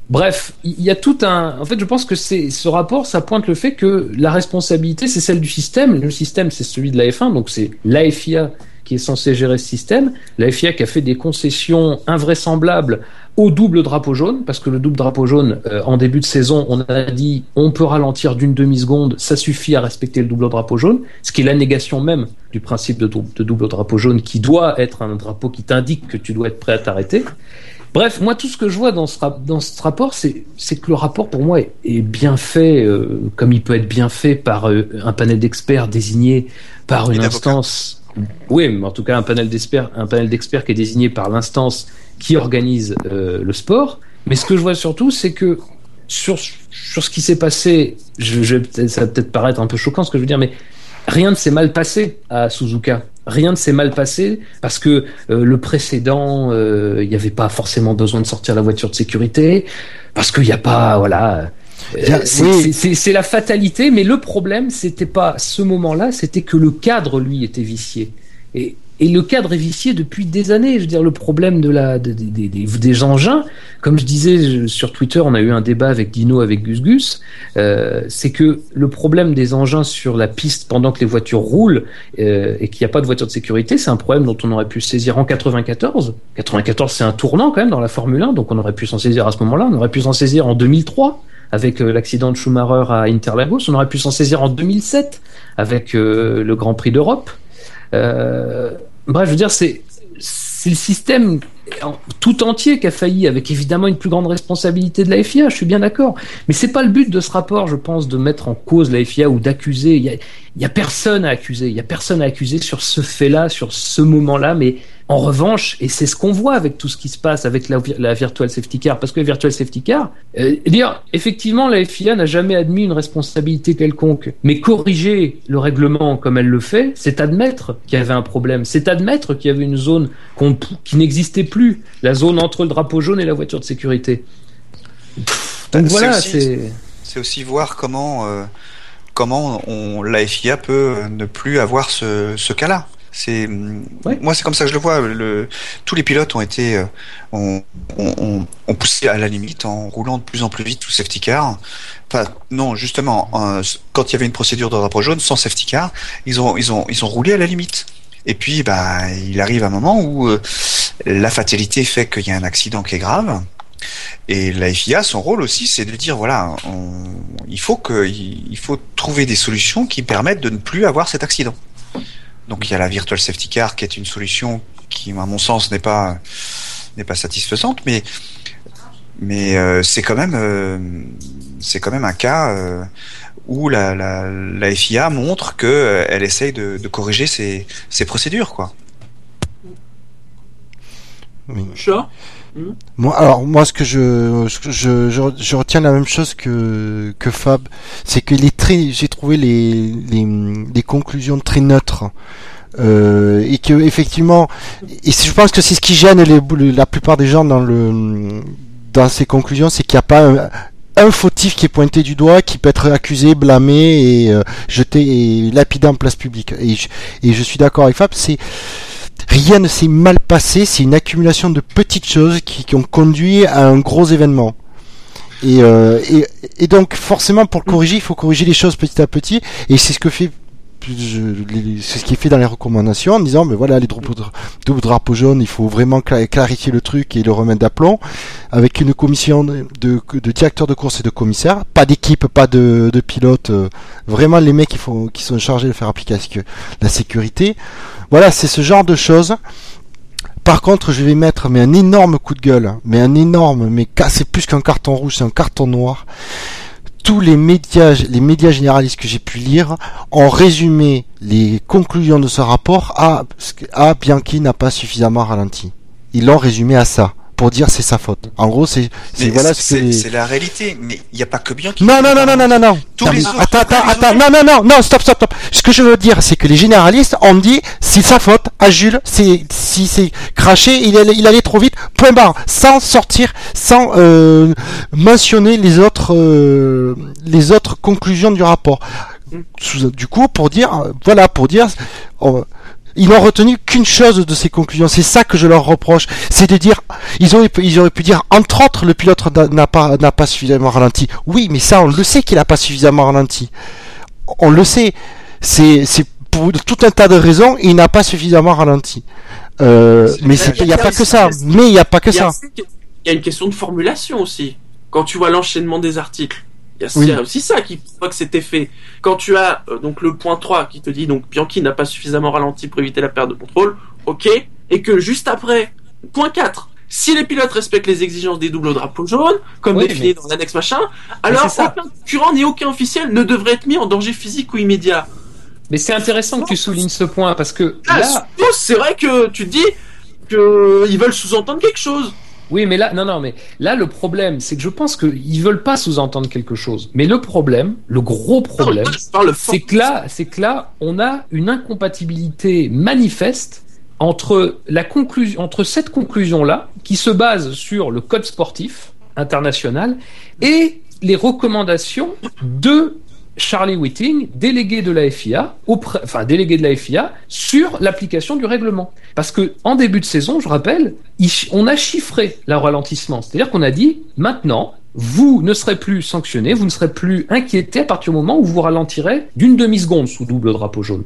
Bref, il y a tout un. En fait, je pense que c'est ce rapport, ça pointe le fait que la responsabilité, c'est celle du système. Le système, c'est celui de la F1, donc c'est la FIA qui est censée gérer ce système. La FIA qui a fait des concessions invraisemblables au double drapeau jaune, parce que le double drapeau jaune, euh, en début de saison, on a dit on peut ralentir d'une demi-seconde, ça suffit à respecter le double drapeau jaune, ce qui est la négation même du principe de double drapeau jaune, qui doit être un drapeau qui t'indique que tu dois être prêt à t'arrêter. Bref, moi, tout ce que je vois dans ce, dans ce rapport, c'est que le rapport, pour moi, est, est bien fait, euh, comme il peut être bien fait par euh, un panel d'experts désigné par une instance. Oui, mais en tout cas, un panel d'experts, un panel d'experts qui est désigné par l'instance qui organise euh, le sport. Mais ce que je vois surtout, c'est que sur, sur ce qui s'est passé, je, je, ça va peut-être paraître un peu choquant ce que je veux dire, mais rien ne s'est mal passé à Suzuka. Rien ne s'est mal passé parce que euh, le précédent, euh, il n'y avait pas forcément besoin de sortir la voiture de sécurité, parce qu'il n'y a pas, voilà. euh, c'est la fatalité, mais le problème, c'était pas ce moment-là, c'était que le cadre, lui, était vicié. Et, et le cadre est vicié depuis des années. Je veux dire, le problème de la, de- de- des- des, engins, comme je disais sur Twitter, on a eu un débat avec Dino, avec Gus Gus, euh, c'est que le problème des engins sur la piste pendant que les voitures roulent euh, et qu'il n'y a pas de voiture de sécurité, c'est un problème dont on aurait pu saisir en 94. 94, c'est un tournant quand même dans la Formule 1, donc on aurait pu s'en saisir à ce moment-là. On aurait pu s'en saisir en 2003 avec euh, l'accident de Schumacher à Interlagos. On aurait pu s'en saisir en 2007 avec euh, le Grand Prix d'Europe. Euh, bref, je veux dire, c'est le système tout entier qui a failli, avec évidemment une plus grande responsabilité de la FIA. Je suis bien d'accord, mais c'est pas le but de ce rapport, je pense, de mettre en cause la FIA ou d'accuser. Il y a, y a personne à accuser. Il y a personne à accuser sur ce fait-là, sur ce moment-là. Mais en revanche, et c'est ce qu'on voit avec tout ce qui se passe avec la, vi- la virtual safety car, parce que la virtual safety car, euh, dire effectivement la FIA n'a jamais admis une responsabilité quelconque, mais corriger le règlement comme elle le fait, c'est admettre qu'il y avait un problème, c'est admettre qu'il y avait une zone qui n'existait plus, la zone entre le drapeau jaune et la voiture de sécurité. Donc C'est voilà, aussi- c'est C'est aussi voir comment, euh, comment on, la FIA peut ne plus avoir ce, ce cas-là. C'est Ouais. moi c'est comme ça que je le vois. Le, tous les pilotes ont été euh, ont, ont, ont- ont poussé à la limite en roulant de plus en plus vite sous safety car. Enfin non justement quand il y avait une procédure de drapeau jaune sans safety car, ils ont ils ont ils ont roulé à la limite. Et puis bah il arrive un moment où euh, la fatalité fait qu'il y a un accident qui est grave. Et la FIA, son rôle aussi, c'est de dire voilà, on- il faut que, il faut trouver des solutions qui permettent de ne plus avoir cet accident. Donc il y a la virtual safety car qui est une solution qui, à mon sens, n'est pas n'est pas satisfaisante, mais mais euh, c'est quand même euh, c'est quand même un cas euh, où la, FIA montre que elle essaye de, corriger ses, ses procédures quoi. Oui. Chat Moi, alors moi, ce que je, je, je, retiens la même chose que que Fab, c'est que les très, j'ai trouvé les, les les conclusions très neutres. Euh, et que effectivement, et je pense que c'est ce qui gêne les, la plupart des gens dans le dans ces conclusions, c'est qu'il n'y a pas un, un fautif qui est pointé du doigt, qui peut être accusé, blâmé et euh, jeté et lapidé en place publique. Et je, et je suis d'accord avec Fab, c'est rien ne s'est mal passé, c'est une accumulation de petites choses qui, ont conduit à un gros événement. Et, euh, et, donc forcément pour le corriger, il faut corriger les choses petit à petit, et c'est ce qui est fait dans les recommandations en disant mais voilà les drapeaux dra- double drapeau jaune il faut vraiment cla- clarifier le truc et le remettre d'aplomb. Avec une commission de, directeurs de course et de commissaires. Pas d'équipe pas de, de pilotes euh, vraiment les mecs qui, sont chargés de faire appliquer la sécurité voilà c'est ce genre de choses par contre, je vais mettre un énorme coup de gueule, mais un énorme, mais c'est plus qu'un carton rouge, c'est un carton noir. Tous les médias, médias généralistes que j'ai pu lire ont résumé les conclusions de ce rapport à, à Bianchi n'a pas suffisamment ralenti. Ils l'ont résumé à ça, pour dire c'est sa faute. En gros, c'est, voilà ce que c'est la réalité, mais il n'y a pas que bien qui. non, non, non, non, non, non, non. Tous les autres attends, attends, attends, non, non, non, non, stop, stop, stop. Ce que je veux dire, c'est que les généralistes ont dit, c'est sa faute à Jules, c'est, si c'est craché, il allait, il allait trop vite, point barre, sans sortir, sans, euh, mentionner les autres, euh, les autres conclusions du rapport. Du coup, pour dire, euh, voilà, pour dire, ils n'ont retenu qu'une chose de ces conclusions. C'est ça que je leur reproche. C'est de dire, ils auraient, pu- ils auraient pu dire, entre autres, le pilote n'a- pas, n'a pas suffisamment ralenti. Oui, mais ça, on le sait qu'il n'a pas suffisamment ralenti. On le sait. C'est, c'est pour tout un tas de raisons, il n'a pas suffisamment ralenti. Euh, mais il n'y y a a pas que ça. Mais il n'y a pas que ça. il y a une question de formulation aussi. Quand tu vois l'enchaînement des articles, il y a, Oui. aussi ça qui voit que c'était fait. Quand tu as euh, donc le point 3 qui te dit donc Bianchi n'a pas suffisamment ralenti pour éviter la perte de contrôle, ok, et que juste après, point 4, si les pilotes respectent les exigences des doubles drapeaux jaunes, comme Oui, défini mais- dans l'annexe machin, alors aucun concurrent ni aucun officiel ne devrait être mis en danger physique ou immédiat. Mais c'est intéressant que tu soulignes ce point parce que Là, là, c'est vrai que tu te dis que ils veulent sous-entendre quelque chose. Oui, mais là, non, non, mais là, le problème, c'est que je pense qu'ils veulent pas sous-entendre quelque chose. Mais le problème, le gros problème, c'est que là, c'est que là, on a une incompatibilité manifeste entre la conclusion, entre cette conclusion-là, qui se base sur le code sportif international, et les recommandations de Charlie Whiting, délégué de la FIA, enfin délégué de la FIA, sur l'application du règlement. Parce que en début de saison, je rappelle, on a chiffré le ralentissement. C'est-à-dire qu'on a dit maintenant, vous ne serez plus sanctionné, vous ne serez plus inquiété à partir du moment où vous ralentirez d'une demi-seconde sous double drapeau jaune.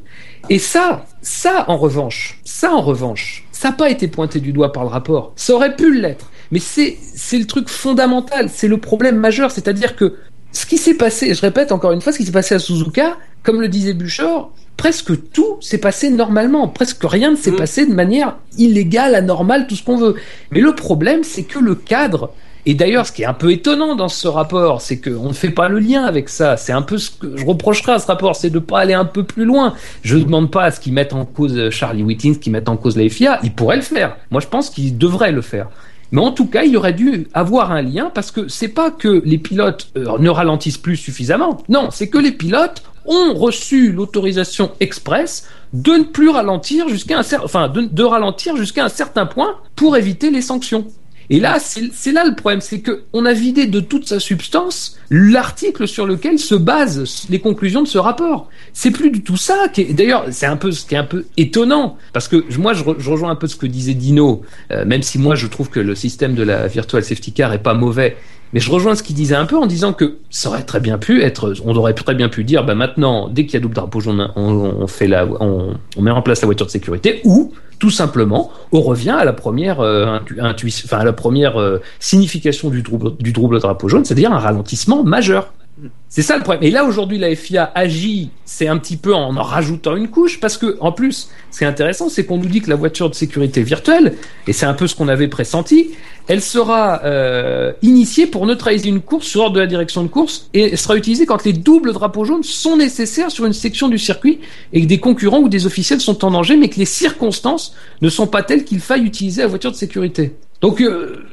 Et ça, ça en revanche, ça en revanche, ça n'a pas été pointé du doigt par le rapport. Ça aurait pu l'être. Mais c'est, c'est le truc fondamental, c'est le problème majeur, c'est-à-dire que ce qui s'est passé, je répète encore une fois, ce qui s'est passé à Suzuka, comme le disait Buchor, presque tout s'est passé normalement, presque rien ne s'est mm. passé de manière illégale, anormale, tout ce qu'on veut. Mais le problème, c'est que le cadre, et d'ailleurs, ce qui est un peu étonnant dans ce rapport, c'est qu'on ne fait pas le lien avec ça. C'est un peu ce que je reprocherais à ce rapport, c'est de ne pas aller un peu plus loin. Je ne demande pas à ce qu'ils mettent en cause Charlie Whiting, qu'ils mettent en cause la FIA. Ils pourraient le faire. Moi, je pense qu'ils devraient le faire. Mais en tout cas, il aurait dû avoir un lien parce que c'est pas que les pilotes euh, ne ralentissent plus suffisamment. Non, c'est que les pilotes ont reçu l'autorisation express de ne plus ralentir jusqu'à un enfin de ralentir jusqu'à un certain point pour éviter les sanctions. Et là, c'est là le problème, c'est qu'on a vidé de toute sa substance l'article sur lequel se basent les conclusions de ce rapport. C'est plus du tout ça. D'ailleurs, c'est un peu ce qui est un peu étonnant, parce que moi, je, rejoins un peu ce que disait Dino, euh, même si moi, je trouve que le système de la virtual safety car est pas mauvais. Mais je rejoins ce qu'il disait un peu en disant que ça aurait très bien pu être, on aurait très bien pu dire, bah maintenant, dès qu'il y a double drapeau jaune, on, fait la, on, met en place la voiture de sécurité, ou tout simplement, on revient à la première, euh, à la première euh, signification du double, du double drapeau jaune, c'est-à-dire un ralentissement majeur. C'est ça le problème. Et là aujourd'hui la FIA agit, c'est un petit peu en en rajoutant une couche parce que en plus, ce qui est intéressant, c'est qu'on nous dit que la voiture de sécurité virtuelle, et c'est un peu ce qu'on avait pressenti, elle sera euh, initiée pour neutraliser une course sur ordre de la direction de course et sera utilisée quand les doubles drapeaux jaunes sont nécessaires sur une section du circuit et que des concurrents ou des officiels sont en danger, mais que les circonstances ne sont pas telles qu'il faille utiliser la voiture de sécurité. Donc euh,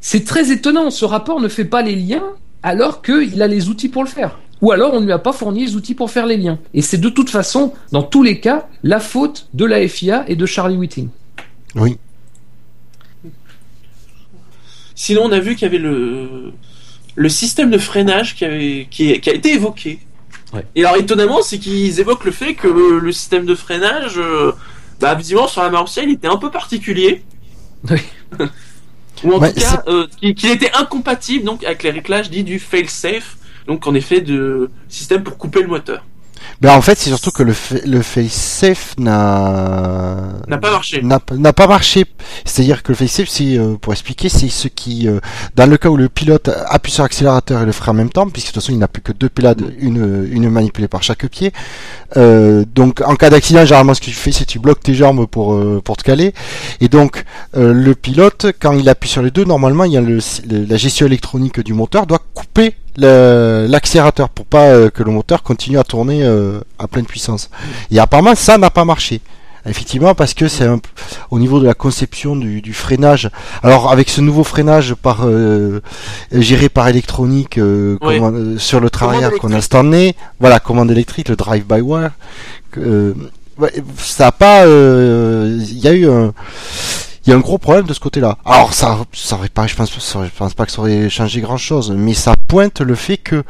c'est très étonnant. Ce rapport ne fait pas les liens alors qu'il a les outils pour le faire. Ou alors on ne lui a pas fourni les outils pour faire les liens. Et c'est de toute façon, dans tous les cas, la faute de la FIA et de Charlie Whiting. Oui. Sinon, on a vu qu'il y avait le, le système de freinage qui, avait, qui, a été évoqué. Et alors, étonnamment, c'est qu'ils évoquent le fait que le système de freinage, euh, bah, visiblement, sur la Marussia, il était un peu particulier. Oui. [LAUGHS] Ou en tout cas, euh, qu'il était incompatible donc avec les réglages dits du fail-safe, donc en effet de système pour couper le moteur. Ben en fait, c'est surtout que le, le face-safe n'a n'a pas marché. N'a pas marché. C'est-à-dire que le face-safe, c'est euh, pour expliquer, c'est ce qui, euh, dans le cas où le pilote appuie sur l'accélérateur et le frein en même temps, puisque de toute façon il n'a plus que deux pédales, une une manipulée par chaque pied. Euh, donc en cas d'accident, généralement ce que tu fais, c'est tu bloques tes jambes pour euh, pour te caler. Et donc le pilote, quand il appuie sur les deux, normalement il y a le, la gestion électronique du moteur doit couper l'accélérateur pour pas euh, que le moteur continue à tourner euh, à pleine puissance. Et apparemment ça n'a pas marché. Effectivement, parce que c'est au niveau de la conception du, du, freinage. Alors avec ce nouveau freinage par euh, géré par électronique sur le travail qu'on a année, voilà commande électrique, le drive by wire. ça a pas, il y a eu un il y a un gros problème de ce côté-là. Alors ça, ça aurait pas, je pense, je pense pas que ça aurait changé grand-chose, mais ça pointe le fait que,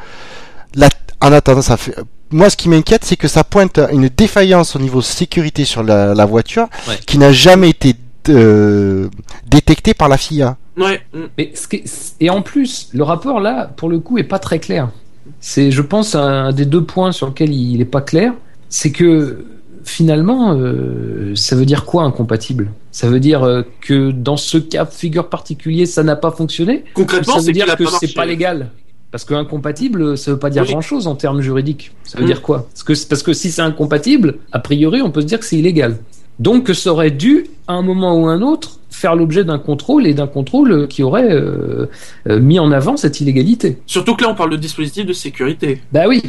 la, en attendant, ça fait, moi, ce qui m'inquiète, c'est que ça pointe une défaillance au niveau sécurité sur la, la voiture qui n'a jamais été euh, détectée par la FIA. Ouais. Mais ce qui et en plus, le rapport là, pour le coup, est pas très clair. C'est, je pense, un des deux points sur lesquels il est pas clair, c'est que finalement, euh, ça veut dire quoi incompatible? Ça veut dire euh, que dans ce cas figure particulier, ça n'a pas fonctionné? Concrètement, ça veut dire que c'est pas légal? Parce que incompatible, ça veut pas dire grand chose en termes juridiques. Ça veut mm. dire quoi? Parce que, parce que si c'est incompatible, a priori, on peut se dire que c'est illégal. Donc, ça aurait dû, à un moment ou un autre, faire l'objet d'un contrôle et d'un contrôle qui aurait euh, mis en avant cette illégalité. Surtout que là, on parle de dispositif de sécurité. Bah oui.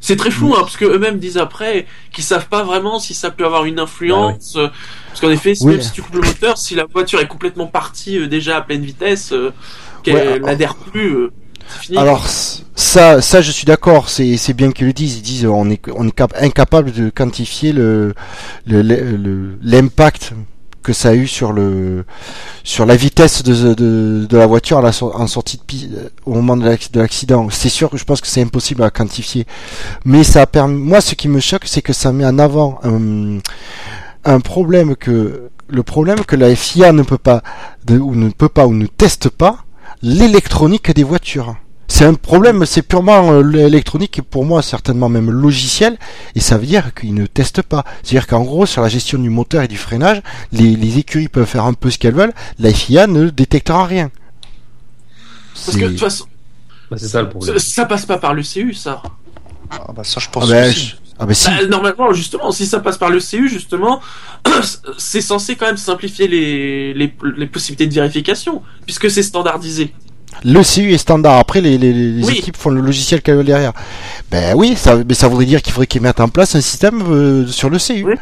C'est très flou, hein, parce que eux-mêmes disent après qu'ils savent pas vraiment si ça peut avoir une influence. euh, Parce qu'en effet, Oui. même si tu coupes le moteur, si la voiture est complètement partie euh, déjà à pleine vitesse, euh, qu'elle Ouais, n'adhère plus, euh, fini. Alors ça, ça je suis d'accord, c'est c'est bien qu'ils le disent. Ils disent on est on est cap- incapable de quantifier le le- le- le- l'impact que ça a eu sur le sur la vitesse de de, de la voiture à la en sortie de piste au moment de l'acc- de l'accident. C'est sûr que je pense que c'est impossible à quantifier, mais ça a permis. Moi, ce qui me choque, c'est que ça met en avant un, un problème que le problème que la FIA ne peut pas de- ou ne peut pas ou ne teste pas l'électronique des voitures. C'est un problème, c'est purement euh, l'électronique et pour moi certainement même logiciel et ça veut dire qu'ils ne testent pas. C'est-à-dire qu'en gros sur la gestion du moteur et du freinage, les, les écuries peuvent faire un peu ce qu'elles veulent, la FIA ne détectera rien. Parce que de toute façon, Bah, ça le problème. ça, ça passe pas par le CU, ça. Ah bah ça, je Ah pense ben, aussi. je- ah ben si. Bah, normalement, justement, si ça passe par le CU, justement, [CLEARS THROAT] c'est censé quand même simplifier les, les, les possibilités de vérification, puisque c'est standardisé. Le CU est standard. Après, les, les, les Oui. équipes font le logiciel qu'elles veulent derrière. Ben oui, ça, mais ça voudrait dire qu'il faudrait qu'ils mettent en place un système euh, sur le CU. Oui.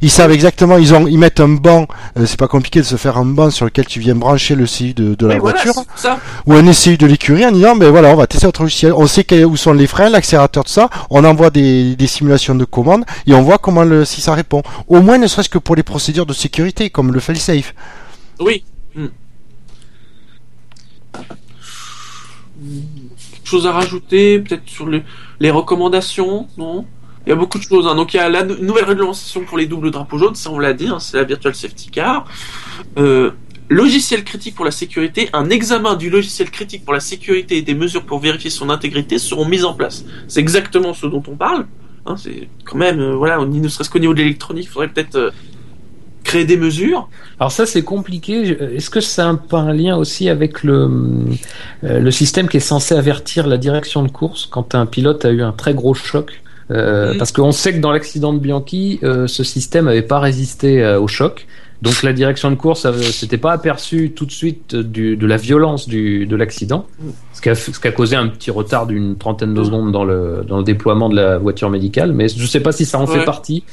Ils savent exactement, ils ont, ils mettent un banc. euh, c'est pas compliqué de se faire un banc sur lequel tu viens brancher le CU de, de la voiture ça. ou un ECU de l'écurie en disant, ben voilà, on va tester votre logiciel. On sait où sont les freins, l'accélérateur, tout ça. On envoie des, des simulations de commandes et on voit comment le, si ça répond. Au moins, ne serait-ce que pour les procédures de sécurité, comme le fail-safe. Oui. Hmm. Quelque chose à rajouter, peut-être sur le- les recommandations, non? Il y a beaucoup de choses. hein. Donc il y a la nou- nouvelle réglementation pour les doubles drapeaux jaunes, ça on l'a dit, hein, c'est la Virtual Safety Car. Euh, logiciel critique pour la sécurité, un examen du logiciel critique pour la sécurité et des mesures pour vérifier son intégrité seront mises en place. C'est exactement ce dont on parle. Hein, c'est quand même, euh, voilà, on- ne serait-ce qu'au niveau de l'électronique, faudrait peut-être euh, créer des mesures. Alors ça c'est compliqué. Je- Est-ce que c'est un peu un lien aussi avec le euh, le système qui est censé avertir la direction de course quand un pilote a eu un très gros choc Euh, Mhm. Parce qu'on sait que dans l'accident de Bianchi, euh, ce système n'avait pas résisté euh, au choc. Donc la direction de course s'était pas aperçue tout de suite du- de la violence du, de l'accident, Mhm. ce qui, a, ce qui a causé un petit retard d'une trentaine de secondes dans le, dans le déploiement de la voiture médicale. Mais je sais pas si ça en Ouais. fait partie.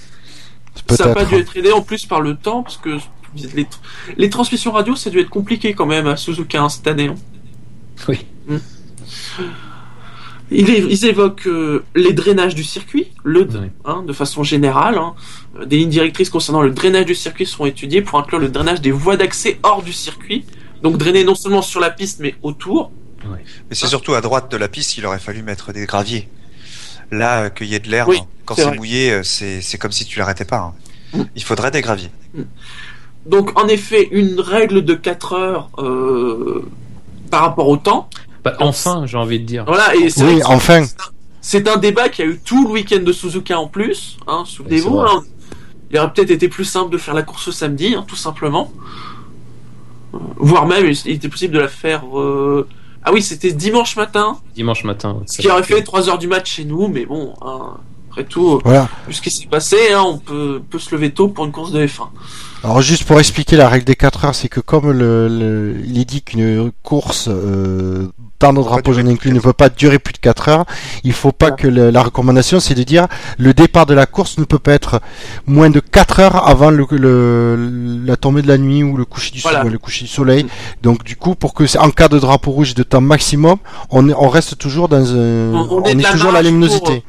Ça n'a pas dû être aidé en plus par le temps, parce que les, tr- les transmissions radio, ça a dû être compliqué quand même à Suzuka hein, cette année. hein. Oui. Mm. Ils, évoquent euh, les drainages du circuit, le, Oui. hein, de façon générale. hein. Des lignes directrices concernant le drainage du circuit seront étudiées pour inclure le drainage des voies d'accès hors du circuit. Donc drainer non seulement sur la piste, mais autour. Mais c'est surtout à droite de la piste qu'il aurait fallu mettre des graviers. Là, euh, qu'il y ait de l'herbe, Oui, quand c'est mouillé, euh, c'est c'est comme si tu l'arrêtais pas. hein. Mm. Il faudrait des graviers. Donc en effet, une règle de 4 heures euh, par rapport au temps. Bah, enfin, j'ai envie de dire. Voilà, et c'est Oui, enfin. C'est un débat qui a eu tout le week-end de Suzuka en plus. Hein, Souvenez-vous. Hein. il aurait peut-être été plus simple de faire la course au samedi, hein, tout simplement. Euh, Voire même, il il était possible de la faire. euh, Ah oui, c'était dimanche matin, Dimanche matin. ouais, ce qui aurait fait 3 heures du match chez nous, mais bon, hein, après tout, Voilà. vu ce qui s'est passé, hein, on peut, peut se lever tôt pour une course de F1. Alors juste pour expliquer la règle des 4 heures, c'est que comme le, le- il est dit qu'une course euh, dans nos drapeaux jaunes inclus ne peut pas durer plus de 4 heures, il faut pas que le- la recommandation c'est de dire le départ de la course ne peut pas être moins de 4 heures avant le, le- la tombée de la nuit ou le coucher du, Voilà. soleil, le coucher du soleil. Donc du coup pour que c'est- en cas de drapeau rouge de temps maximum, on, est- on reste toujours dans un, On- on on, est est, la toujours la luminosité. pour,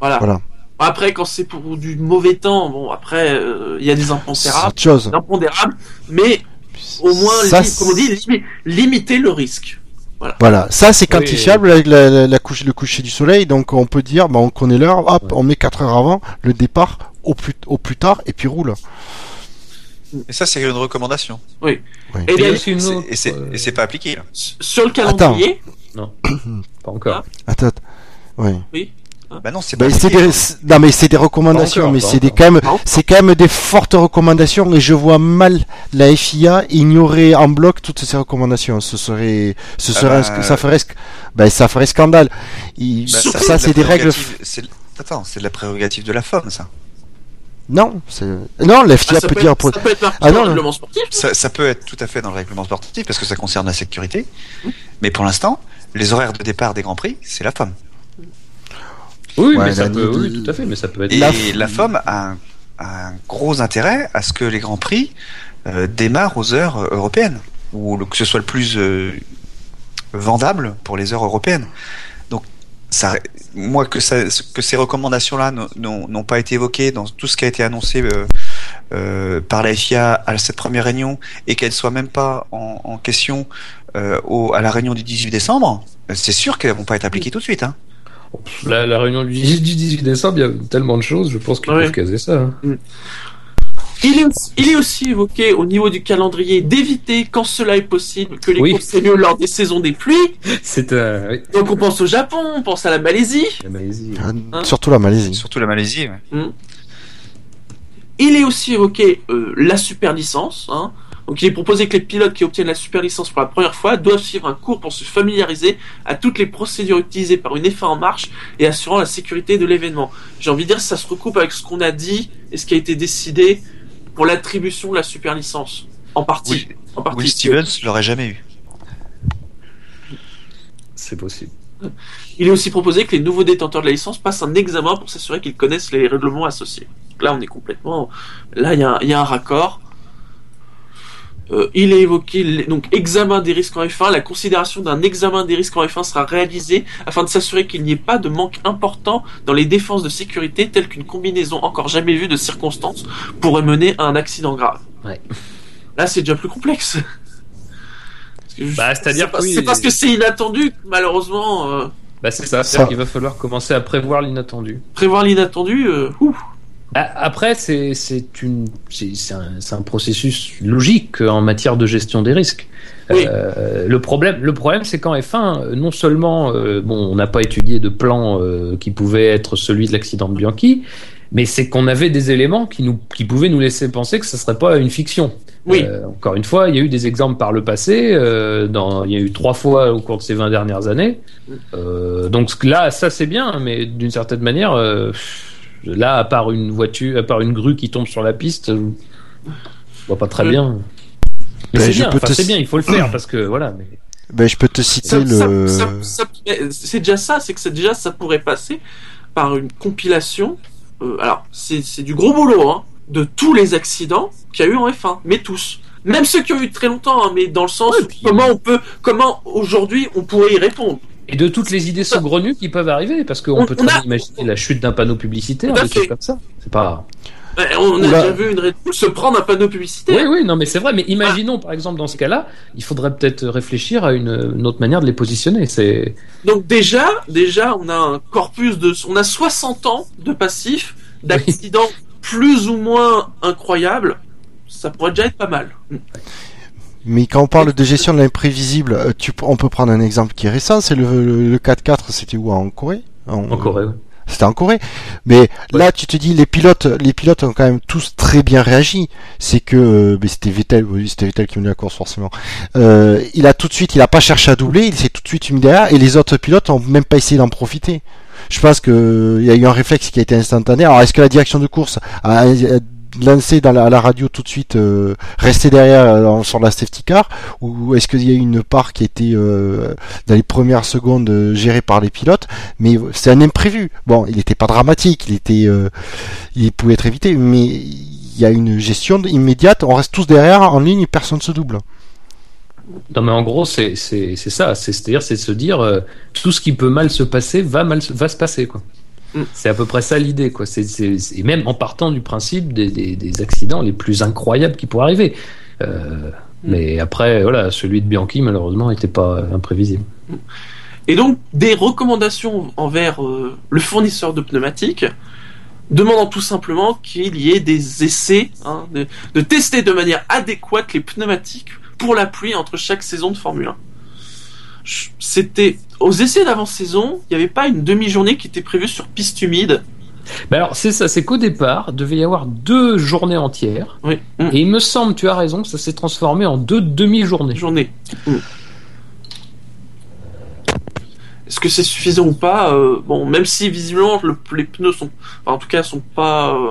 Voilà. Voilà. Après, quand c'est pour du mauvais temps, bon, après, euh, il y a des impondérables, impondérables, mais au moins, Ça, comme on dit, limi- limiter le risque. Voilà, ça c'est Oui. quantifiable avec la, la, la couche, le coucher du soleil, donc on peut dire, bah, on connaît l'heure, hop, Ouais. on met 4 heures avant le départ au plus, au plus tard et puis roule. Et ça, c'est une recommandation. Et Et C'est- Et euh, pas appliqué. là. sur le calendrier, pas encore. Attends, ouais. Bah non, c'est pas Bah, des, non mais c'est des recommandations, encore, mais c'est des quand même, c'est quand même des fortes recommandations et je vois mal la FIA ignorer en bloc toutes ces recommandations. Ce serait, ce Ah serait, un bah, ça ferait, bah, ça ferait scandale. Il- Bah, ça, c'est des règles. Attends, c'est de la prérogative de la FOM, ça. Non, c'est, non, la FIA ah, peut peut dire être, pour- ça peut être marqué Ah dans le règlement sportif. ça. Ça peut être tout à fait dans le règlement sportif parce que ça concerne la sécurité. Mais pour l'instant, les horaires de départ des Grands Prix, c'est la FOM. Oui, Ouais, mais ça la- peut, oui, tout à fait, mais ça peut être. Et La- la, FOM a un, a un gros intérêt à ce que les grands prix euh, démarrent aux heures euh, européennes, ou le- que ce soit le plus euh, vendable pour les heures européennes. Donc, ça, moi, que, ça, que ces recommandations-là n'ont- pas été évoquées dans tout ce qui a été annoncé euh, euh, par la FIA à cette première réunion et qu'elles soient même pas en, en question euh, au, à la réunion du 18 décembre, c'est sûr qu'elles vont pas être appliquées tout de suite. Hein. La, la réunion du 18 du 18 décembre, il y a tellement de choses, je pense qu'ils Ouais. peuvent caser ça. hein. Il est, aussi, il est aussi évoqué au niveau du calendrier d'éviter, quand cela est possible, que les Oui. courses aient lieu lors des saisons des pluies. C'est un. Oui. Donc on pense au Japon, on pense à la Malaisie. La Malaisie. Euh, Hein Surtout la Malaisie. Surtout la Malaisie. ouais. Il est aussi évoqué euh, la super licence. Hein. Donc il est proposé que les pilotes qui obtiennent la super licence pour la première fois doivent suivre un cours pour se familiariser à toutes les procédures utilisées par une F1 en marche et assurant la sécurité de l'événement. J'ai envie de dire ça se recoupe avec ce qu'on a dit et ce qui a été décidé pour l'attribution de la super licence. En partie. Will, en partie. Will Stevens l'aurait jamais eu. C'est possible. Il est aussi proposé que les nouveaux détenteurs de la licence passent un examen pour s'assurer qu'ils connaissent les règlements associés. Donc là, on est complètement. Là, il y, a un- il y a un raccord. Euh, il est évoqué donc examen des risques en F1. La considération d'un examen des risques en F1 sera réalisée afin de s'assurer qu'il n'y ait pas de manque important dans les défenses de sécurité telles qu'une combinaison encore jamais vue de circonstances pourrait mener à un accident grave. Ouais. Là, c'est déjà plus complexe. Bah, c'est-à-dire c'est pas- que oui, c'est parce que c'est inattendu, que, malheureusement. euh, Bah, c'est ça. Ça. C'est-à-dire qu'il va falloir commencer à prévoir l'inattendu. prévoir l'inattendu, euh, ouf. Après, c'est un, c'est un processus logique en matière de gestion des risques. Oui. Euh, le problème, le problème, c'est qu'en F1, euh, non seulement euh, bon, on n'a pas étudié de plan euh, qui pouvait être celui de l'accident de Bianchi, mais c'est qu'on avait des éléments qui nous qui pouvaient nous laisser penser que ce serait pas une fiction. Oui. Euh, encore une fois, il y a eu des exemples par le passé. euh, dans, il y a eu trois fois au cours de ces 20 dernières années. Euh, donc là, ça c'est bien, mais d'une certaine manière, euh, là, à part une voiture, à part une grue qui tombe sur la piste, euh, je vois pas très Ouais. bien. Mais Ben, c'est bien, enfin, te- bien, il faut le faire parce que voilà. Mais... Ben, je peux te citer Ça- le. ça- ça- mais c'est déjà ça, c'est que déjà ça pourrait passer par une compilation. euh, alors c'est c'est du gros boulot, hein, de tous les accidents qu'il y a eu en F1, mais tous. Même ceux qui ont eu très longtemps, hein, mais dans le sens Ouais, où puis- comment on peut, comment aujourd'hui on pourrait y répondre. Et de toutes les idées saugrenues qui peuvent arriver, parce qu'on On- peut très a- bien imaginer la chute d'un panneau publicitaire, des trucs fait. comme ça. C'est pas. Ouais, On a Oula. déjà vu une Red Bull se prendre un panneau publicitaire. Oui, oui, non, mais c'est vrai. Mais imaginons, par exemple, dans ce cas-là, il faudrait peut-être réfléchir à une, une autre manière de les positionner. C'est Donc déjà, déjà, on a un corpus de, on a 60 ans de passifs, d'accidents plus ou moins incroyables. Ça pourrait déjà être pas mal. Mais quand on parle de gestion de l'imprévisible, euh, tu, on peut prendre un exemple qui est récent, c'est le, le, le 4-4, c'était où? En Corée? En Corée. ouais. C'était en Corée. Mais là, tu te dis, les pilotes, les pilotes ont quand même tous très bien réagi. C'est que, euh, mais c'était Vettel, oui, c'était Vettel qui menait la course forcément. Euh, il a tout de suite, il a pas cherché à doubler, il s'est tout de suite mis derrière, et les autres pilotes ont même pas essayé d'en profiter. Je pense que il y a eu un réflexe qui a été instantané. Alors, est-ce que la direction de course a, a lancé dans la, à la radio tout de suite, euh, rester derrière euh, sur la safety car, ou est-ce qu'il y a une part qui était euh, dans les premières secondes euh, gérée par les pilotes? Mais c'est un imprévu. Bon, il n'était pas dramatique, il était, il pouvait être évité, mais il y a une gestion immédiate. On reste tous derrière en ligne, personne se double. Non, mais en gros, c'est ça. C'est c'est-à-dire, c'est de se dire tout ce qui peut mal se passer va mal va se passer quoi. Mm. C'est à peu près ça l'idée quoi. C'est et même en partant du principe des, des, des accidents les plus incroyables qui pourraient arriver. Euh, mais après, voilà, celui de Bianchi malheureusement n'était pas imprévisible. Et donc des recommandations envers euh, le fournisseur de pneumatiques, demandant tout simplement qu'il y ait des essais, hein, de, de tester de manière adéquate les pneumatiques pour la pluie entre chaque saison de Formule 1. Je- C'était aux essais d'avant-saison, il n'y avait pas une demi-journée qui était prévue sur piste humide. Ben alors c'est ça, c'est qu'au départ devait y avoir deux journées entières. Oui, mm, Et il me semble, tu as raison, que ça s'est transformé en deux demi-journées. journée. Mm. Est-ce que c'est suffisant ou pas? Euh, Bon, même si visiblement le- les pneus sont, enfin, en tout cas, sont pas euh,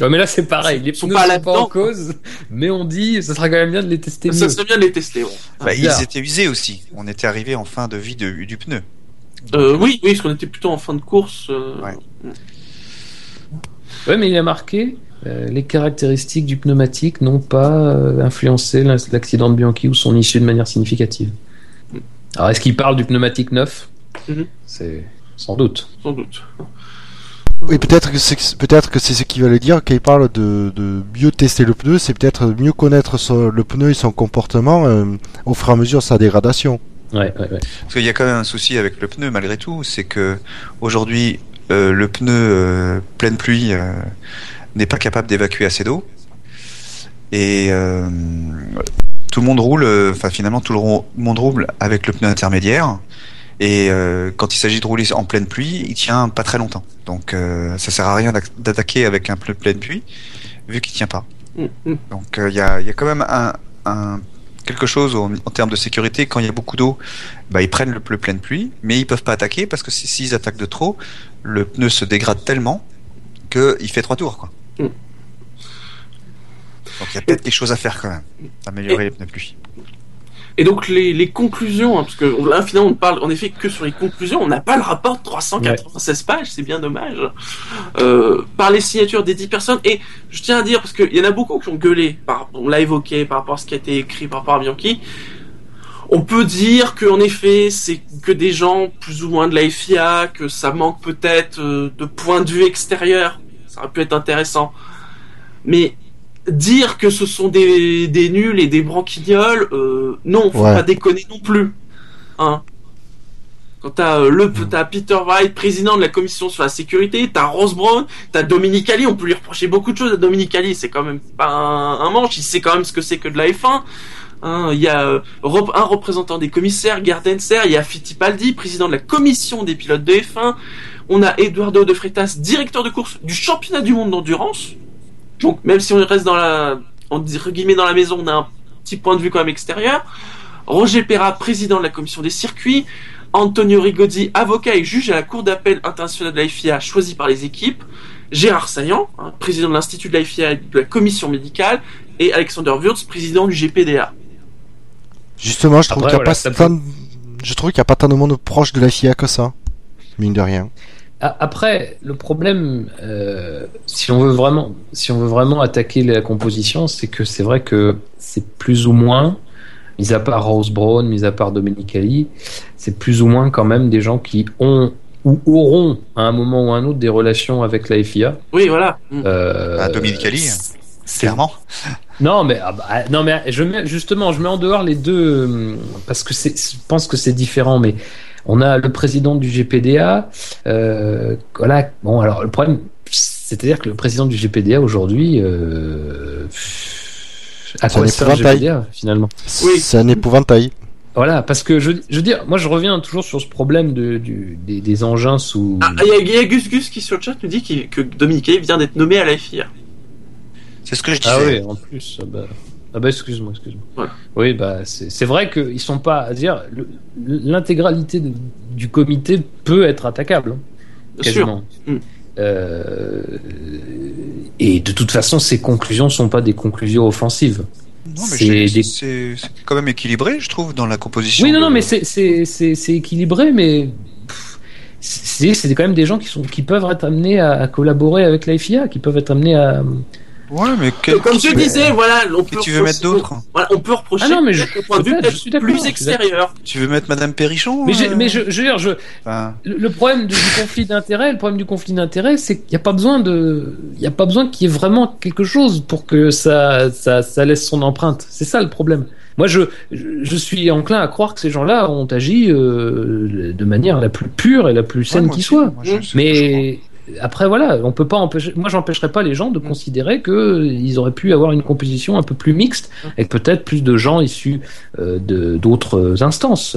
Ouais, mais là c'est pareil, les Ils pneus pas sont pas en cause, mais on dit, ça sera quand même bien de les tester Ça mieux. serait bien de les tester. ouais. Bah, ils bizarre. étaient usés aussi. On était arrivé en fin de vie de- du pneu. Euh, oui, oui, parce qu'on était plutôt en fin de course. euh, Ouais. Ouais, mais il a marqué euh, les caractéristiques du pneumatique n'ont pas euh, influencé l'accident de Bianchi ou son issue de manière significative. Alors, est-ce qu'il parle du pneumatique neuf? Mhm. C'est sans doute. Sans doute. Oui, peut-être que c'est peut-être que c'est ce qu'il veut dire quand il parle de, de mieux tester le pneu, c'est peut-être mieux connaître son- le pneu et son comportement euh, au fur et à mesure de sa dégradation. Ouais, ouais, ouais. Parce qu'il y a quand même un souci avec le pneu malgré tout, c'est que aujourd'hui euh, le pneu euh, pleine pluie euh, n'est pas capable d'évacuer assez d'eau et euh, tout le monde roule, euh, enfin finalement tout le monde roule avec le pneu intermédiaire et euh, quand il s'agit de rouler en pleine pluie, il tient pas très longtemps. Donc euh, ça sert à rien d'attaquer avec un pneu pleine pluie vu qu'il tient pas. Mm, mm. Donc euh, il y, a, y a quand même un, un- quelque chose en, en termes de sécurité. Quand il y a beaucoup d'eau, bah, ils prennent le pneu pleine pluie, mais ils peuvent pas attaquer parce que si- s'ils attaquent de trop, le pneu se dégrade tellement qu'il fait trois tours. Quoi. Mm. Donc il y a peut-être des choses à faire quand même, améliorer les pneus pluie. Et donc les, les conclusions, hein, parce que là finalement on ne parle en effet que sur les conclusions, on n'a pas le rapport de 396 pages, c'est bien dommage, euh, par les signatures des 10 personnes. Et je tiens à dire, parce qu'il y en a beaucoup qui ont gueulé, par, on l'a évoqué par rapport à ce qui a été écrit par rapport à Bianchi, on peut dire que en effet c'est que des gens plus ou moins de la FIA, que ça manque peut-être euh, de point de vue extérieur, ça aurait pu être intéressant. Mais dire que ce sont des, des nuls et des branquignoles, euh, non, faut Ouais. pas déconner non plus. Hein. Quand t'as euh, le, t'as Peter Wright, président de la commission sur la sécurité, t'as Ross Brown, t'as Dominique Ali, on peut lui reprocher beaucoup de choses à Dominique Ali, c'est quand même pas un, un manche, il sait quand même ce que c'est que de la F1. Hein, il y a euh, un représentant des commissaires, Gardenser, il y a Fittipaldi, président de la commission des pilotes de F1. On a Eduardo de Freitas, directeur de course du championnat du monde d'endurance. Donc même si on reste dans la, entre guillemets dans la maison, on a un petit point de vue quand même extérieur. Roger Perra, président de la commission des circuits. Antonio Rigozzi, avocat et juge à la Cour d'appel internationale de la FIA, choisi par les équipes. Gérard Saillant, hein, président de l'Institut de la FIA et de la commission médicale. Et Alexander Wurz, président du GPDA. Justement, je trouve qu'il n'y a, voilà, pas tant de- je trouve qu'il y a pas tant de monde proche de la FIA que ça, mine de rien. Après, le problème, euh, si on veut vraiment, si on veut vraiment attaquer la composition, c'est que c'est vrai que c'est plus ou moins, mis à part Rose Brown, mis à part Dominique Ali, c'est plus ou moins quand même des gens qui ont ou auront à un moment ou à un autre des relations avec la FIA. Oui, voilà. Euh, Ah, Dominique Ali, c'est- Clairement. Non, mais ah bah, ah, non, mais je mets justement, je mets en dehors les deux parce que c'est, je pense que c'est différent. Mais on a le président du GPDA. Euh, voilà. Bon, alors le problème, c'est-à-dire que le président du GPDA aujourd'hui, euh, à C'est quoi un sert le épouvantail. GPDA finalement Oui. C'est un épouvantail. Voilà, parce que je, je veux dire, moi je reviens toujours sur ce problème de, du, des, des engins sous. Ah, il y, y a Gus Gus qui sur le chat nous dit qu'il- que Dominique vient d'être nommé à la FIA. C'est ce que je disais. Ah oui, en plus. ah bah, ah bah, excuse-moi, excuse-moi. Voilà. Oui, bah c'est c'est vrai qu'ils sont pas à dire le- l'intégralité de- du comité peut être attaquable, hein, Bien sûr. quasiment. Mm. Euh, et de toute façon, ces conclusions sont pas des conclusions offensives. Non, mais C'est des- c'est c'est quand même équilibré, je trouve, dans la composition. Oui, non, non, mais c'est c'est c'est c'est équilibré, mais pff, c'est c'est quand même des gens qui sont qui peuvent être amenés à, à collaborer avec la FIA, qui peuvent être amenés à. Ouais, mais quel... Comme je disais, voilà, on peut Qui tu veux mettre reprocher- d'autre Voilà, on peut reprocher Ah non, mais je- point de vue suis plus extérieur. Tu veux mettre Madame Perrichon Mais, euh, mais je, je veux dire, je, enfin, Le, le problème du, du conflit d'intérêt, le problème du conflit d'intérêt, c'est qu'il n'y a pas besoin de, il y a pas besoin qu'il y ait vraiment quelque chose pour que ça, ça, ça laisse son empreinte. C'est ça le problème. Moi, je, je, suis enclin à croire que ces gens-là ont agi euh, de manière la plus pure et la plus saine qui soit. moi, Mais après, voilà, on peut pas empêcher. Moi, j'empêcherai pas les gens de Mm. considérer que ils auraient pu avoir une composition un peu plus mixte, avec peut-être plus de gens issus euh, de d'autres instances.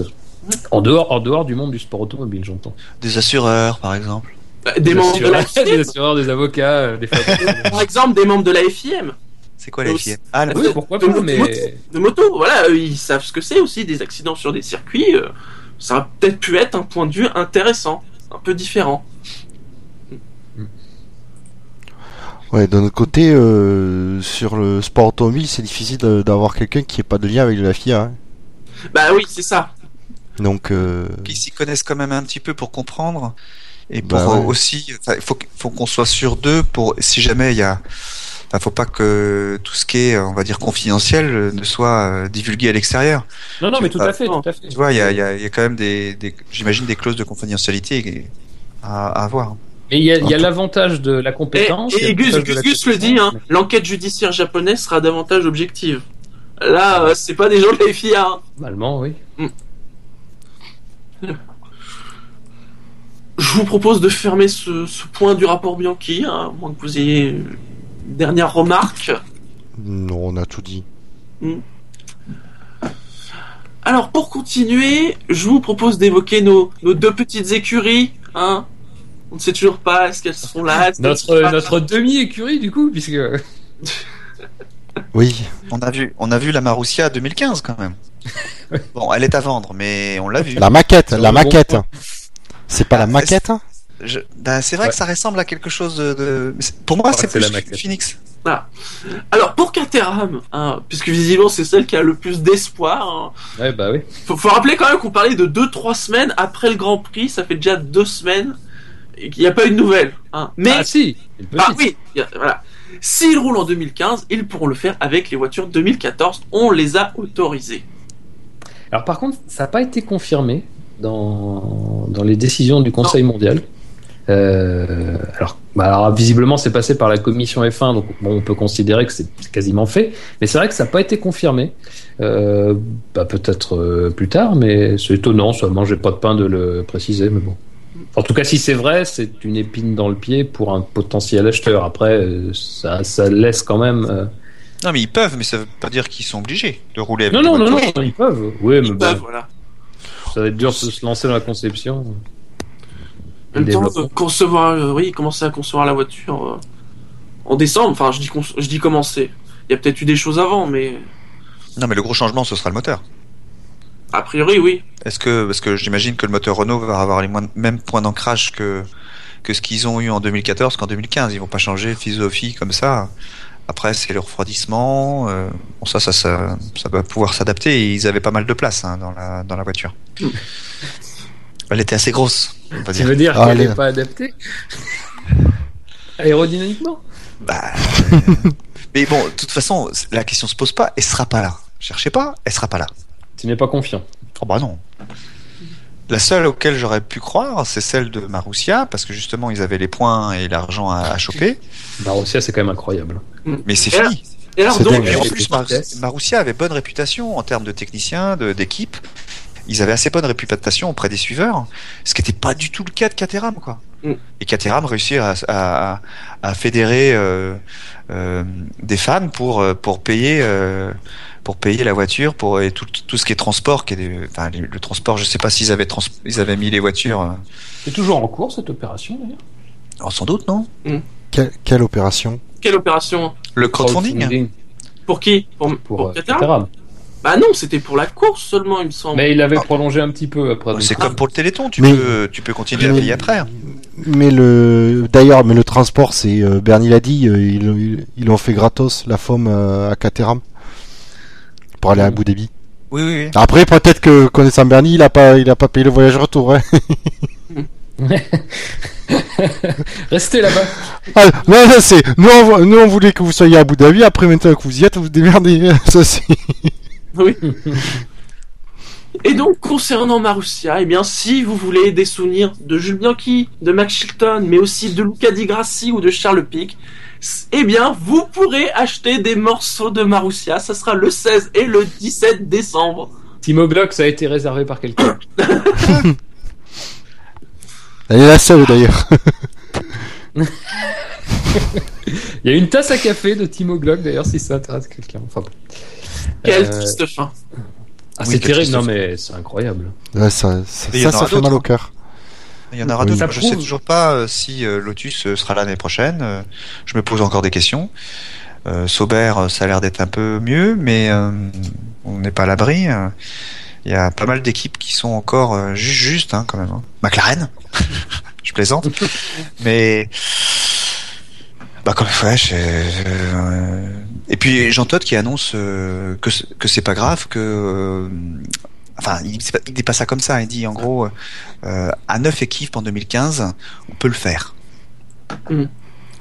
En dehors, en dehors du monde du sport automobile, j'entends. Des assureurs, par exemple. Bah, Des membres de la assureurs, FIM, des assureurs, des avocats, euh, des par exemple, des membres de la FIM, C'est quoi la FIM Ah, la Oui, pourquoi de pas, moto- mais de moto. Voilà, eux, ils savent ce que c'est aussi des accidents sur des circuits. euh, Ça aurait peut-être pu être un point de vue intéressant, un peu différent. Ouais, d'un autre côté, euh, sur le sport automobile, c'est difficile d'avoir quelqu'un qui ait pas de lien avec la FIA. hein. Bah oui, c'est ça. Donc, euh, qui s'y connaissent quand même un petit peu pour comprendre. Et pour Bah ouais. euh, aussi, il faut, qu- faut qu'on soit sûr d'eux pour si jamais il y a. Enfin, faut pas que tout ce qui est, on va dire, confidentiel ne soit euh, divulgué à l'extérieur. Non, non, Tu- mais tout à fait, tout à fait. Tu vois, il y a, il y, a, il y a quand même des, des j'imagine, des clauses de confidentialité à, à avoir. Et il y a, y l'avantage de la Et, compétence. a et Gus, le dit, hein, l'enquête judiciaire japonaise sera davantage objective. Là, euh, c'est pas des gens de la FIA. Normalement, oui. Je vous propose de fermer ce, ce point du rapport Bianchi, hein, à moins que vous ayez une dernière remarque. non, on a tout dit. Alors, pour continuer, je vous propose d'évoquer nos, nos deux petites écuries. Hein. On ne sait toujours pas, est-ce qu'elles seront là Notre, pas notre demi-écurie, du coup, puisque. Oui, On a vu, on a vu la Marussia 2015 quand même. bon, elle est à vendre, mais on l'a vu. la maquette, la bon maquette. C'est pas la Ah, maquette hein Je- ben, c'est vrai Ouais. que ça ressemble à quelque chose de. Pour moi, c'est plus la maquette. Phoenix. Alors, pour Caterham, hein, puisque visiblement c'est celle qui a le plus d'espoir, hein, Ouais, bah oui. faut, faut rappeler quand même qu'on parlait de 2-3 semaines après le Grand Prix, ça fait déjà deux semaines qu'il n'y a pas eu de nouvelles. Hein. Mais, Ah, si une ah oui, voilà. S'ils roulent en 2015, ils pourront le faire avec les voitures 2014. On les a autorisées. Alors, par contre, ça n'a pas été confirmé dans, dans les décisions du Conseil mondial. Euh, alors, bah, alors, visiblement, c'est passé par la commission F1, donc bon, on peut considérer que c'est quasiment fait. Mais c'est vrai que ça n'a pas été confirmé. Euh, bah, Peut-être euh, plus tard, mais c'est étonnant. Ça mangeait pas de pain de le préciser, mais bon. En tout cas, si c'est vrai, c'est une épine dans le pied pour un potentiel acheteur. Après, euh, ça, ça laisse quand même. euh, Non, mais ils peuvent, mais ça veut pas dire qu'ils sont obligés de rouler avec Non, non, non, non, ils peuvent. Oui, mais Ils bon, peuvent, voilà. ça va être dur de se lancer dans la conception. En même Le temps, développement. euh, concevoir, euh, oui, commencer à concevoir la voiture euh, en décembre. Enfin, je dis, cons- je dis commencer. Il y a peut-être eu des choses avant, mais Non, mais le gros changement, ce sera le moteur. A priori, oui. Est-ce que, parce que j'imagine que le moteur Renault va avoir les mêmes points d'ancrage que, que ce qu'ils ont eu en 2014 qu'en 2015. Ils vont pas changer de philosophie comme ça. Après, c'est le refroidissement. euh, bon, ça, ça, ça, ça va pouvoir s'adapter. Ils avaient pas mal de place hein, dans, la, dans la voiture. Mm. Elle était assez grosse, on va Tu dire. veux dire Ah, qu'elle n'est pas adaptée [LAUGHS] Aérodynamiquement? Bah, euh, [LAUGHS] mais bon, de toute façon, la question se pose pas. Elle sera pas là. Cherchez pas, elle sera pas là. Tu n'es pas confiant. Oh bah non. La seule auquel j'aurais pu croire, c'est celle de Marussia, parce que justement, ils avaient les points et l'argent à, à choper. Marussia, c'est quand même incroyable. Mais c'est Et là- fini. Et alors, donc. Et en plus. Marussia avait bonne réputation en termes de techniciens, de- d'équipe. Ils avaient assez bonne réputation auprès des suiveurs, ce qui n'était pas du tout le cas de Caterham, quoi. Mm. Et Caterham réussit à, à, à fédérer euh, euh, des fans pour euh, pour payer euh, pour payer la voiture, pour et tout, tout ce qui est transport, qui est des- enfin, les- le transport. Je sais pas s'ils avaient trans, ils avaient mis les voitures. euh, C'est toujours en cours cette opération d'ailleurs? oh, sans doute, non? Quelle, quelle opération? Quelle opération? Le crowdfunding. Pour qui? Pour, pour, pour euh. Bah non, c'était pour la course seulement, il me semble. Mais il avait Ah. prolongé un petit peu après. donc- C'est comme pour le Téléthon, tu Mais- peux tu peux continuer à Mais- payer après. Mais le d'ailleurs, mais le transport, c'est euh, Bernie l'a dit, euh, ils ils- ils l'ont fait gratos la FOM euh, à Caterham pour aller à Abu Dhabi. Oui, oui, oui. Après, peut-être que connaissant Bernie, il a pas, il a pas payé le voyage retour. Hein. [LAUGHS] Restez là-bas. [LAUGHS] Ah, non, non, c'est nous, on, nous on voulait que vous soyez à Abu Dhabi. Après, maintenant que vous y êtes, vous démerdez. [LAUGHS] Ça c'est. Oui. Et donc, concernant Marussia, eh bien, si vous voulez des souvenirs de Jules Bianchi, de Max Chilton, mais aussi de Luca Di Grassi ou de Charles Pic, eh bien, vous pourrez acheter des morceaux de Marussia. Ça sera le 16 et le 17 décembre. Timo Glock, ça a été réservé par quelqu'un. [COUGHS] Elle est la seule d'ailleurs. [LAUGHS] Il y a une tasse à café de Timo Glock d'ailleurs si ça intéresse quelqu'un. Enfin, bon. Quelle Euh, triste fin. Ah, Oui, c'est terrible, non mais c'est incroyable. Ouais, ça, ça, ça, ça fait mal au cœur. Il y en aura Oui. d'autres. Je prouve- sais toujours pas euh, si euh, Lotus euh, sera l'année prochaine. Je me pose encore des questions. Euh, Sauber, ça a l'air d'être un peu mieux, mais euh, on n'est pas à l'abri. Euh, Il y a pas mal d'équipes qui sont encore euh, juste juste hein, quand même. hein. McLaren, [LAUGHS] je plaisante, mais bah comme ouais, je- et puis Jean Todt qui annonce euh, que que c'est pas grave que euh, enfin, il il dit pas ça comme ça. Il dit en gros, euh, à 9 équipes en 2015, on peut le faire. Mm.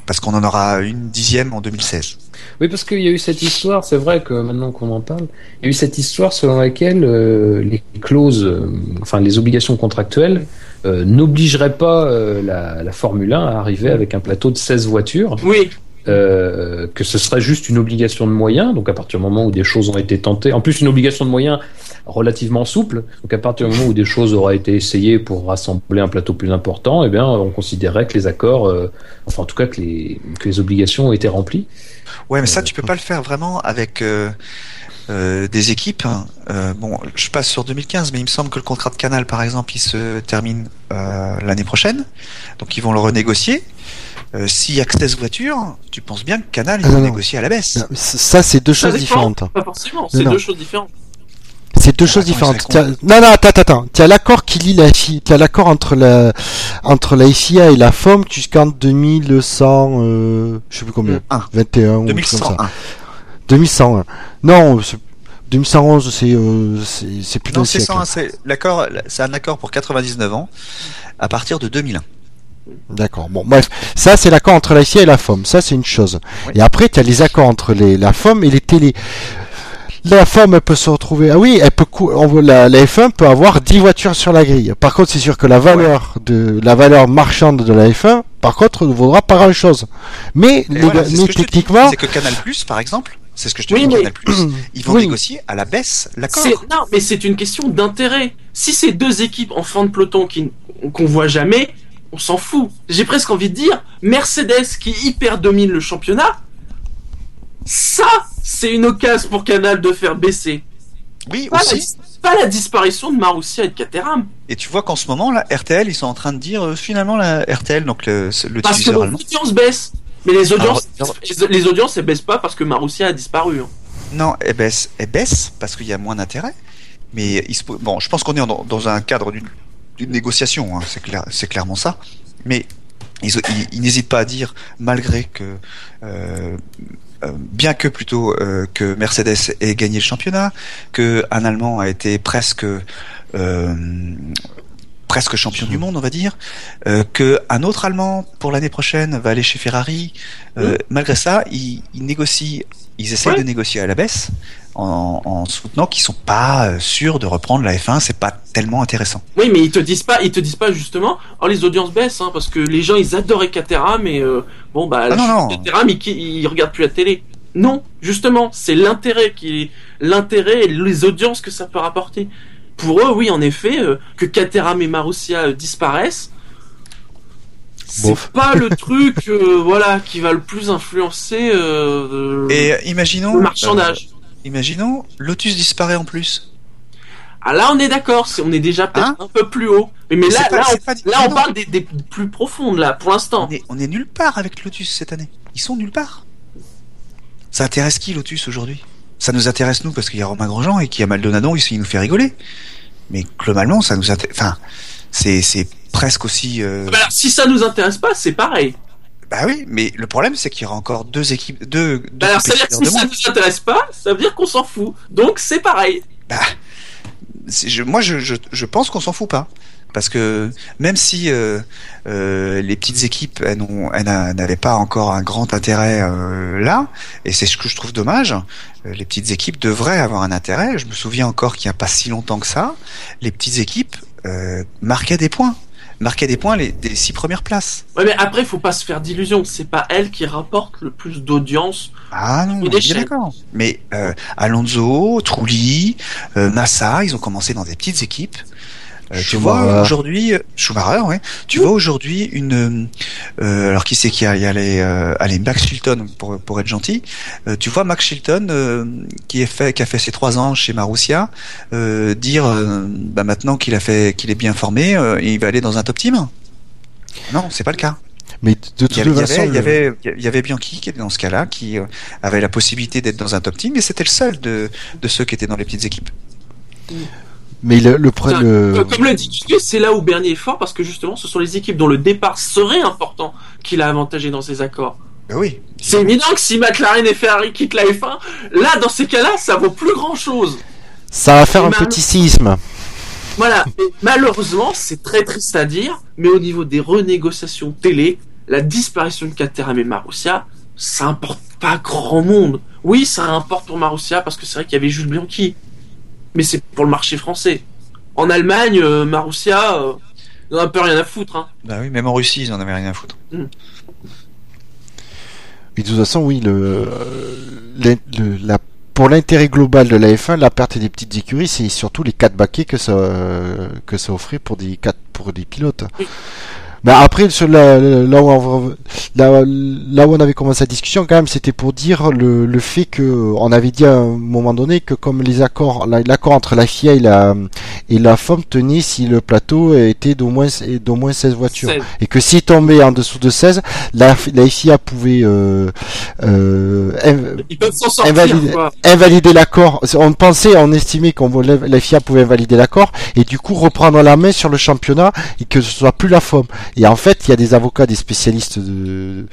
Parce qu'on en aura une dixième en 2016. Oui, parce qu'il y a eu cette histoire, c'est vrai que maintenant qu'on en parle, il y a eu cette histoire selon laquelle euh, les clauses, euh, enfin les obligations contractuelles, euh, n'obligeraient pas euh, la, la Formule 1 à arriver avec un plateau de 16 voitures, Oui, euh, que ce serait juste une obligation de moyens, donc à partir du moment où des choses ont été tentées, en plus une obligation de moyens relativement souple, donc à partir du moment où des choses auraient été essayées pour rassembler un plateau plus important, eh bien on considérait que les accords, euh, enfin en tout cas que les, que les obligations ont été remplies. Ouais, mais ça, Euh, tu peux pas le faire vraiment avec euh, euh, des équipes. hein. Euh, bon, je passe sur 2015, mais il me semble que le contrat de Canal, par exemple, il se termine euh, l'année prochaine. Donc, ils vont le renégocier. Euh, S'il y a que 16 voitures, tu penses bien que Canal, ils Ah, non. négocier à la baisse. Non, Ça, c'est deux Ça choses différentes. pas forcément, c'est non. deux choses différentes. C'est deux Ah, choses attends, différentes. Non, non, attends, attends, attends. Tu as l'accord qui lie la FI, tu as l'accord entre la, entre la FIA et la FOM jusqu'en 2100, euh, je sais plus combien, Mm. Un. 21 ou comme ça. 2101. 2101. Non, c'est- 2111, c'est, euh, c'est, c'est plus Non, d'un c'est siècle. 101, c'est l'accord, c'est un accord pour 99 ans à partir de 2001. D'accord. Bon, bref, ça c'est l'accord entre la FIA et la FOM. Ça c'est une chose. Oui. Et après, tu as les accords entre les, la FOM et les télés. La FOM, elle peut se retrouver. Ah oui, elle peut. cou- on veut- la, la F1 peut avoir 10 voitures sur la grille. Par contre, c'est sûr que la valeur de la valeur marchande de la F1, par contre, ne vaudra pas grand chose. Mais, les voilà, ce mais techniquement, c'est que Canal Plus, par exemple, c'est ce que je te Oui, dis, mais- Canal [CLEARS THROAT] ils vont Oui. négocier à la baisse l'accord. Non, mais c'est une question d'intérêt. Si c'est deux équipes en fin de peloton qu'on voit jamais, on s'en fout. J'ai presque envie de dire Mercedes qui hyper domine le championnat. Ça, c'est une occasion pour Canal de faire baisser. Oui, Pas, aussi. la, pas la disparition de Marussia et de Caterham. Et tu vois qu'en ce moment, là, RTL, ils sont en train de dire euh, finalement la RTL, donc le, le Parce que l'audience baisse. Mais les audiences, Alors, les, les audiences, elles baissent pas parce que Marussia a disparu. hein. Non, elle baisse, elle baisse parce qu'il y a moins d'intérêt. Mais il se, po- bon, je pense qu'on est dans, dans un cadre d'une d'une négociation, hein, c'est clair, c'est clairement ça. Mais ils, ils- ils n'hésitent pas à dire, malgré que, euh, euh, bien que plutôt euh, que Mercedes ait gagné le championnat, que un Allemand a été presque euh, presque champion du monde, on va dire, euh, que un autre Allemand pour l'année prochaine va aller chez Ferrari. Euh, Malgré ça, ils négocient, ils essayent Ouais. de négocier à la baisse en, en soutenant qu'ils sont pas euh, sûrs de reprendre la F1. C'est pas tellement intéressant. Oui, mais ils te disent pas, ils te disent pas justement, oh les audiences baissent, hein, parce que les gens ils adoraient Caterham, mais euh, bon bah Ah non. Caterham ils, ils regardent plus la télé. Non, justement, c'est l'intérêt qui, l'intérêt et les audiences que ça peut rapporter. Pour eux, oui, en effet, euh, que Caterham et Marussia euh, disparaissent, c'est pas le truc, euh, voilà, qui va le plus influencer euh, Et euh, imaginons, le marchandage. euh, imaginons, Lotus disparaît en plus. Ah là, on est d'accord, on est déjà peut-être Hein un peu plus haut. Mais, mais Mais là, pas- là, on, pas- là, on non. parle des, des plus profondes là, pour l'instant. On est, on est nulle part avec Lotus cette année. Ils sont nulle part. Ça intéresse qui Lotus aujourd'hui? Ça nous intéresse nous parce qu'il y a Romain Grosjean et qu'il y a Maldonado, il, il nous fait rigoler. Mais globalement, ça nous intéresse. Enfin, c'est c'est presque aussi. euh, Bah alors, si ça nous intéresse pas, c'est pareil. Bah oui, mais le problème c'est qu'il y aura encore deux équipes, deux, deux Bah alors, c'est-à-dire que compétiteurs si de ça nous intéresse pas, ça veut dire qu'on s'en fout. Donc, c'est pareil. Bah, je, moi, je, je, je pense qu'on s'en fout pas. Parce que même si euh, euh, les petites équipes n'avaient pas encore un grand intérêt euh, là, et c'est ce que je trouve dommage, les petites équipes devraient avoir un intérêt. Je me souviens encore qu'il n'y a pas si longtemps que ça, les petites équipes euh, marquaient des points, marquaient des points les, des six premières places. Ouais, mais après, faut pas se faire d'illusions. C'est pas elle qui rapporte le plus d'audience. Ah non, on est d'accord. Mais euh, Alonso, Trulli, euh, Massa, ils ont commencé dans des petites équipes. Euh, tu Schumacher. vois aujourd'hui, Schumacher, ouais. Tu vois aujourd'hui une, euh, alors qui c'est qui a, il y a les, euh, allez Max Chilton pour pour être gentil. Euh, tu vois Max Chilton euh, qui est fait, qui a fait ses trois ans chez Marussia, euh, dire, euh, bah maintenant qu'il a fait, qu'il est bien formé, euh, il va aller dans un top team? Non, c'est pas le cas. mais de toute Il y avait, il y façon, avait, il y avait, il y avait Bianchi qui était dans ce cas-là, qui euh, avait la possibilité d'être dans un top team, mais c'était le seul de, de ceux qui étaient dans les petites équipes. Mais le, le, le- Comme le dit c'est là où Bernier est fort parce que justement, ce sont les équipes dont le départ serait important qu'il a avantagé dans ses accords. Ben oui. C'est évident que si McLaren et Ferrari quittent la F1, là, dans ces cas-là, ça vaut plus grand chose. Ça va faire Et un mal- petit séisme. Voilà, mais malheureusement, c'est très triste à dire, mais au niveau des renégociations télé, la disparition de Caterham et Marussia, ça importe pas grand monde. Oui, ça importe pour Marussia parce que c'est vrai qu'il y avait Jules Bianchi, mais c'est pour le marché français. En Allemagne, euh, Marussia, euh, ils en ont un peu rien à foutre. Hein. Bah oui, même en Russie, ils en avaient rien à foutre. Mais de toute façon, oui, le, l'in- le- la, pour l'intérêt global de la F1, la perte des petites écuries, c'est surtout les quatre baquets que ça, que ça offrait pour des, quatre, pour des pilotes. Oui. Mais après, sur la, là, où on, là, là où on avait commencé la discussion, quand même, c'était pour dire le, le fait que on avait dit à un moment donné que comme les accords, la- l'accord entre la FIA et la, et la FOM tenait si le plateau était d'au moins, d'au moins 16 voitures. Et que s'il tombait en dessous de 16, la, la FIA pouvait euh, euh, inv- Ils peuvent s'en sortir. Invalide. quoi. invalider l'accord. On pensait, on estimait qu'on la FIA pouvait invalider l'accord et du coup reprendre la main sur le championnat et que ce soit plus la FOM. Et en fait, il y a des avocats, des spécialistes, de,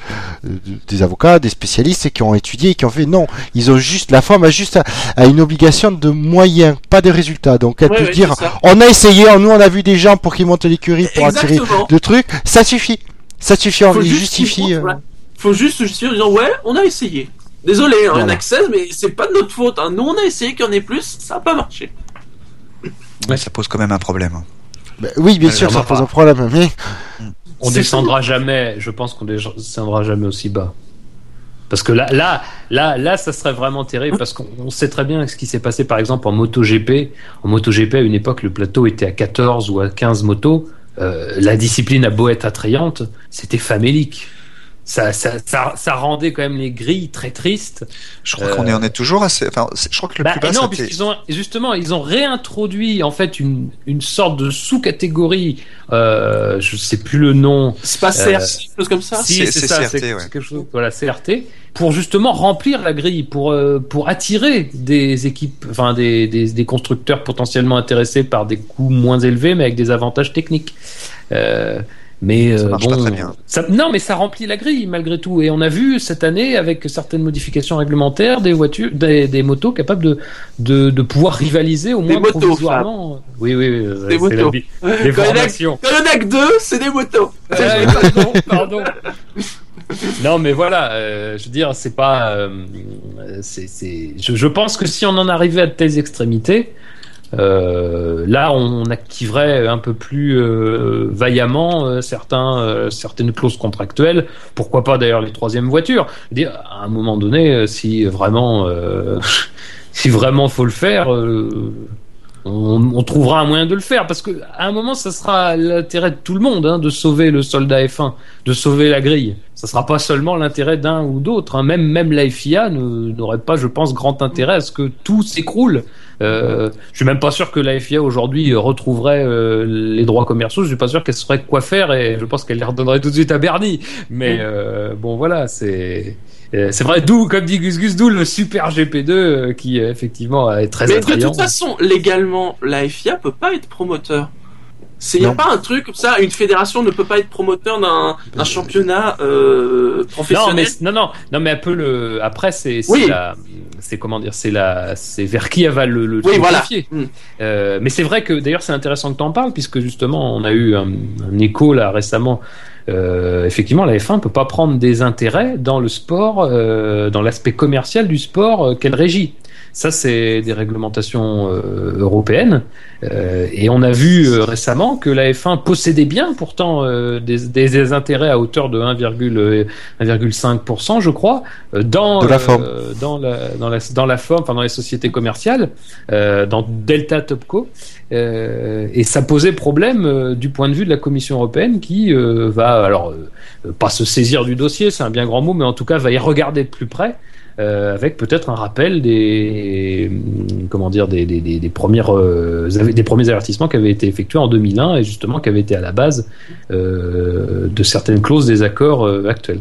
de- des avocats, des spécialistes qui ont étudié et qui ont fait non. Ils ont juste la FOM a juste a, a une obligation de moyens, pas de résultats. Donc elle Ouais, peut ouais, dire on a essayé, nous on a vu des gens pour qu'ils montent l'écurie pour attirer de trucs, ça suffit. Ça suffit, on Faut les juste justifie. euh. Faut juste se justifier en disant ouais, on a essayé. Désolé, hein, il y en Voilà. a que 16, mais c'est pas de notre faute. Hein. Nous, on a essayé qu'il y en ait plus, ça a pas marché. Mais ça pose quand même un problème. Bah, oui, bien sûr, ça pose pas. un problème, mais On descendra jamais. Je pense qu'on descendra jamais aussi bas. Parce que là, là, là, là, ça serait vraiment terrible parce qu'on on sait très bien ce qui s'est passé par exemple en MotoGP. En MotoGP, à une époque, le plateau était à 14 ou à 15 motos. Euh, la discipline a beau être attrayante, c'était famélique. Ça, ça, ça, ça rendait quand même les grilles très tristes. Je crois Euh, qu'on est, on est toujours assez. Enfin, je crois que le Bah, plus bas, non, puisqu'ils ont justement, ils ont réintroduit en fait une, une sorte de sous-catégorie. Euh, je sais plus le nom. C'est pas Euh, CRC, quelque chose comme ça Si, c'est- ça, CRT, c'est ouais. c'est quelque chose. Voilà, CRT pour justement remplir la grille, pour euh, pour attirer des équipes, enfin des, des des constructeurs potentiellement intéressés par des coûts moins élevés, mais avec des avantages techniques. Euh, mais Ça euh, marche bon, pas très bien. ça- non, mais ça remplit la grille malgré tout. Et on a vu cette année, avec certaines modifications réglementaires, des voitures, des, des motos capables de, de, de pouvoir rivaliser au Des moins motos, provisoirement. Oui, oui, oui. Des c'est la motos. bi- Quand il a- quand il y en a que deux, c'est des motos. Ouais, pardon, [LAUGHS] pardon. Non, mais voilà, euh, je veux dire, c'est pas. euh, c'est, je, je pense que si on en arrivait à de telles extrémités, euh, là, on activerait un peu plus euh, vaillamment euh, certains, euh, certaines clauses contractuelles. Pourquoi pas d'ailleurs les troisièmes voitures À un moment donné, euh, si vraiment, euh, [LAUGHS] si vraiment faut le faire. euh, on, trouvera un moyen de le faire parce que à un moment ça sera l'intérêt de tout le monde hein, de sauver le soldat F1 de sauver la grille ça sera pas seulement l'intérêt d'un ou d'autre hein. même même la FIA n'aurait pas je pense grand intérêt à ce que tout s'écroule euh, je suis même pas sûr que la FIA aujourd'hui retrouverait euh, les droits commerciaux. Je suis pas sûr qu'elle saurait quoi faire et je pense qu'elle les redonnerait tout de suite à Bernie. Mais euh, bon voilà c'est euh, c'est vrai, d'où, comme dit Gus Gus, d'où le super GP2 euh, qui effectivement est très Mais de toute façon, légalement, la FIA peut pas être promoteur. Il n'y a Non. pas un truc comme ça, une fédération ne peut pas être promoteur d'un championnat euh, Non, professionnel? mais non, non, non, mais un peu le. Après, c'est c'est Oui. la, c'est comment dire, c'est la, c'est vers qui avale le, le Oui, voilà. Mm. Euh, mais c'est vrai que d'ailleurs c'est intéressant que tu en parles puisque justement on a eu un, un écho là récemment. Euh, effectivement, la F1 peut pas prendre des intérêts dans le sport, euh, dans l'aspect commercial du sport euh, qu'elle régit. Ça, c'est des réglementations euh, européennes. Euh, et on a vu euh, récemment que la F1 possédait bien pourtant des, intérêts à hauteur de 1,5%, 1,5%, je crois, dans, la forme. dans la dans la dans la forme, enfin dans les sociétés commerciales, dans Delta Topco. Et ça posait problème du point de vue de la Commission européenne qui va alors pas se saisir du dossier, c'est un bien grand mot, mais en tout cas va y regarder de plus près. Euh, avec peut-être un rappel des comment dire des, des, des, des premières euh, des premiers avertissements qui avaient été effectués en 2001 et justement qui avaient été à la base euh, de certaines clauses des accords actuels.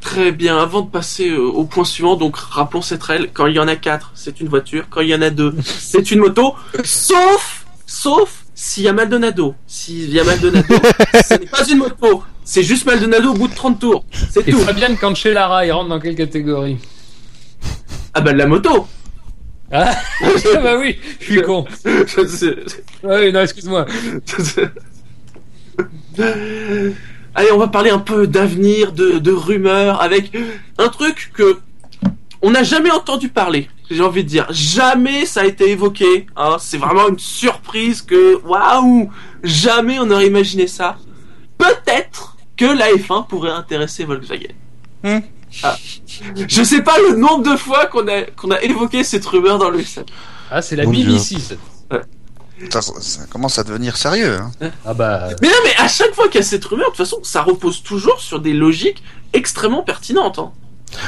Très bien, avant de passer au point suivant, donc rappelons cette règle, quand il y en a quatre, c'est une voiture, quand il y en a deux, [LAUGHS] c'est une moto, sauf, sauf s'il y a Maldonado. S'il y a Maldonado, [LAUGHS] ce n'est pas une moto, c'est juste Maldonado au bout de 30 tours, c'est tout. Fabian Cancellara, il rentre dans quelle catégorie Ah bah de la moto Ah, [LAUGHS] bah oui, je suis con. Je sais- Ah oui, non, excuse-moi. Allez, on va parler un peu d'avenir, de, de rumeurs, avec un truc que on n'a jamais entendu parler. J'ai envie de dire, jamais ça a été évoqué. Hein. C'est vraiment une surprise que, waouh, jamais on aurait imaginé ça. Peut-être que la F1 pourrait intéresser Volkswagen. Hmm. Ah. Je sais pas le nombre de fois qu'on a qu'on a évoqué cette rumeur dans le SAP. Ah, c'est la. BBC. ça. Ça, ça commence à devenir sérieux. hein. Ah bah. Mais non, mais à chaque fois qu'il y a cette rumeur, de toute façon, ça repose toujours sur des logiques extrêmement pertinentes. hein.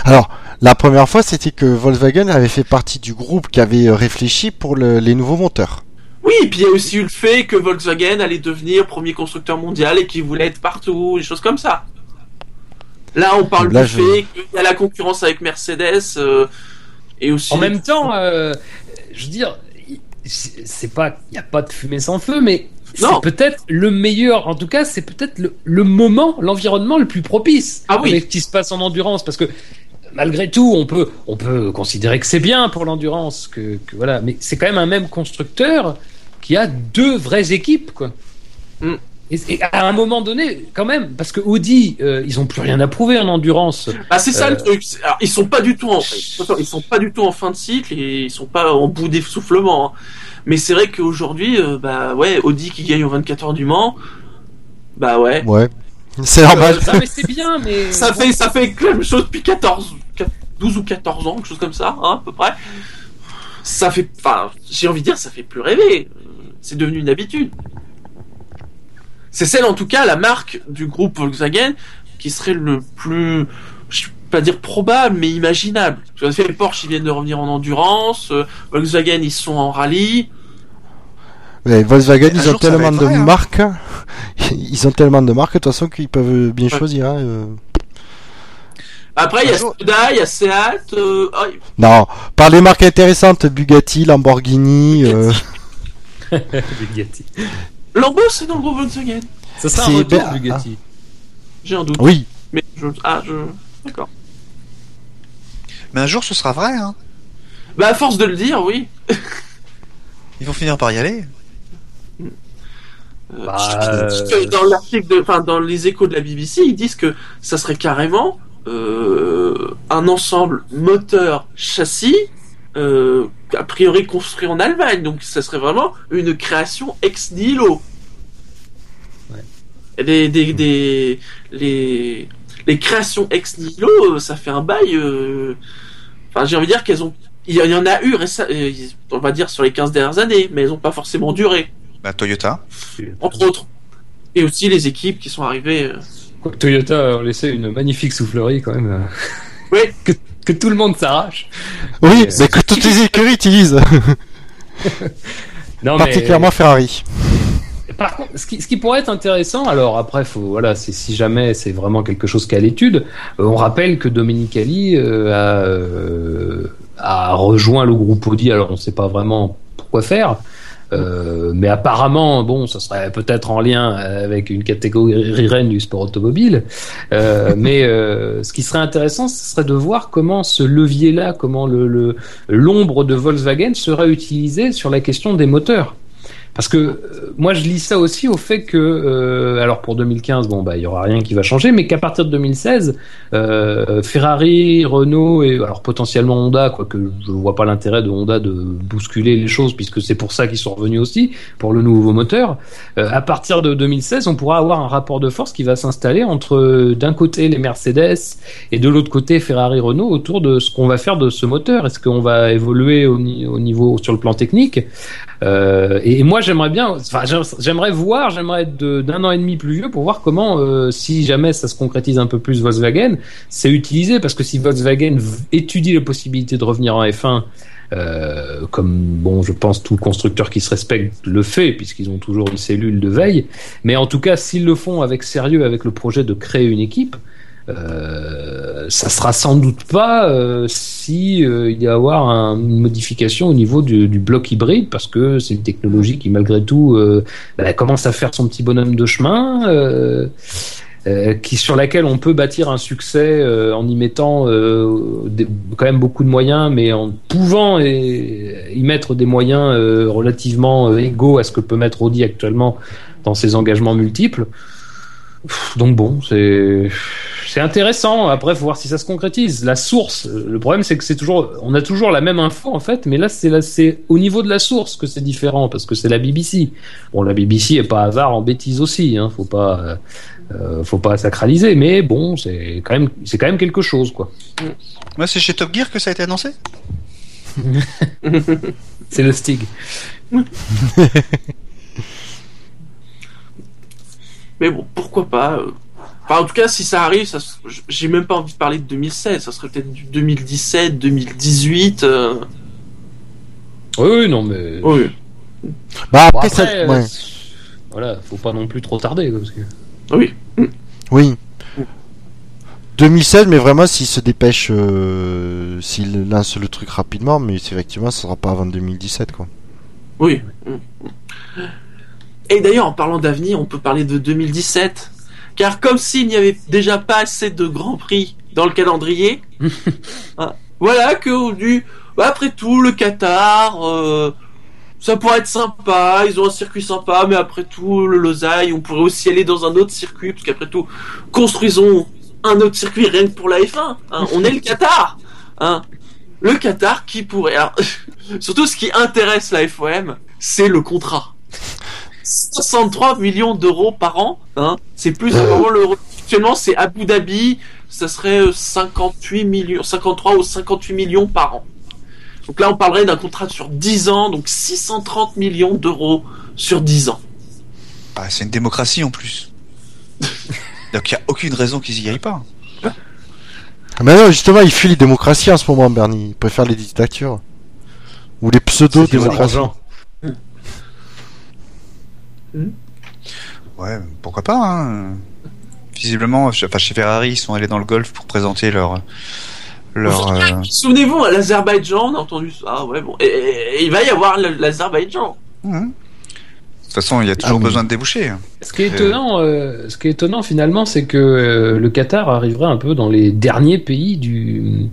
Alors, la première fois, c'était que Volkswagen avait fait partie du groupe qui avait réfléchi pour le- les nouveaux moteurs. Oui, et puis il y a aussi eu le fait que Volkswagen allait devenir premier constructeur mondial et qu'il voulait être partout, des choses comme ça. Là, on parle Là, du je- fait qu'il y a la concurrence avec Mercedes euh, et aussi. En même temps, euh, je veux dire, il- c'est pas, il n'y a pas de fumée sans feu, mais c'est peut-être le meilleur. En tout cas, c'est peut-être le, le moment, l'environnement le plus propice Ah oui. avec ce qui se passe en endurance, parce que malgré tout, on peut, on peut considérer que c'est bien pour l'endurance, que, que voilà, mais c'est quand même un même constructeur qui a deux vraies équipes, quoi. Mm. Et, et à un moment donné, quand même, parce que Audi, euh, ils ont plus rien à prouver en endurance. Ah, c'est ça Euh, le truc. C'est- Alors, ils sont pas du tout en, ils sont pas du tout en fin de cycle et ils sont pas en bout d'essoufflement. hein. Mais c'est vrai qu'aujourd'hui, euh, bah ouais, Audi qui gagne aux 24 heures du Mans, bah ouais. Ouais. C'est normal. Euh, non, mais c'est bien, [LAUGHS] mais Ça fait, ça fait la même chose depuis 14, 12 ou 14 ans, quelque chose comme ça, hein, à peu près. Ça fait, enfin, j'ai envie de dire, ça fait plus rêver. C'est devenu une habitude. C'est celle, en tout cas, la marque du groupe Volkswagen qui serait le plus, je vais pas dire probable, mais imaginable. Parce que les Porsche, ils viennent de revenir en endurance, euh, Volkswagen, ils sont en rallye. Ouais, Volkswagen, ils ont jour, tellement de vrai, hein. marques. [LAUGHS] Ils ont tellement de marques, de toute façon, qu'ils peuvent bien choisir. hein, euh. Après, il y a Skoda, il y a Seat, euh, oh, Non, par les marques intéressantes, Bugatti, Lamborghini. euh, [LAUGHS] [LAUGHS] Bugatti. Lambo, c'est dans le groupe Volkswagen. Ça sera un C'est retour ben- Bugatti. J'ai un doute. Oui, Mais je, ah, je, d'accord. Mais un jour, ce sera vrai. Hein. Bah, à force de le dire, oui. [LAUGHS] Ils vont finir par y aller. Euh, Bah, je- je- dans l'article de, enfin, dans les échos de la BBC, ils disent que ça serait carrément euh, un ensemble moteur châssis, euh, a priori construit en Allemagne. Donc, ça serait vraiment une création ex nihilo. Ouais. Des, des, des, les, les créations ex nihilo, ça fait un bail. euh, Enfin, j'ai envie de dire qu'elles ont. Il y en a eu, euh, on va dire, sur les 15 dernières années, mais elles n'ont pas forcément duré, Bah, Toyota. entre autres. Et aussi les équipes qui sont arrivées. euh, Toyota a laissé une magnifique soufflerie quand même. Oui. [LAUGHS] que, tout le monde s'arrache. oui, Euh, mais que toutes les écuries utilisent, [LAUGHS] Non, particulièrement Ferrari. mais par contre, ce qui, ce qui pourrait être intéressant, alors après, faut, voilà, c'est si jamais c'est vraiment quelque chose qu'à l'étude, euh, on rappelle que Domenicali euh, a, euh, a rejoint le groupe Audi. Alors on ne sait pas vraiment pourquoi faire. Euh, mais apparemment, bon, ça serait peut-être en lien avec une catégorie reine du sport automobile. Euh, [LAUGHS] mais euh, ce qui serait intéressant, ce serait de voir comment ce levier-là, comment le le- l'ombre de Volkswagen serait utilisée sur la question des moteurs. Parce que euh, moi, je lis ça aussi au fait que, euh, alors pour 2015, bon, bah, il y aura rien qui va changer, mais qu'à partir de 2016, euh, Ferrari, Renault et alors potentiellement Honda, quoique je vois pas l'intérêt de Honda de bousculer les choses puisque c'est pour ça qu'ils sont revenus aussi pour le nouveau moteur. Euh, à partir de 2016, on pourra avoir un rapport de force qui va s'installer entre euh, d'un côté les Mercedes et de l'autre côté Ferrari, Renault autour de ce qu'on va faire de ce moteur. Est-ce qu'on va évoluer au niveau sur le plan technique? Euh, et, moi, j'aimerais bien, enfin, j'aim- j'aimerais voir, j'aimerais être d'un an et demi plus vieux pour voir comment, euh, si jamais ça se concrétise un peu plus Volkswagen, c'est utilisé parce que si Volkswagen étudie la possibilité de revenir en F1, euh, comme bon, je pense tout constructeur qui se respecte le fait puisqu'ils ont toujours une cellule de veille, mais en tout cas, s'ils le font avec sérieux, avec le projet de créer une équipe. Euh, ça sera sans doute pas euh, si euh, il y a avoir un- une modification au niveau du, bloc hybride parce que c'est une technologie qui malgré tout euh, bah, commence à faire son petit bonhomme de chemin. euh, qui sur laquelle on peut bâtir un succès en y mettant quand même beaucoup de moyens, mais en pouvant y mettre des moyens relativement égaux à ce que peut mettre Audi actuellement dans ses engagements multiples. Donc bon, c'est c'est intéressant. Après, faut voir si ça se concrétise. La source, euh, le problème, c'est que c'est toujours, on a toujours la même info en fait, mais là, c'est là, c'est au niveau de la source que c'est différent parce que c'est la BBC. Bon, la BBC est pas avare en bêtises aussi, hein. Faut pas, euh, euh, faut pas sacraliser, mais bon, c'est quand même, c'est quand même quelque chose, quoi. Moi, c'est chez Top Gear que ça a été annoncé? [LAUGHS] C'est le Stig. [LAUGHS] Mais bon, pourquoi pas. euh. Enfin, en tout cas, si ça arrive, ça, j'ai même pas envie de parler de 2016. Ça serait peut-être du 2017, 2018. euh. Oui, oui, non, mais. Oui. Bah Bon, après, ça, euh, ouais. Voilà, faut pas non plus trop tarder, quoi, parce que. Oui. Oui. 2016, mais vraiment s'il se dépêche, euh, s'il lance le truc rapidement, mais effectivement, ça sera pas avant 2017, quoi. Oui. Et d'ailleurs, en parlant d'avenir, on peut parler de 2017. Car comme s'il n'y avait déjà pas assez de grands prix dans le calendrier, [LAUGHS] hein, voilà que du, après tout, le Qatar, euh, ça pourrait être sympa, ils ont un circuit sympa, mais après tout, le Lausanne, on pourrait aussi aller dans un autre circuit, parce qu'après tout, construisons un autre circuit rien que pour la F1. hein, on est le Qatar. Hein. Le Qatar qui pourrait... Alors, [LAUGHS] surtout ce qui intéresse la FOM, c'est le contrat. 63 millions d'euros par an, hein, c'est plus vraiment le actuellement c'est Abu Dhabi, ça serait euh, 58 millions, 53 ou 58 millions par an. Donc là on parlerait d'un contrat sur 10 ans, donc 630 millions d'euros sur 10 ans. Bah, C'est une démocratie en plus. [LAUGHS] Donc il n'y a aucune raison qu'ils y aillent pas. Ah, Mais non, justement, il fuit les démocraties en ce moment, Bernie. Il préfère les dictatures. Ou les pseudo-démocraties. Argent. Ouais, pourquoi pas. Hein. Visiblement, enfin, chez Ferrari, ils sont allés dans le golf pour présenter leur. leur euh, Souvenez-vous, à l'Azerbaïdjan, on a entendu ça, ah ouais bon, et, et- et il va y avoir l'Azerbaïdjan. mhm. De toute façon, il y a toujours Ah oui. besoin de déboucher. Ce qui est étonnant, euh, ce qui est étonnant finalement, c'est que euh, le Qatar arriverait un peu dans les derniers pays du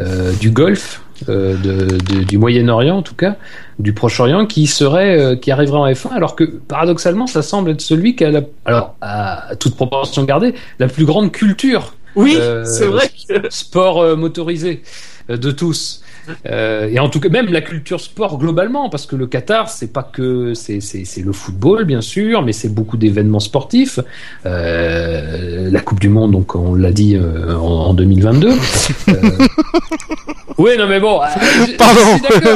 euh, du Golfe, de, de- du Moyen-Orient en tout cas, du Proche-Orient, qui serait, euh, qui arriverait en F1, alors que paradoxalement, ça semble être celui qui a, la, alors à toute proportion gardée, la plus grande culture Oui, Euh, c'est vrai que... sport euh, motorisé. euh, de tous. Euh, et en tout cas, même la culture sport globalement, parce que le Qatar, c'est pas que c'est c'est c'est le football bien sûr, mais c'est beaucoup d'événements sportifs. Euh, la Coupe du Monde, donc on l'a dit euh, en, en 2022. Euh, [LAUGHS] oui, non mais bon. euh, Pardon,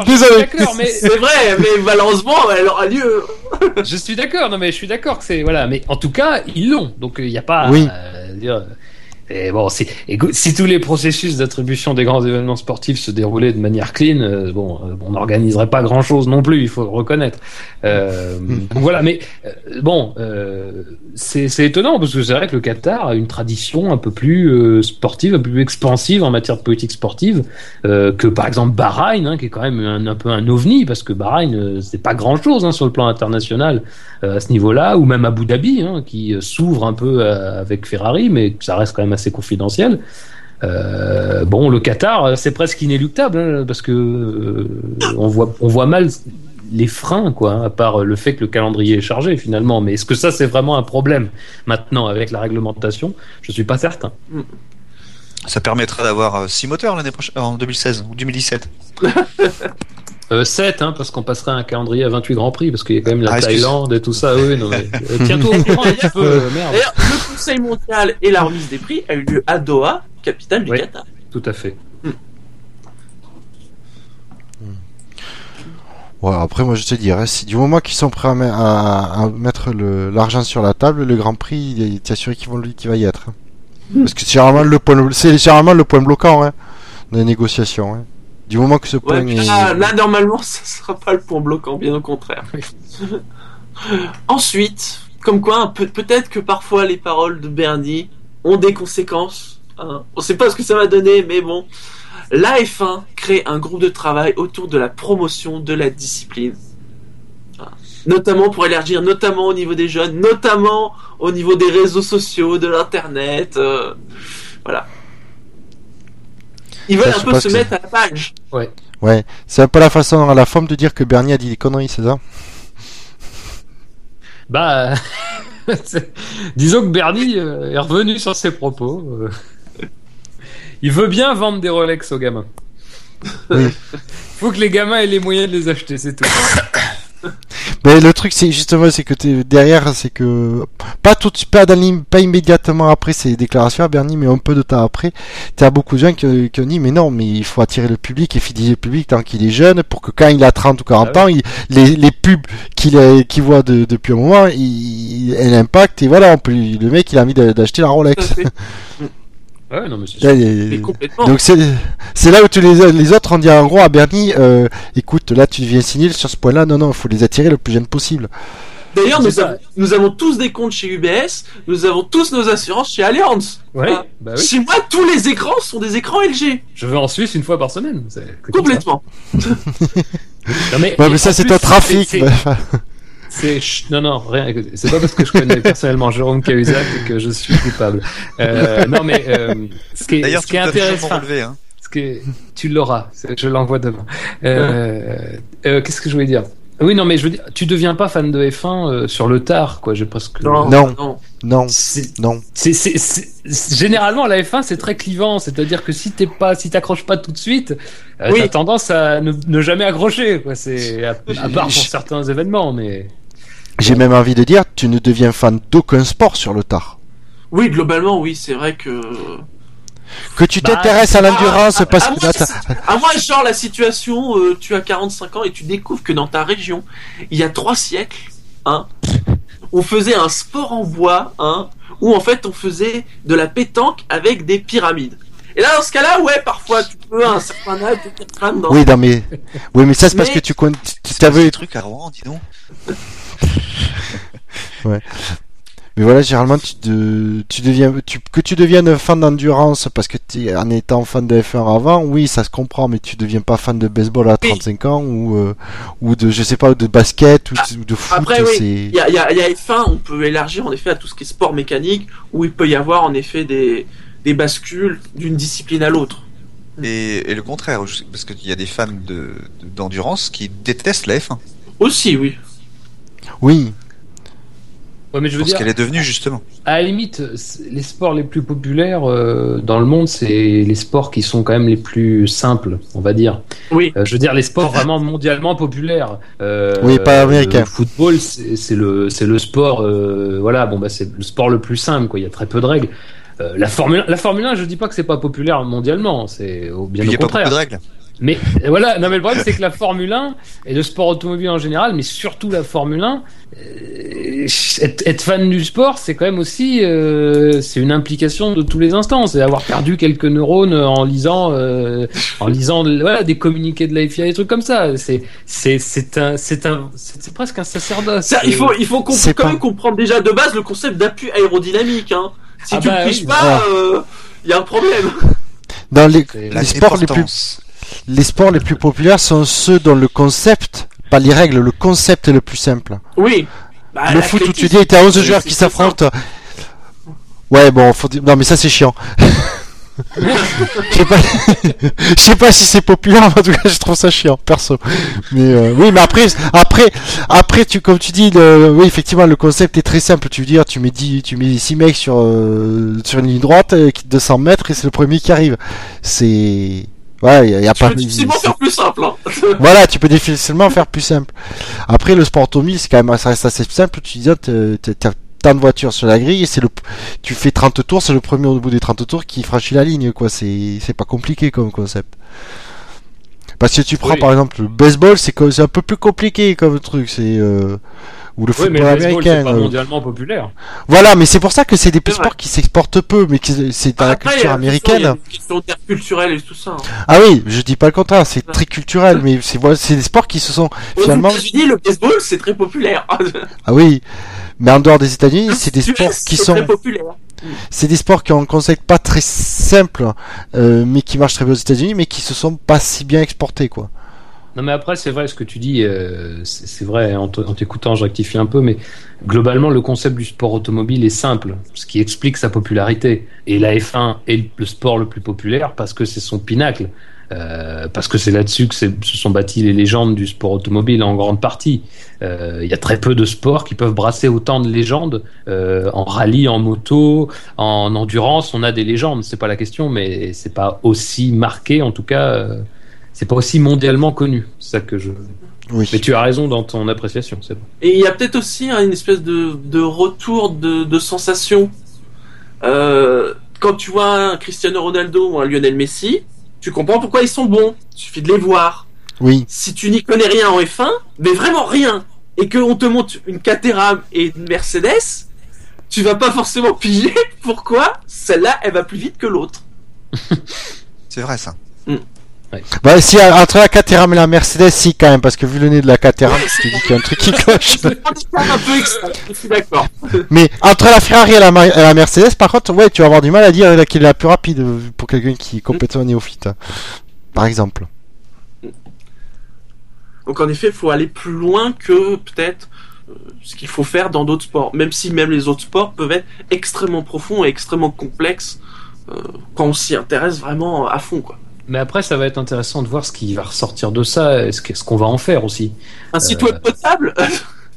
désolé. mais C'est vrai, mais malheureusement, elle aura lieu. je suis d'accord, non mais je suis d'accord que c'est voilà, mais en tout cas ils l'ont, donc il n'y a pas. Oui. dire, et bon, si, écoute, si tous les processus d'attribution des grands événements sportifs se déroulaient de manière clean, euh, bon, euh, on n'organiserait pas grand chose non plus, il faut le reconnaître. Euh, donc [LAUGHS] voilà, mais bon, c'est étonnant parce que c'est vrai que le Qatar a une tradition un peu plus sportive, un peu plus expansive en matière de politique sportive que par exemple Bahreïn, hein, qui est quand même un, un peu un ovni parce que Bahreïn, c'est pas grand chose hein, sur le plan international à ce niveau-là, ou même Abu Dhabi, hein, qui s'ouvre un peu avec Ferrari, mais ça reste quand même assez confidentiel. Euh, bon, le Qatar, euh, c'est presque inéluctable hein, parce que euh, on voit, on voit mal les freins, quoi, hein, à part le fait que le calendrier est chargé finalement. Mais est-ce que ça, c'est vraiment un problème maintenant avec la réglementation? Je suis pas certain. Ça permettra d'avoir 6 moteurs l'année prochaine, en 2016 ou 2017. [LAUGHS] Euh, 7, hein, parce qu'on passerait un calendrier à 28 Grands Prix, parce qu'il y a quand même la Ah. Thaïlande et tout ça. Oui, non, mais, euh, [LAUGHS] Tiens-toi au courant un petit peu, euh, merde. D'ailleurs, le Conseil mondial et la remise des prix a eu lieu à Doha, capitale du Oui. Qatar. Tout à fait. Ouais, après, moi, je te dirais, si du moment qu'ils sont prêts à, me- à- à mettre le- l'argent sur la table, le Grand Prix, est assuré qu'ils vont, qu'il va y être. hein. Parce que c'est généralement le point, c'est généralement le point bloquant, hein, dans les négociations, hein. Du moment que ce Ouais, point est... là, là, normalement, [LAUGHS] ça sera pas le point bloquant, bien au contraire. [LAUGHS] Ensuite, comme quoi, peut- peut-être que parfois les paroles de Bernie ont des conséquences. hein. On sait pas ce que ça va donner, mais bon. La F1 crée un groupe de travail autour de la promotion de la discipline. Voilà. notamment pour élargir, notamment au niveau des jeunes, notamment au niveau des réseaux sociaux, de l'internet, euh, voilà. Ils veulent Ça, un peu se mettre à la page. Ouais. Ouais, c'est un peu la façon, la forme de dire que Bernie a dit des conneries, c'est ça? Bah, [LAUGHS] disons que Bernie euh, est revenu sur ses propos. euh. Il veut bien vendre des Rolex aux gamins. Oui. Faut que les gamins aient les moyens de les acheter, c'est tout. [COUGHS] [LAUGHS] Mais le truc, c'est justement, c'est que derrière, c'est que pas tout, pas, pas immédiatement après ces déclarations à Bernie, mais un peu de temps après, t'as beaucoup de gens qui, qui ont dit, mais non, mais il faut attirer le public et fidéliser le public tant qu'il est jeune, pour que quand il a 30 ou 40 Ah ans, il- les, les pubs qu'il qu'il voit de- depuis un moment, il, elle impacte et voilà, on peut, le mec, il a envie d'acheter la Rolex. [LAUGHS] fait. Ouais, non, mais c'est donc c'est c'est là où tous les, les autres ont dit en gros à Bernie, euh, écoute, là tu viens signer sur ce point-là, non non, il faut les attirer le plus jeune possible. D'ailleurs, nous, avons- nous avons tous des comptes chez UBS, nous avons tous nos assurances chez Allianz. Ouais, Ah. bah oui. Chez moi, tous les écrans sont des écrans LG. Je vais en Suisse une fois par semaine. c'est- c'est comme Complètement. Non, mais, Ouais, et mais ça c'est plus, un trafic. c'est- [LAUGHS] C'est non non rien. C'est pas parce que je connais personnellement Jérôme Cahuzac que je suis coupable. Euh, non mais euh, ce qui est, ce qui est intéressant, relever. Hein. ce que tu l'auras. Je l'envoie demain. Euh, euh, Qu'est-ce que je voulais dire? Oui non mais je veux dire, tu deviens pas fan de F1 euh, sur le tard quoi. J'ai presque. Non. non. non, non. c'est- généralement la F1 c'est très clivant, c'est-à-dire que si t'es pas, si t'accroches pas tout de suite, euh, Oui. t'as tendance à ne, ne jamais accrocher. Quoi. C'est à, à part pour certains événements, mais J'ai même envie de dire, tu ne deviens fan d'aucun sport sur le tard. Oui, globalement, oui, c'est vrai que. Que tu Bah, t'intéresses à l'endurance Ah, parce à que moi, à moi, genre la situation, euh, tu as 45 ans et tu découvres que dans ta région, il y a trois siècles, hein, on faisait un sport en bois, hein, où en fait on faisait de la pétanque avec des pyramides. Et là, dans ce cas-là, ouais, parfois tu peux à un certain âge dans. Oui, non, mais, oui, mais ça c'est parce que tu connais, tu C'est t'avais, des trucs à Rouen, dis donc. Mais voilà, généralement, tu, de, tu deviens, tu, que tu deviennes fan d'endurance parce que tu en étant fan de F1 avant, oui, ça se comprend, mais tu deviens pas fan de baseball à Oui. 35 ans ou, euh, ou de, je sais pas, de basket ou de, ou de foot, Après, oui, il y a, il y, a, il y a F1, on peut élargir en effet à tout ce qui est sport mécanique, où il peut y avoir en effet des, des bascules d'une discipline à l'autre. Et, et le contraire, parce qu'il y a des fans de- de- d'endurance qui détestent la F1. Aussi, oui. oui, ouais, mais je veux Pour ce dire, qu'elle est devenue, justement. à la limite, les sports les plus populaires euh, dans le monde, c'est les sports qui sont quand même les plus simples, on va dire. Oui. Euh, je veux dire, les sports [LAUGHS] vraiment mondialement populaires. Euh, Oui, pas américains. Le football, c'est le, c'est le sport, euh, voilà, bon, bah, c'est le sport le plus simple, quoi. Il y a très peu de règles. Euh, la Formule, la Formule 1, je dis pas que c'est pas populaire mondialement, c'est au- bien Il n'y a pas beaucoup contraire. de règles. Mais euh, voilà, non mais le problème c'est que la Formule 1 et le sport automobile en général, mais surtout la Formule 1, euh, être, être fan du sport, c'est quand même aussi euh, c'est une implication de tous les instants, c'est avoir perdu quelques neurones en lisant euh, en lisant voilà des communiqués de la FIA des trucs comme ça. C'est c'est c'est un c'est un c'est c'est presque un sacerdoce. Ça, il faut, il faut quand pas- même comprendre déjà de base le concept d'appui aérodynamique. Hein. Si Ah tu bah le piges oui. pas, il y a un problème. dans les, les sports les plus. Les sports les plus populaires sont ceux dont le concept, pas les règles, le concept est le plus simple. Oui. Bah, le foot où tu dis, t'as 11 c'est- joueurs qui s'affrontent. Ouais, bon, faut dire- non, mais ça c'est chiant. [LAUGHS] Je sais pas, je sais pas si c'est populaire, mais en tout cas, je trouve ça chiant, perso. Mais euh, oui, mais après, après, après, tu, comme tu dis, le, oui, effectivement, le concept est très simple. Tu veux dire, tu mets 10, tu mets 6 mecs sur, euh, sur une ligne droite, euh, qui- 200 mètres, et c'est le premier qui arrive. C'est, ouais, y a, y a Tu pas. peux difficilement faire plus simple. Hein. [LAUGHS] Voilà, tu peux difficilement faire plus simple. Après, le sport automobile, c'est quand même, ça reste assez simple. Tu dis, t'as tant de voitures sur la grille, et c'est le, tu fais 30 tours, c'est le premier au bout des 30 tours qui franchit la ligne, quoi. C'est, c'est pas compliqué comme concept. Parce que tu prends Oui. par exemple le baseball, c'est c'est un peu plus compliqué comme truc, c'est euh, ou le Oui, football mais le baseball, américain. c'est pas euh. mondialement populaire. Voilà, mais c'est pour ça que c'est des sports vrai. qui s'exportent peu, mais qui c'est dans la culture américaine. Question interculturelle et tout ça. hein. Ah oui, je dis pas le contraire, c'est très culturel, mais c'est voilà, c'est des sports qui se sont Aux finalement. États-Unis, le baseball, c'est très populaire. [LAUGHS] Ah oui, mais en dehors des États-Unis, c'est des sports qui c'est sont, très populaire. c'est des sports qui ont un concept pas très simple, euh, mais qui marchent très bien aux États-Unis, mais qui se sont pas si bien exportés, quoi. Non, mais après, c'est vrai ce que tu dis, euh, c'est vrai, en t'écoutant, je rectifie un peu, mais globalement, le concept du sport automobile est simple, ce qui explique sa popularité. Et la F1 est le sport le plus populaire parce que c'est son pinacle. Euh, parce que c'est là-dessus que se sont bâties les légendes du sport automobile en grande partie. Euh, Il y a très peu de sports qui peuvent brasser autant de légendes. En rallye, en moto, en endurance, on a des légendes, c'est pas la question, mais c'est pas aussi marqué, en tout cas, c'est pas aussi mondialement connu. C'est ça que je. Oui. Mais tu as raison dans ton appréciation, c'est bon. Et il y a peut-être aussi hein, une espèce de, de retour de, de sensation. Euh, quand tu vois un Cristiano Ronaldo ou un Lionel Messi, tu comprends pourquoi ils sont bons. Il suffit de les voir. Oui. Si tu n'y connais rien en F1, mais vraiment rien, et qu'on te montre une Caterham et une Mercedes, tu vas pas forcément [LAUGHS] piger pourquoi celle-là elle va plus vite que l'autre. C'est vrai ça. Bah, si, entre la Caterham et la Mercedes, si, quand même, parce que vu le nez de la Caterham, te dis qu'il y a un truc qui cloche. [LAUGHS] Un peu je suis d'accord. Mais entre la Ferrari et la, et la Mercedes, par contre, ouais, tu vas avoir du mal à dire laquelle est la plus rapide euh, pour quelqu'un qui est complètement néophyte. hein. Par exemple. Donc en effet, il faut aller plus loin que peut-être euh, ce qu'il faut faire dans d'autres sports. Même si même les autres sports peuvent être extrêmement profonds et extrêmement complexes euh, quand on s'y intéresse vraiment à fond. Quoi. Mais après, ça va être intéressant de voir ce qui va ressortir de ça, et ce qu'on va en faire aussi. Un site Euh, web potable? [LAUGHS]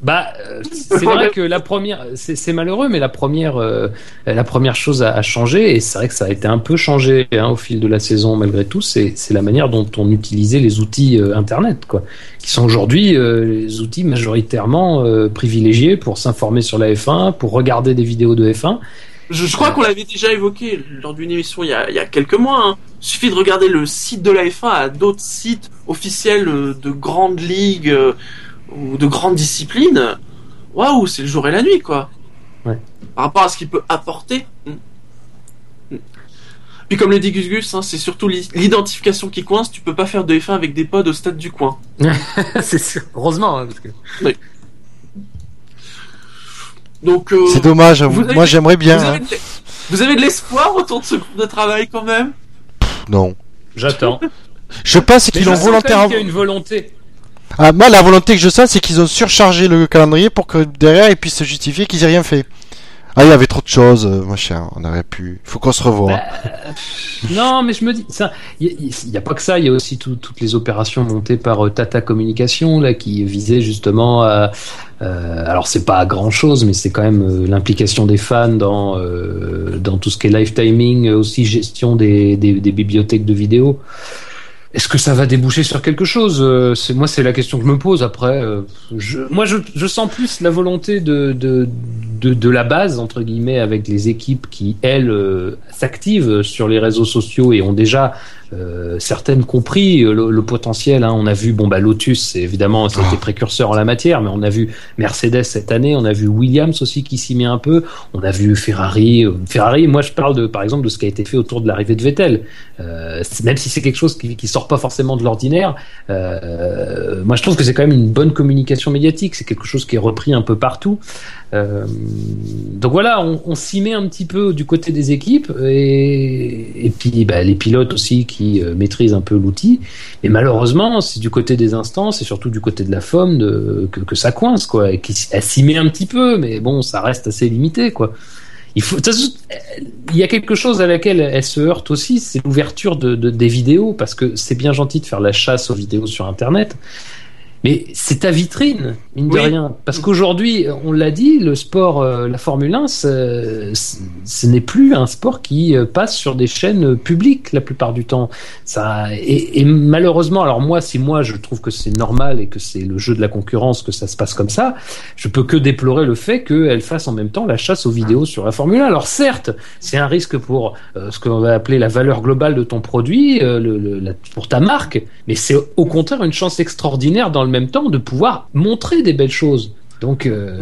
Bah, euh, c'est vrai que la première, c'est malheureux, mais la première, euh, la première chose à, à changer, et c'est vrai que ça a été un peu changé hein, au fil de la saison malgré tout, c'est c'est la manière dont on utilisait les outils euh, Internet, quoi, qui sont aujourd'hui euh, les outils majoritairement euh, privilégiés pour s'informer sur la F1, pour regarder des vidéos de F1. Je, je crois qu'on l'avait déjà évoqué lors d'une émission il y a, il y a quelques mois. Hein. Il suffit de regarder le site de la F1 à d'autres sites officiels euh, de grandes ligues euh, ou de grandes disciplines. Waouh, c'est le jour et la nuit, quoi. Ouais. Par rapport à ce qu'il peut apporter. Mm. Mm. Puis comme le dit Gus Gus, hein, c'est surtout l'i- l'identification qui coince. Tu peux pas faire de F1 avec des pods au stade du coin. [LAUGHS] c'est sûr. heureusement, hein, parce que. Donc, euh, C'est dommage, vous avez- moi j'aimerais bien. vous, hein. avez de, vous avez de l'espoir autour de ce groupe de travail quand même? Non. J'attends. [LAUGHS] Je pense qu'ils même volontairement. qu'il y a une volonté. Ah, moi, la volonté que je sens, c'est qu'ils ont surchargé le calendrier pour que derrière ils puissent se justifier qu'ils aient rien fait. Ah, il y avait trop de choses, euh, machin, on aurait pu. Faut qu'on se revoie. Bah, Non, mais je me dis, ça, il n'y a, pas que ça, il y a aussi tout- toutes les opérations montées par euh, Tata Communication là, qui visaient justement à. euh, alors c'est pas grand chose, mais c'est quand même euh, l'implication des fans dans euh, dans tout ce qui est live timing, euh, aussi gestion des, des, des bibliothèques de vidéos. Est-ce que ça va déboucher sur quelque chose Euh, C'est moi, c'est la question que je me pose. Après, euh, je, moi, je, je sens plus la volonté de, de de, de la base entre guillemets avec les équipes qui elles euh, s'activent sur les réseaux sociaux et ont déjà euh, certaines compris le, le potentiel. Hein. On a vu bon bah Lotus, c'est évidemment c'était Ah. précurseur en la matière, mais on a vu Mercedes cette année, on a vu Williams aussi qui s'y met un peu, on a vu Ferrari. Ferrari, moi je parle de par exemple de ce qui a été fait autour de l'arrivée de Vettel. Euh, même si c'est quelque chose qui, qui sort pas forcément de l'ordinaire, euh, moi je trouve que c'est quand même une bonne communication médiatique. C'est quelque chose qui est repris un peu partout. Euh, donc voilà, on, s'y met un petit peu du côté des équipes et, et puis bah, les pilotes aussi qui euh, maîtrisent un peu l'outil. Mais malheureusement, c'est du côté des instances et surtout du côté de la FOM que, ça coince quoi. Qui s'y met un petit peu, mais bon, ça reste assez limité quoi. Il y a quelque chose à laquelle elle se heurte aussi, c'est l'ouverture de, de- des vidéos, parce que c'est bien gentil de faire la chasse aux vidéos sur Internet, mais c'est ta vitrine, mine de Oui. rien. Parce qu'aujourd'hui, on l'a dit, le sport, euh, la Formule 1, c'est- c'est- ce n'est plus un sport qui euh, passe sur des chaînes publiques la plupart du temps. Ça, et, et malheureusement, alors moi, si moi je trouve que c'est normal et que c'est le jeu de la concurrence que ça se passe comme ça, je peux que déplorer le fait qu'elle fasse en même temps la chasse aux vidéos sur la Formule 1. Alors certes, c'est un risque pour euh, ce qu'on va appeler la valeur globale de ton produit, le, le- la- pour ta marque, mais c'est au contraire une chance extraordinaire dans le même temps de pouvoir montrer des belles choses. Donc, euh,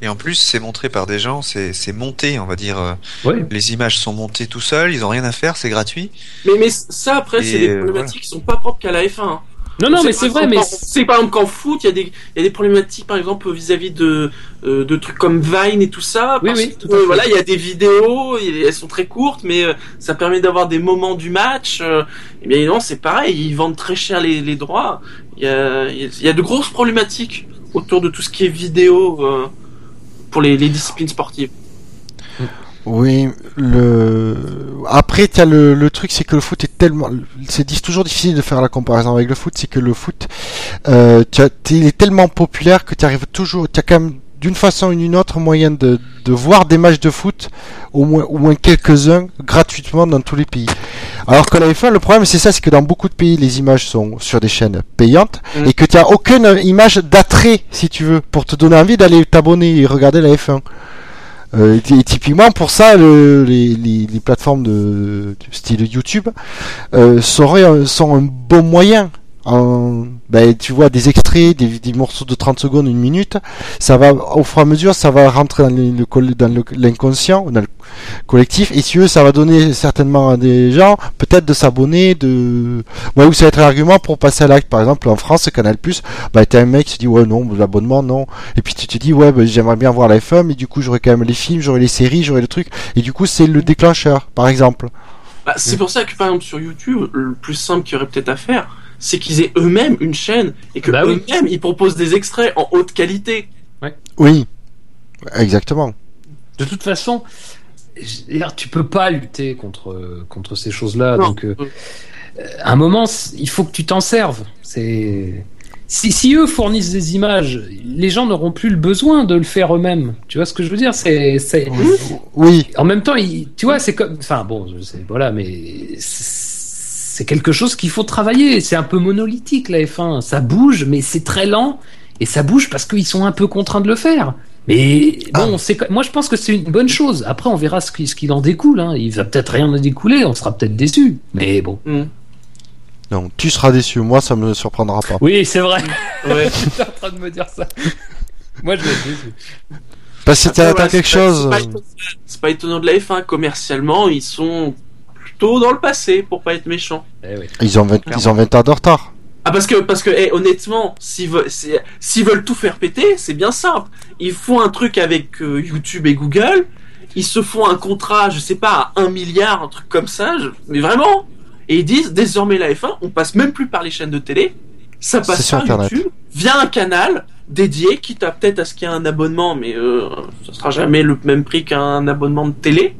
Et en plus, c'est montré par des gens, c'est c'est monté, on va dire. euh, ouais. Les images sont montées tout seuls, ils ont rien à faire, c'est gratuit. Mais, mais ça, après, c'est des euh, problématiques qui sont pas propres qu'à la F1. hein. Non, non, On mais c'est vrai, mais sait par exemple qu'en foot, il y, a des, il y a des problématiques, par exemple, vis-à-vis de, euh, de trucs comme Vine et tout ça. Oui, parce oui, tout voilà, il y a des vidéos, et elles sont très courtes, mais euh, ça permet d'avoir des moments du match. euh, et bien non, c'est pareil, ils vendent très cher les, les droits. Il y a, y a- de grosses problématiques autour de tout ce qui est vidéo euh, pour les, disciplines sportives. Oui, le après t'as le, le truc c'est que le foot est tellement c'est toujours difficile de faire la comparaison avec le foot c'est que le foot euh, as, il est tellement populaire que tu arrives toujours tu as quand même d'une façon ou d'une autre moyen de, de voir des matchs de foot au moins au moins quelques-uns gratuitement dans tous les pays. Alors que la F1 le problème c'est ça c'est que dans beaucoup de pays les images sont sur des chaînes payantes Mm. et que tu as aucune image d'attrait si tu veux pour te donner envie d'aller t'abonner et regarder la F1. Euh, et typiquement pour ça, le- les, les, les plateformes de, style YouTube euh, seraient, sont un bon moyen. En, ben, tu vois des extraits, des, des morceaux de 30 secondes, une minute, ça va au fur et à mesure, ça va rentrer dans le- dans le- l'inconscient, dans le collectif, et si eux, ça va donner certainement à des gens peut-être de s'abonner, de, ouais, ou ça va être un argument pour passer à l'acte. Par exemple, en France, Canal Plus, bah t'as un mec qui se dit ouais non, l'abonnement non, et puis tu te dis ouais bah, j'aimerais bien voir la F1 mais du coup j'aurais quand même les films, j'aurais les séries, j'aurais le truc et du coup c'est le déclencheur par exemple. Bah, c'est pour ça que par exemple sur YouTube, le plus simple qu'il y aurait peut-être à faire, c'est qu'ils aient eux-mêmes une chaîne et que Bah oui. eux-mêmes ils proposent des extraits en haute qualité. Oui. Exactement. de toute façon, tu peux pas lutter contre, contre ces choses-là. Non. Donc, euh, à un moment, il faut que tu t'en serves. C'est. Si, si eux fournissent des images, les gens n'auront plus le besoin de le faire eux-mêmes. Tu vois ce que je veux dire? C'est, c'est- Oui. en même temps, tu vois, c'est comme, enfin bon, je sais, voilà, mais c'est quelque chose qu'il faut travailler. C'est un peu monolithique la F1. Ça bouge, mais c'est très lent et ça bouge parce qu'ils sont un peu contraints de le faire. Mais bon, c'est moi je pense que c'est une bonne chose. Après, on verra ce qui- ce qu'il en découle. Hein. Il va peut-être rien en découler. On sera peut-être déçu. Mais bon. Non, tu seras déçu. Moi, ça me surprendra pas. Oui, c'est vrai. Ouais. [LAUGHS] J'étais en train de me dire ça. moi, je vais être déçu. Parce que t'as quelque chose. c'est pas étonnant- C'est pas étonnant de la F1 commercialement, ils sont plutôt dans le passé pour pas être méchants. Eh oui. Ils ont 20, ils ont 20 ans de retard. Ah parce que parce que eh, honnêtement, s'ils veulent c'est- s'ils veulent tout faire péter, c'est bien simple. Ils font un truc avec euh, YouTube et Google, ils se font un contrat, je sais pas, à un milliard, un truc comme ça, je- mais vraiment. Et ils disent désormais la F1, on passe même plus par les chaînes de télé, ça passe sur par Internet. YouTube, via un canal dédié, quitte à peut-être à ce qu'il y ait un abonnement, mais euh, ça sera jamais le même prix qu'un abonnement de télé.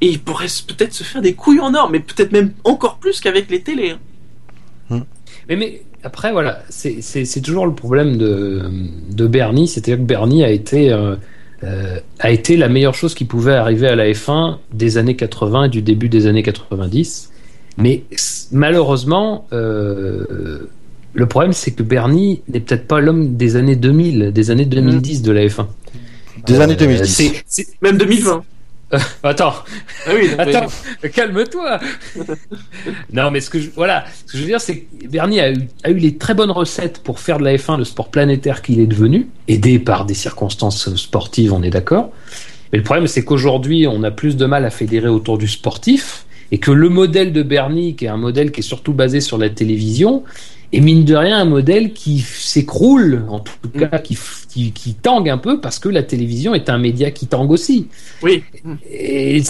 Et ils pourraient s- peut-être se faire des couilles en or, mais peut-être même encore plus qu'avec les télés. hein. Mais, mais après, voilà, c'est toujours le problème de, de Bernie. C'est-à-dire que Bernie a été, euh, euh, a été la meilleure chose qui pouvait arriver à la F1 des années 80 et du début des années 90. Mais malheureusement, euh, le problème, c'est que Bernie n'est peut-être pas l'homme des années 2000, des années 2010 de la F1. Des Euh, années 2010. c'est- c'est- Même 2020. Attends, Ah oui, non, mais- Attends, calme-toi. non, mais ce que je, voilà, ce que je veux dire, c'est que Bernie a eu, a eu les très bonnes recettes pour faire de la F1 le sport planétaire qu'il est devenu, aidé par des circonstances sportives, on est d'accord. Mais le problème, c'est qu'aujourd'hui, on a plus de mal à fédérer autour du sportif, et que le modèle de Bernie, qui est un modèle qui est surtout basé sur la télévision, est mine de rien un modèle qui s'écroule, en tout cas, qui, qui, qui tangue un peu, parce que la télévision est un média qui tangue aussi. Oui. Et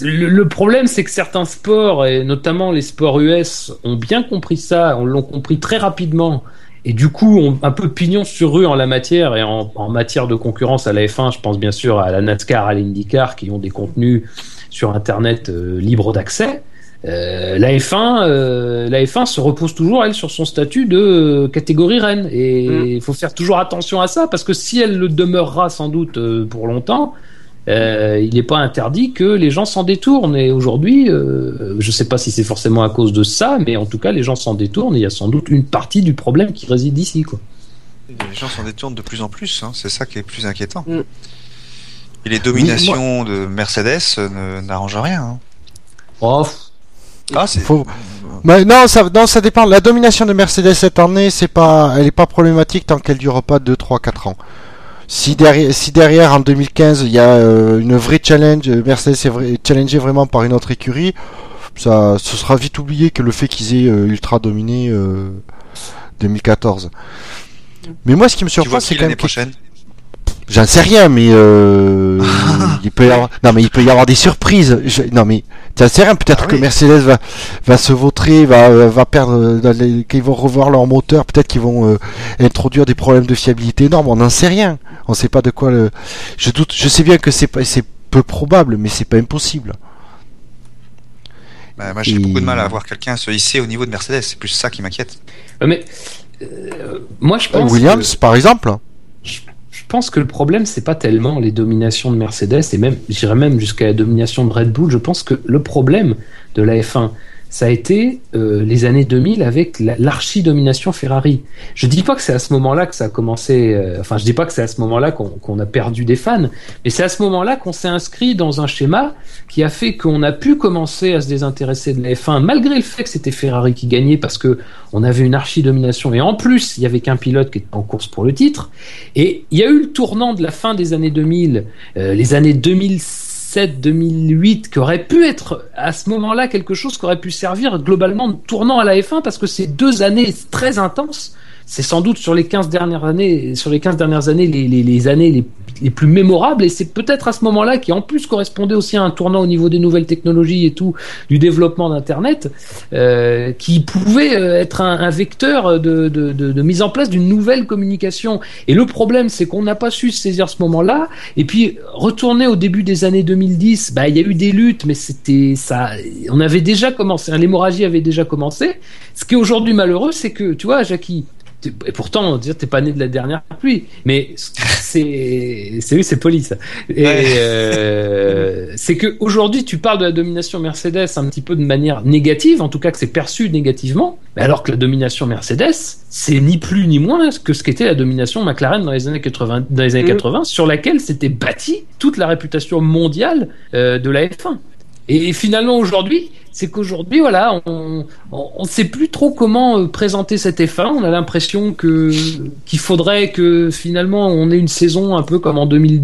le, le problème, c'est que certains sports, et notamment les sports US, ont bien compris ça, on l'ont compris très rapidement, et du coup, ont un peu pignon sur rue en la matière, et en, en matière de concurrence à la F1, je pense bien sûr à la NASCAR, à l'IndyCar, qui ont des contenus sur Internet euh, libres d'accès. Euh, la F1, euh, la F1 se repose toujours elle sur son statut de euh, catégorie reine et Mm. il faut faire toujours attention à ça parce que si elle le demeurera sans doute euh, pour longtemps, euh, il n'est pas interdit que les gens s'en détournent. Et aujourd'hui, euh, je ne sais pas si c'est forcément à cause de ça, mais en tout cas, les gens s'en détournent. Et il y a sans doute une partie du problème qui réside ici. Quoi. Les gens s'en détournent de plus en plus, hein, c'est ça qui est plus inquiétant. Mm. Et les dominations de Mercedes ne- n'arrangent rien. hein. Oh, Ah, c'est. Faut- Mais non, ça, non, ça dépend. La domination de Mercedes cette année, c'est pas, elle est pas problématique tant qu'elle dure pas 2, 3, 4 ans. Si derrière, si derrière en 2015 il y a euh, une vraie challenge, Mercedes est vrai, challengé vraiment par une autre écurie, ça, ce sera vite oublié que le fait qu'ils aient euh, ultra dominé euh, 2014. Mais moi, ce qui me surprend, c'est quand l'année même que prochaine? J'en sais rien, mais euh, il peut y avoir, non mais il peut y avoir des surprises. Je- non mais j'en sais rien. Peut-être Ah que oui. Mercedes va va se vautrer, va euh, va perdre, les- qu'ils vont revoir leur moteur. Peut-être qu'ils vont euh, introduire des problèmes de fiabilité énormes. On n'en sait rien. On sait pas de quoi. Le... Je doute. Je sais bien que c'est pas c'est peu probable, mais c'est pas impossible. Bah, Moi, j'ai Et- beaucoup de mal à voir quelqu'un se hisser au niveau de Mercedes. C'est plus ça qui m'inquiète. Mais euh, moi, je pense. Williams, que- par exemple. Je pense que le problème, c'est pas tellement les dominations de Mercedes, et même, j'irais même jusqu'à la domination de Red Bull. Je pense que le problème de la F1, ça a été euh, les années 2000 avec la- l'archi-domination Ferrari. Je dis pas que c'est à ce moment-là que ça a commencé, euh, enfin, je dis pas que c'est à ce moment-là qu'on a perdu des fans, mais c'est à ce moment-là qu'on s'est inscrit dans un schéma qui a fait qu'on a pu commencer à se désintéresser de la F1, malgré le fait que c'était Ferrari qui gagnait, parce que on avait une archi-domination, et en plus, il y avait qu'un pilote qui était en course pour le titre. Et il y a eu le tournant de la fin des années 2000, euh, les années 2007-2008, qui aurait pu être à ce moment-là quelque chose qui aurait pu servir globalement de tournant à la F1 parce que ces deux années très intenses. C'est sans doute sur les 15 dernières années, sur les 15 dernières années, les, les, les années les, plus mémorables. Et c'est peut-être à ce moment-là qui en plus correspondait aussi à un tournant au niveau des nouvelles technologies et tout, du développement d'Internet, euh, qui pouvait euh, être un, un vecteur de, de, de, mise en place d'une nouvelle communication. Et le problème, c'est qu'on n'a pas su saisir ce moment-là. Et puis, retourner au début des années 2010, bah, il y a eu des luttes, mais c'était ça. On avait déjà commencé, hein, l'hémorragie avait déjà commencé. Ce qui est aujourd'hui malheureux, c'est que, tu vois, Jackie, et pourtant, on dire t'es pas né de la dernière pluie, mais c'est, c'est oui, c'est poli ça. Et Ouais. euh, c'est que aujourd'hui, tu parles de la domination Mercedes un petit peu de manière négative, en tout cas que c'est perçu négativement, mais alors que la domination Mercedes, c'est ni plus ni moins que ce qu'était la domination McLaren dans les années 80, dans les années Mm. 80 sur laquelle s'était bâtie toute la réputation mondiale euh, de la F1. Et finalement aujourd'hui, c'est qu'aujourd'hui, voilà, on ne sait plus trop comment euh, présenter cette F1. On a l'impression que qu'il faudrait que finalement on ait une saison un peu comme en 2000,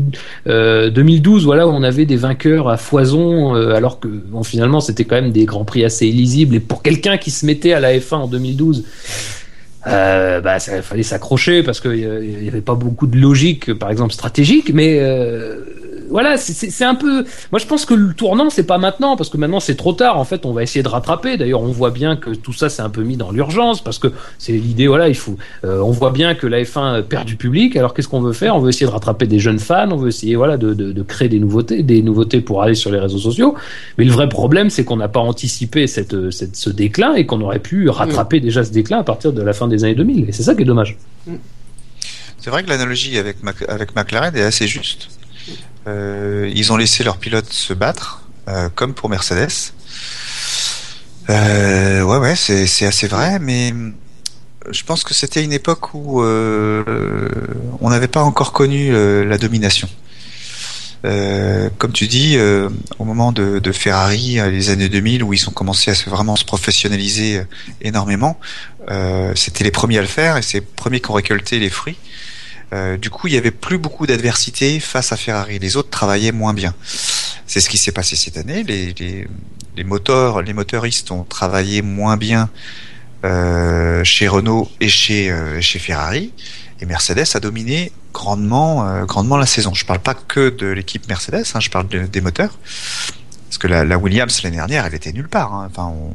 euh, 2012, voilà, où on avait des vainqueurs à foison, euh, alors que bon, finalement c'était quand même des grands prix assez illisibles. Et pour quelqu'un qui se mettait à la F1 en 2012. Euh, bah, ça fallait s'accrocher parce qu'il n'y avait pas beaucoup de logique, par exemple stratégique, mais voilà, c'est- un peu. Moi, je pense que le tournant, c'est pas maintenant, parce que maintenant c'est trop tard. En fait, on va essayer de rattraper. D'ailleurs, on voit bien que tout ça, c'est un peu mis dans l'urgence, parce que c'est l'idée. Voilà, il faut. euh, on voit bien que la F1 perd du public. Alors, qu'est-ce qu'on veut faire? On veut essayer de rattraper des jeunes fans. On veut essayer, voilà, de, de, de créer des nouveautés, des nouveautés pour aller sur les réseaux sociaux. Mais le vrai problème, c'est qu'on n'a pas anticipé cette, cette, ce déclin et qu'on aurait pu rattraper déjà ce déclin à partir de la fin des années 2000. Et c'est ça qui est dommage. C'est vrai que l'analogie avec, Mac- avec McLaren est assez juste. Euh, ils ont laissé leurs pilotes se battre, euh, comme pour Mercedes. Euh, ouais, ouais, c'est assez vrai, mais je pense que c'était une époque où euh, on n'avait pas encore connu euh, la domination. Euh, comme tu dis, au moment de, de Ferrari, les années 2000, où ils ont commencé à vraiment se professionnaliser énormément, c'était les premiers à le faire et c'est les premiers qui ont récolté les fruits. Euh, du coup, il y avait plus beaucoup d'adversité face à Ferrari. Les autres travaillaient moins bien. C'est ce qui s'est passé cette année. Les, les, les moteurs, les motoristes ont travaillé moins bien euh, chez Renault et chez euh, chez Ferrari. Et Mercedes a dominé grandement euh, grandement la saison. Je parle pas que de l'équipe Mercedes, hein, je parle de- des moteurs. Parce que la, la Williams l'année dernière, elle était nulle part. hein. Enfin, on-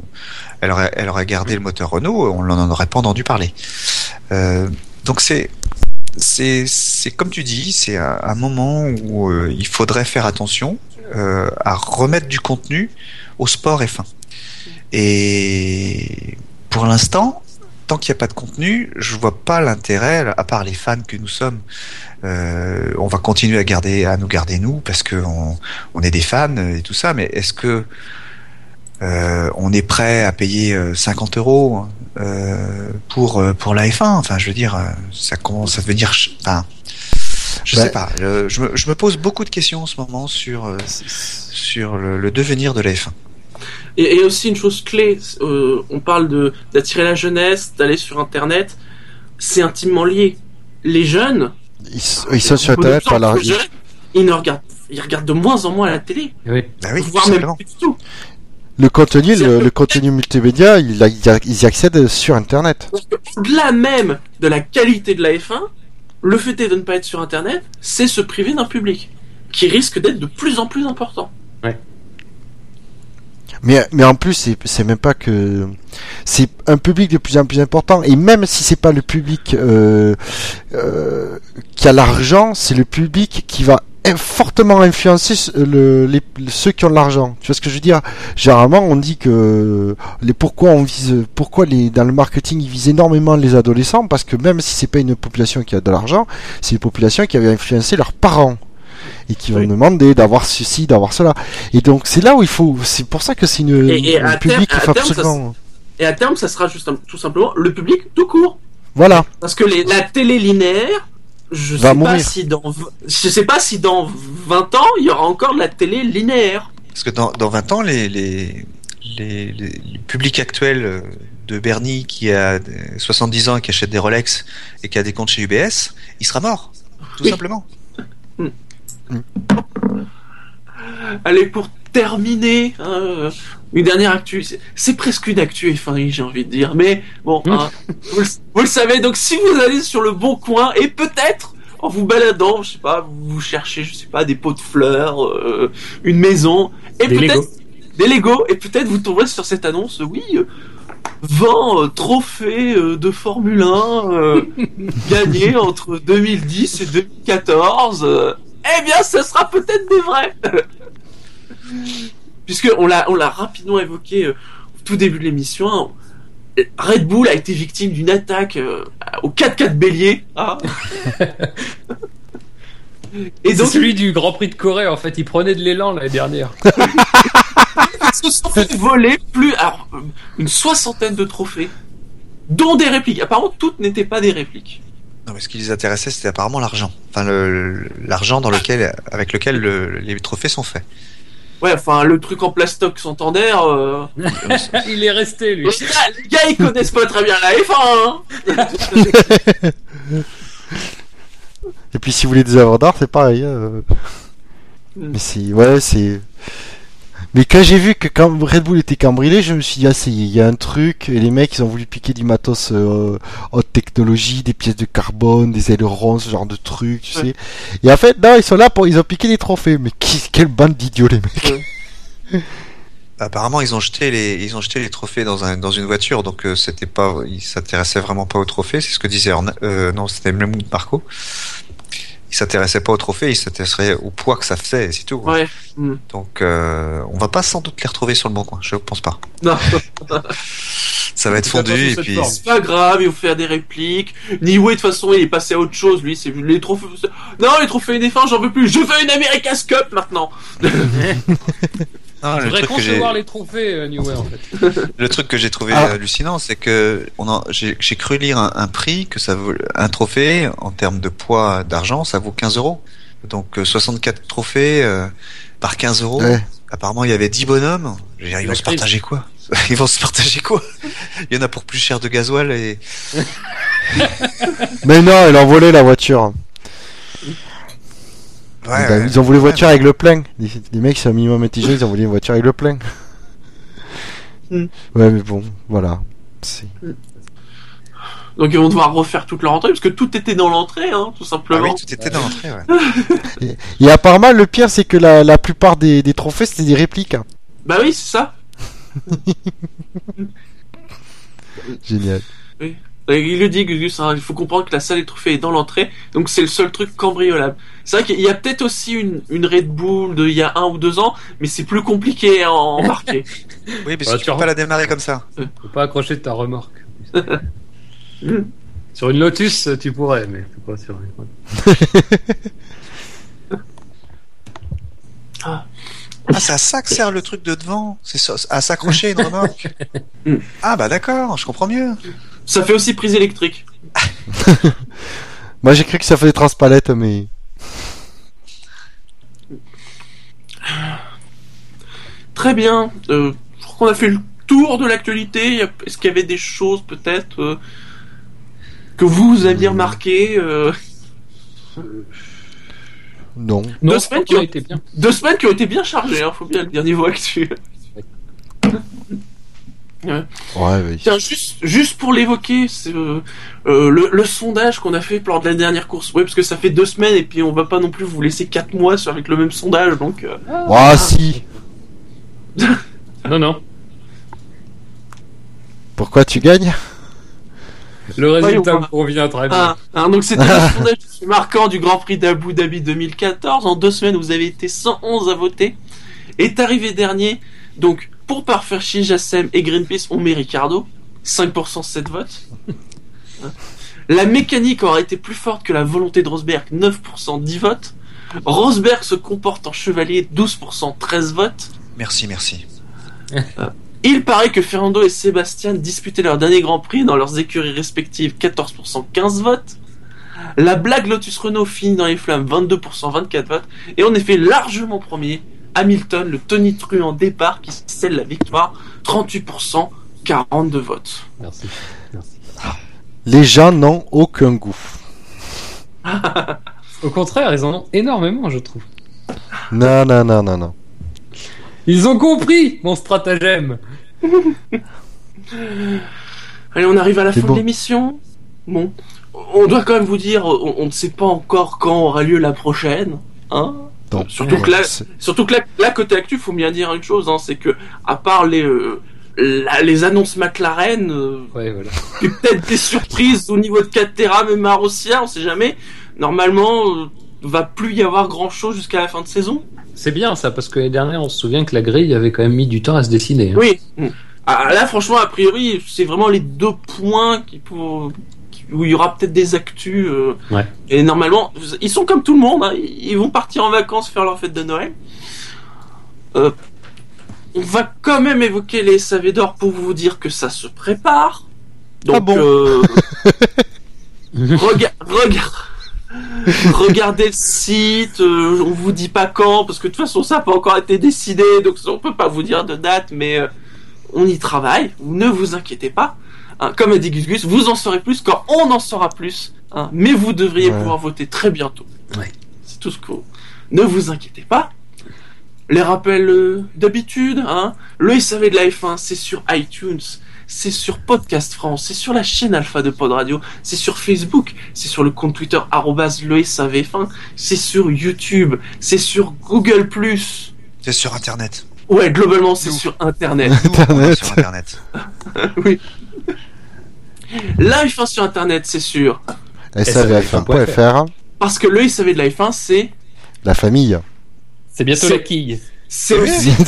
elle aurait elle aurait gardé le moteur Renault, on n'en aurait pas entendu parler. Euh, donc c'est c'est comme tu dis, c'est un, moment où euh, il faudrait faire attention euh, à remettre du contenu au sport F1. Et pour l'instant, tant qu'il n'y a pas de contenu, je vois pas l'intérêt, à part les fans que nous sommes. Euh, on va continuer à garder, à nous garder nous, parce que on, on est des fans et tout ça. Mais est-ce que euh, on est prêt à payer euh, 50 euros euh, pour euh, pour la F1 Enfin, je veux dire, euh, ça commence à devenir. Enfin, je Ouais. sais pas. Je, je me, je me pose beaucoup de questions en ce moment sur euh, sur le, le devenir de la F1. Et, et aussi une chose clé, euh, on parle de d'attirer la jeunesse, d'aller sur Internet, c'est intimement lié. Les jeunes, Ils, ils sont sur Internet par la. jeunes, ils ne regardent, ils regardent de moins en moins la télé, Oui. Bah oui, tout voire même simplement. plus du tout. Le contenu, le, le contenu multimédia, il a- il a- ils y accèdent sur Internet. Au-delà même de la qualité de la F1, le fait de ne pas être sur Internet, c'est se priver d'un public qui risque d'être de plus en plus important. Mais, mais en plus, c'est, même pas que c'est un public de plus en plus important. Et même si c'est pas le public euh, euh, qui a l'argent, c'est le public qui va fortement influencer ce- le, les, ceux qui ont de l'argent. Tu vois ce que je veux dire? Généralement, on dit que les pourquoi on vise, pourquoi les dans le marketing ils visent énormément les adolescents? Parce que même si c'est pas une population qui a de l'argent, c'est une population qui avait influencé leurs parents et qui vont Oui. demander d'avoir ceci, d'avoir cela. Et donc c'est là où il faut. C'est pour ça que c'est une Et- et un public terme- faut ça. Et à terme, ça sera juste tout simplement le public tout court. Voilà. Parce que les, la télé linéaire, je Va sais mourir. pas si dans je sais pas si dans 20 ans il y aura encore de la télé linéaire. Parce que dans, dans 20 ans, les, les, les, les- le public actuel euh, de Bernie qui a des- 70 ans et qui achète des Rolex et qui a des comptes chez UBS, il sera mort. Tout Oui. simplement. Allez pour terminer, hein, une dernière actu. C'est- presque une actu F1, j'ai envie de dire. Mais bon, Mm. hein, vous, le, vous le savez. Donc si vous allez sur le bon coin et peut-être en vous baladant, je sais pas, vous cherchez, je sais pas, des pots de fleurs, euh, une maison et peut-être des Lego et peut-être vous tomberez sur cette annonce. Oui. euh, 20 euh, trophées euh, de Formule 1 euh, [LAUGHS] gagnés entre 2010 et 2014. euh, eh bien, ce sera peut-être des vrais. Puisque on l'a, on l'a rapidement évoqué euh, au tout début de l'émission. hein, Red Bull a été victime d'une attaque euh, au 4x4 bélier. hein. et C'est donc, celui du Grand Prix de Corée, en fait. Il prenait de l'élan l'année dernière. [LAUGHS] ils se sont fait voler plus, alors, euh, une soixantaine de trophées, dont des répliques. Apparemment, toutes n'étaient pas des répliques. Non, mais ce qui les intéressait, c'était apparemment l'argent. Enfin, le- le- l'argent dans lequel, avec lequel le- les trophées sont faits. Ouais, enfin, le truc en plastoc centenaire. Euh... [LAUGHS] il est resté, lui. les, gars, les gars, ils connaissent pas très bien la F1. Hein [LAUGHS] Et puis si vous voulez des œuvres d'art, c'est pareil. hein. Mm. Mais c'est ouais, c'est. Mais quand j'ai vu que quand Red Bull était cambriolé, je me suis dit ah c'est il y a un truc et les mecs ils ont voulu piquer du matos euh, haute technologie, des pièces de carbone, des ailerons, ce genre de trucs, tu Ouais. sais. Et en fait non, ils sont là pour ils ont piqué des trophées. Mais qui, quelle bande d'idiots les mecs. [LAUGHS] Apparemment, ils ont jeté les, ils ont jeté les trophées dans un, dans une voiture, donc euh, c'était pas, ils s'intéressaient vraiment pas aux trophées. C'est ce que disait Orna- euh, non, c'était Mlemout Marco. Ils s'intéressaient pas aux trophées, ils s'intéressaient au poids que ça faisait, et c'est tout. Ouais. Mm. Donc, euh, on va pas sans doute les retrouver sur le bon coin. Je pense pas. Non, [LAUGHS] Ça va être fondu et puis. c'est pas grave, il faut faire des répliques. Niwe, de toute façon, il est passé à autre chose, lui. C'est les trophées. Non, les trophées défense, j'en veux plus. Je veux une America's Cup maintenant. [LAUGHS] Non, le voudrais truc que les trophées, euh, New Way, en fait. [LAUGHS] le truc que j'ai trouvé Ah. hallucinant, c'est que j'ai, cru lire un, un prix que ça vaut, un trophée en termes de poids d'argent, ça vaut 15 euros. Donc euh, 64 trophées euh, par 15 euros. Ouais. Apparemment, il y avait 10 bonhommes. Ils vont se partager quoi? [LAUGHS] Ils vont se partager quoi? Il y en a pour plus cher de gasoil et Mais non, ils ont volé la voiture. Ouais, ils, ouais. ils ont voulu voiture avec le plein. Les, les mecs sont un minimum intelligents, ils ont voulu une voiture avec le plein. [LAUGHS] Mm. Ouais mais bon, voilà. C'est- Donc ils vont devoir refaire toute leur entrée, parce que tout était dans l'entrée, hein, tout Ah simplement. oui, tout était dans l'entrée. Ouais. [LAUGHS] Et apparemment, le pire, c'est que la, la plupart des, des trophées, c'était des répliques. hein. Bah oui, c'est ça. [LAUGHS] Génial. Et il le dit, Gugus, hein, il faut comprendre que la salle des trophées est dans l'entrée, donc c'est le seul truc cambriolable. C'est vrai qu'il y a peut-être aussi une, une Red Bull de il y a un ou deux ans, mais c'est plus compliqué à embarquer. [LAUGHS] Oui, mais Ouais, si tu peux pas la démarrer comme ça. Faut pas accrocher ta remorque. [LAUGHS] sur une Lotus, tu pourrais, mais c'est pas sur une. [LAUGHS] Ah, c'est à ça que sert le truc de devant. C'est ça- à s'accrocher une remorque. Mm. ah bah d'accord, je comprends mieux. Ça fait aussi prise électrique. [LAUGHS] Moi, j'ai cru que ça faisait transpalette, mais. Très bien. Euh, je crois qu'on a fait le tour de l'actualité. Est-ce qu'il y avait des choses peut-être euh, que vous aviez remarquées euh, Non. Deux semaines qui été bien. Deux semaines qui ont été bien chargées, hein, faut bien le dire niveau actu. Ouais, oui. Tiens, juste, juste pour l'évoquer, c'est euh, euh, le, le sondage qu'on a fait lors de la dernière course. Oui, parce que ça fait deux semaines et puis on va pas non plus vous laisser quatre mois sur, avec le même sondage, donc. euh, Ah si [LAUGHS] Non, non. Pourquoi tu gagnes? Le résultat me convient très bien. Ah, hein, donc c'était le sondage marquant du Grand Prix d'Abu Dhabi 2014. En deux semaines, vous avez été 111 à voter. Est arrivé dernier. Donc, pour parfaire chez Jassem et Greenpeace, on met Ricardo. 5% 7 votes. La mécanique aurait été plus forte que la volonté de Rosberg. 9% 10 votes. Rosberg se comporte en chevalier. 12% 13 votes. Merci, merci. Il paraît que Fernando et Sébastien disputaient leur dernier Grand Prix dans leurs écuries respectives 14% 15 votes. La blague Lotus Renault finit dans les flammes 22% 24 votes. Et en effet largement premier, Hamilton, le Tony Truant départ qui scelle la victoire 38% 42 votes. Merci. Merci. Les gens n'ont aucun goût. Au contraire, ils en ont énormément, je trouve. Non, non, non, non, non. Ils ont compris mon stratagème. Allez, on arrive à la fin bon. de l'émission. Bon, on doit quand même vous dire, on, on ne sait pas encore quand aura lieu la prochaine. Hein Surtout que là, Surtout que là, là, côté actu, faut bien dire une chose, hein, c'est que à part les euh, la- les annonces McLaren, euh, Ouais, voilà. [LAUGHS] et peut-être des surprises au niveau de Caterham mais Marussia, on sait jamais. Normalement, euh, va plus y avoir grand chose jusqu'à la fin de saison. C'est bien ça, parce que l'année dernière, on se souvient que la grille avait quand même mis du temps à se dessiner. hein. Oui. Ah, là, franchement, a priori, c'est vraiment les deux points qui pour où il y aura peut-être des actus. euh, Ouais. Et normalement, ils sont comme tout le monde. hein, ils vont partir en vacances faire leur fête de Noël. Euh, on va quand même évoquer les SAV d'or pour vous dire que ça se prépare. Donc, Ah bon euh, [LAUGHS] rega- rega- regardez le site. euh, on vous dit pas quand parce que de toute façon ça n'a pas encore été décidé, donc on peut pas vous dire de date, mais euh, on y travaille. Ne vous inquiétez pas. Hein, comme a dit Gus Gus, vous en saurez plus quand on en saura plus. hein, mais vous devriez Ouais. pouvoir voter très bientôt. Ouais. C'est tout ce que. Ne vous inquiétez pas. Les rappels euh, d'habitude, hein. Le SAV de la F1, c'est sur iTunes, c'est sur Podcast France, c'est sur la chaîne Alpha de Pod Radio, c'est sur Facebook, c'est sur le compte Twitter le SAV1, c'est sur YouTube, c'est sur Google+. C'est sur Internet. Ouais, globalement, c'est sur Internet. Internet. sur Internet. [LAUGHS] oui. La F1 sur Internet, c'est sûr. SAVF1.fr, Parce que le SAV de la F1, c'est, la famille. C'est bientôt C'est- la quille. c'est aussi [LAUGHS]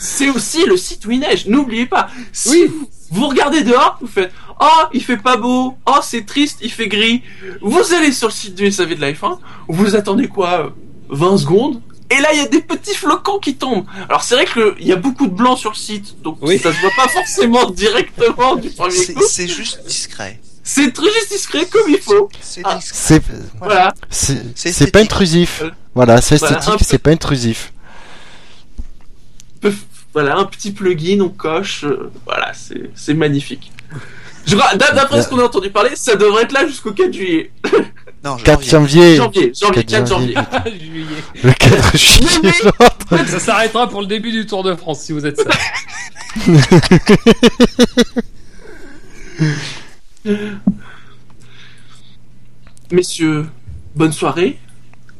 C'est aussi le site où il neige, n'oubliez pas. Si Oui. vous, vous regardez dehors, vous faites Oh, il fait pas beau, oh, c'est triste, il fait gris. Vous allez sur le site du SAV de la F1, vous attendez quoi euh, 20 secondes et là, il y a des petits flocons qui tombent. Alors, c'est vrai qu'il y a beaucoup de blanc sur le site, donc Oui. ça se voit pas forcément [LAUGHS] directement du premier C'est coup. c'est juste discret. C'est très juste discret comme il faut. C'est Ah. discret. C'est Voilà. c'est C'est pas esthétique. intrusif. Euh, Voilà, c'est voilà, esthétique, c'est pas intrusif. Peu- Voilà, un petit plugin, on coche. euh, voilà, c'est c'est magnifique. D'après ce qu'on a entendu parler, ça devrait être là jusqu'au 4 juillet. [LAUGHS] Non, 4 janvier. janvier. Janvier, janvier, 4 4 janvier. [LAUGHS] Juillet. Le 4 juillet. Mais. Ça s'arrêtera pour le début du Tour de France si vous êtes ça. [LAUGHS] Messieurs, bonne soirée.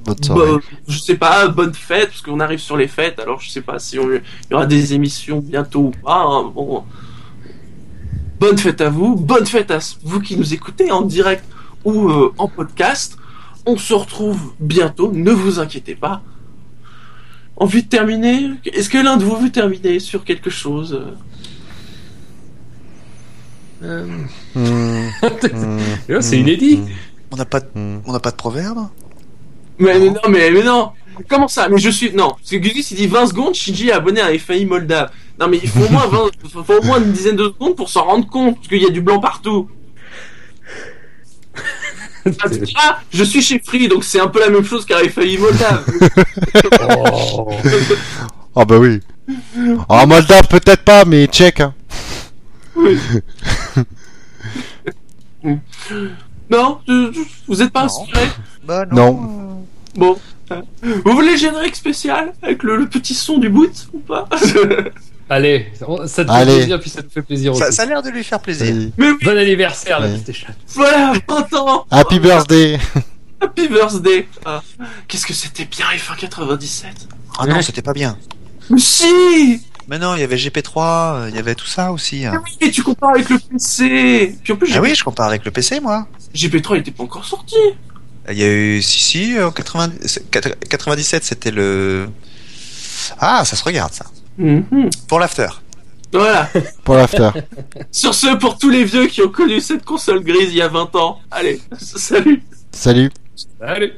Bonne soirée. Bo- je sais pas, bonne fête, parce qu'on arrive sur les fêtes, alors je sais pas si on- il y aura des émissions bientôt ou pas. hein, Bon. Bonne fête à vous, bonne fête à vous qui nous écoutez en direct ou euh, en podcast. On se retrouve bientôt, ne vous inquiétez pas. Envie de terminer? Est-ce que l'un de vous veut terminer sur quelque chose? Euh, Hmm, [LAUGHS] hmm, c'est inédit. On n'a pas, de- hmm. on n'a pas de proverbe mais, mais non, mais, mais non Comment ça? Mais je suis... Non, parce que Gugus il dit 20 secondes, Shinji est abonné à FAI Moldave. Non mais il faut au moins, 20 faut- [LAUGHS] faut au moins une dizaine de secondes pour s'en rendre compte, parce qu'il y a du blanc partout. Ah, je suis chez Free, donc c'est un peu la même chose qu'à FAI Moldave. [LAUGHS] Oh. Ah bah oui. En Moldave peut-être pas, mais tchèque. Hein. [LAUGHS] non, vous êtes pas Non. inspiré Bah Non. Bon. Vous voulez le générique spécial avec le, le petit son du boot ou pas? [LAUGHS] Allez, ça te fait Allez. plaisir, puis ça te fait plaisir aussi. Ça, ça a l'air de lui faire plaisir. Mais oui, Bon anniversaire, la Ouais. PlayStation. voilà, 20 ans Happy birthday [LAUGHS] Happy birthday Ah, Qu'est-ce que c'était bien F1 97 Ah non, c'était pas bien. Mais si Mais non, il y avait GP3, euh, il y avait tout ça aussi. hein. Mais oui, mais tu compares avec le PC Puis en plus, Ah oui, je compare avec le PC, moi. GP3 il était pas encore sorti Il y a eu, si, si, en 90 c'est- 97, c'était le... Ah, ça se regarde, ça. Mhm. Pour l'after. Voilà [LAUGHS] pour l'after. [LAUGHS] Sur ce, pour tous les vieux qui ont connu cette console grise il y a 20 ans, allez, [LAUGHS] salut Salut Allez.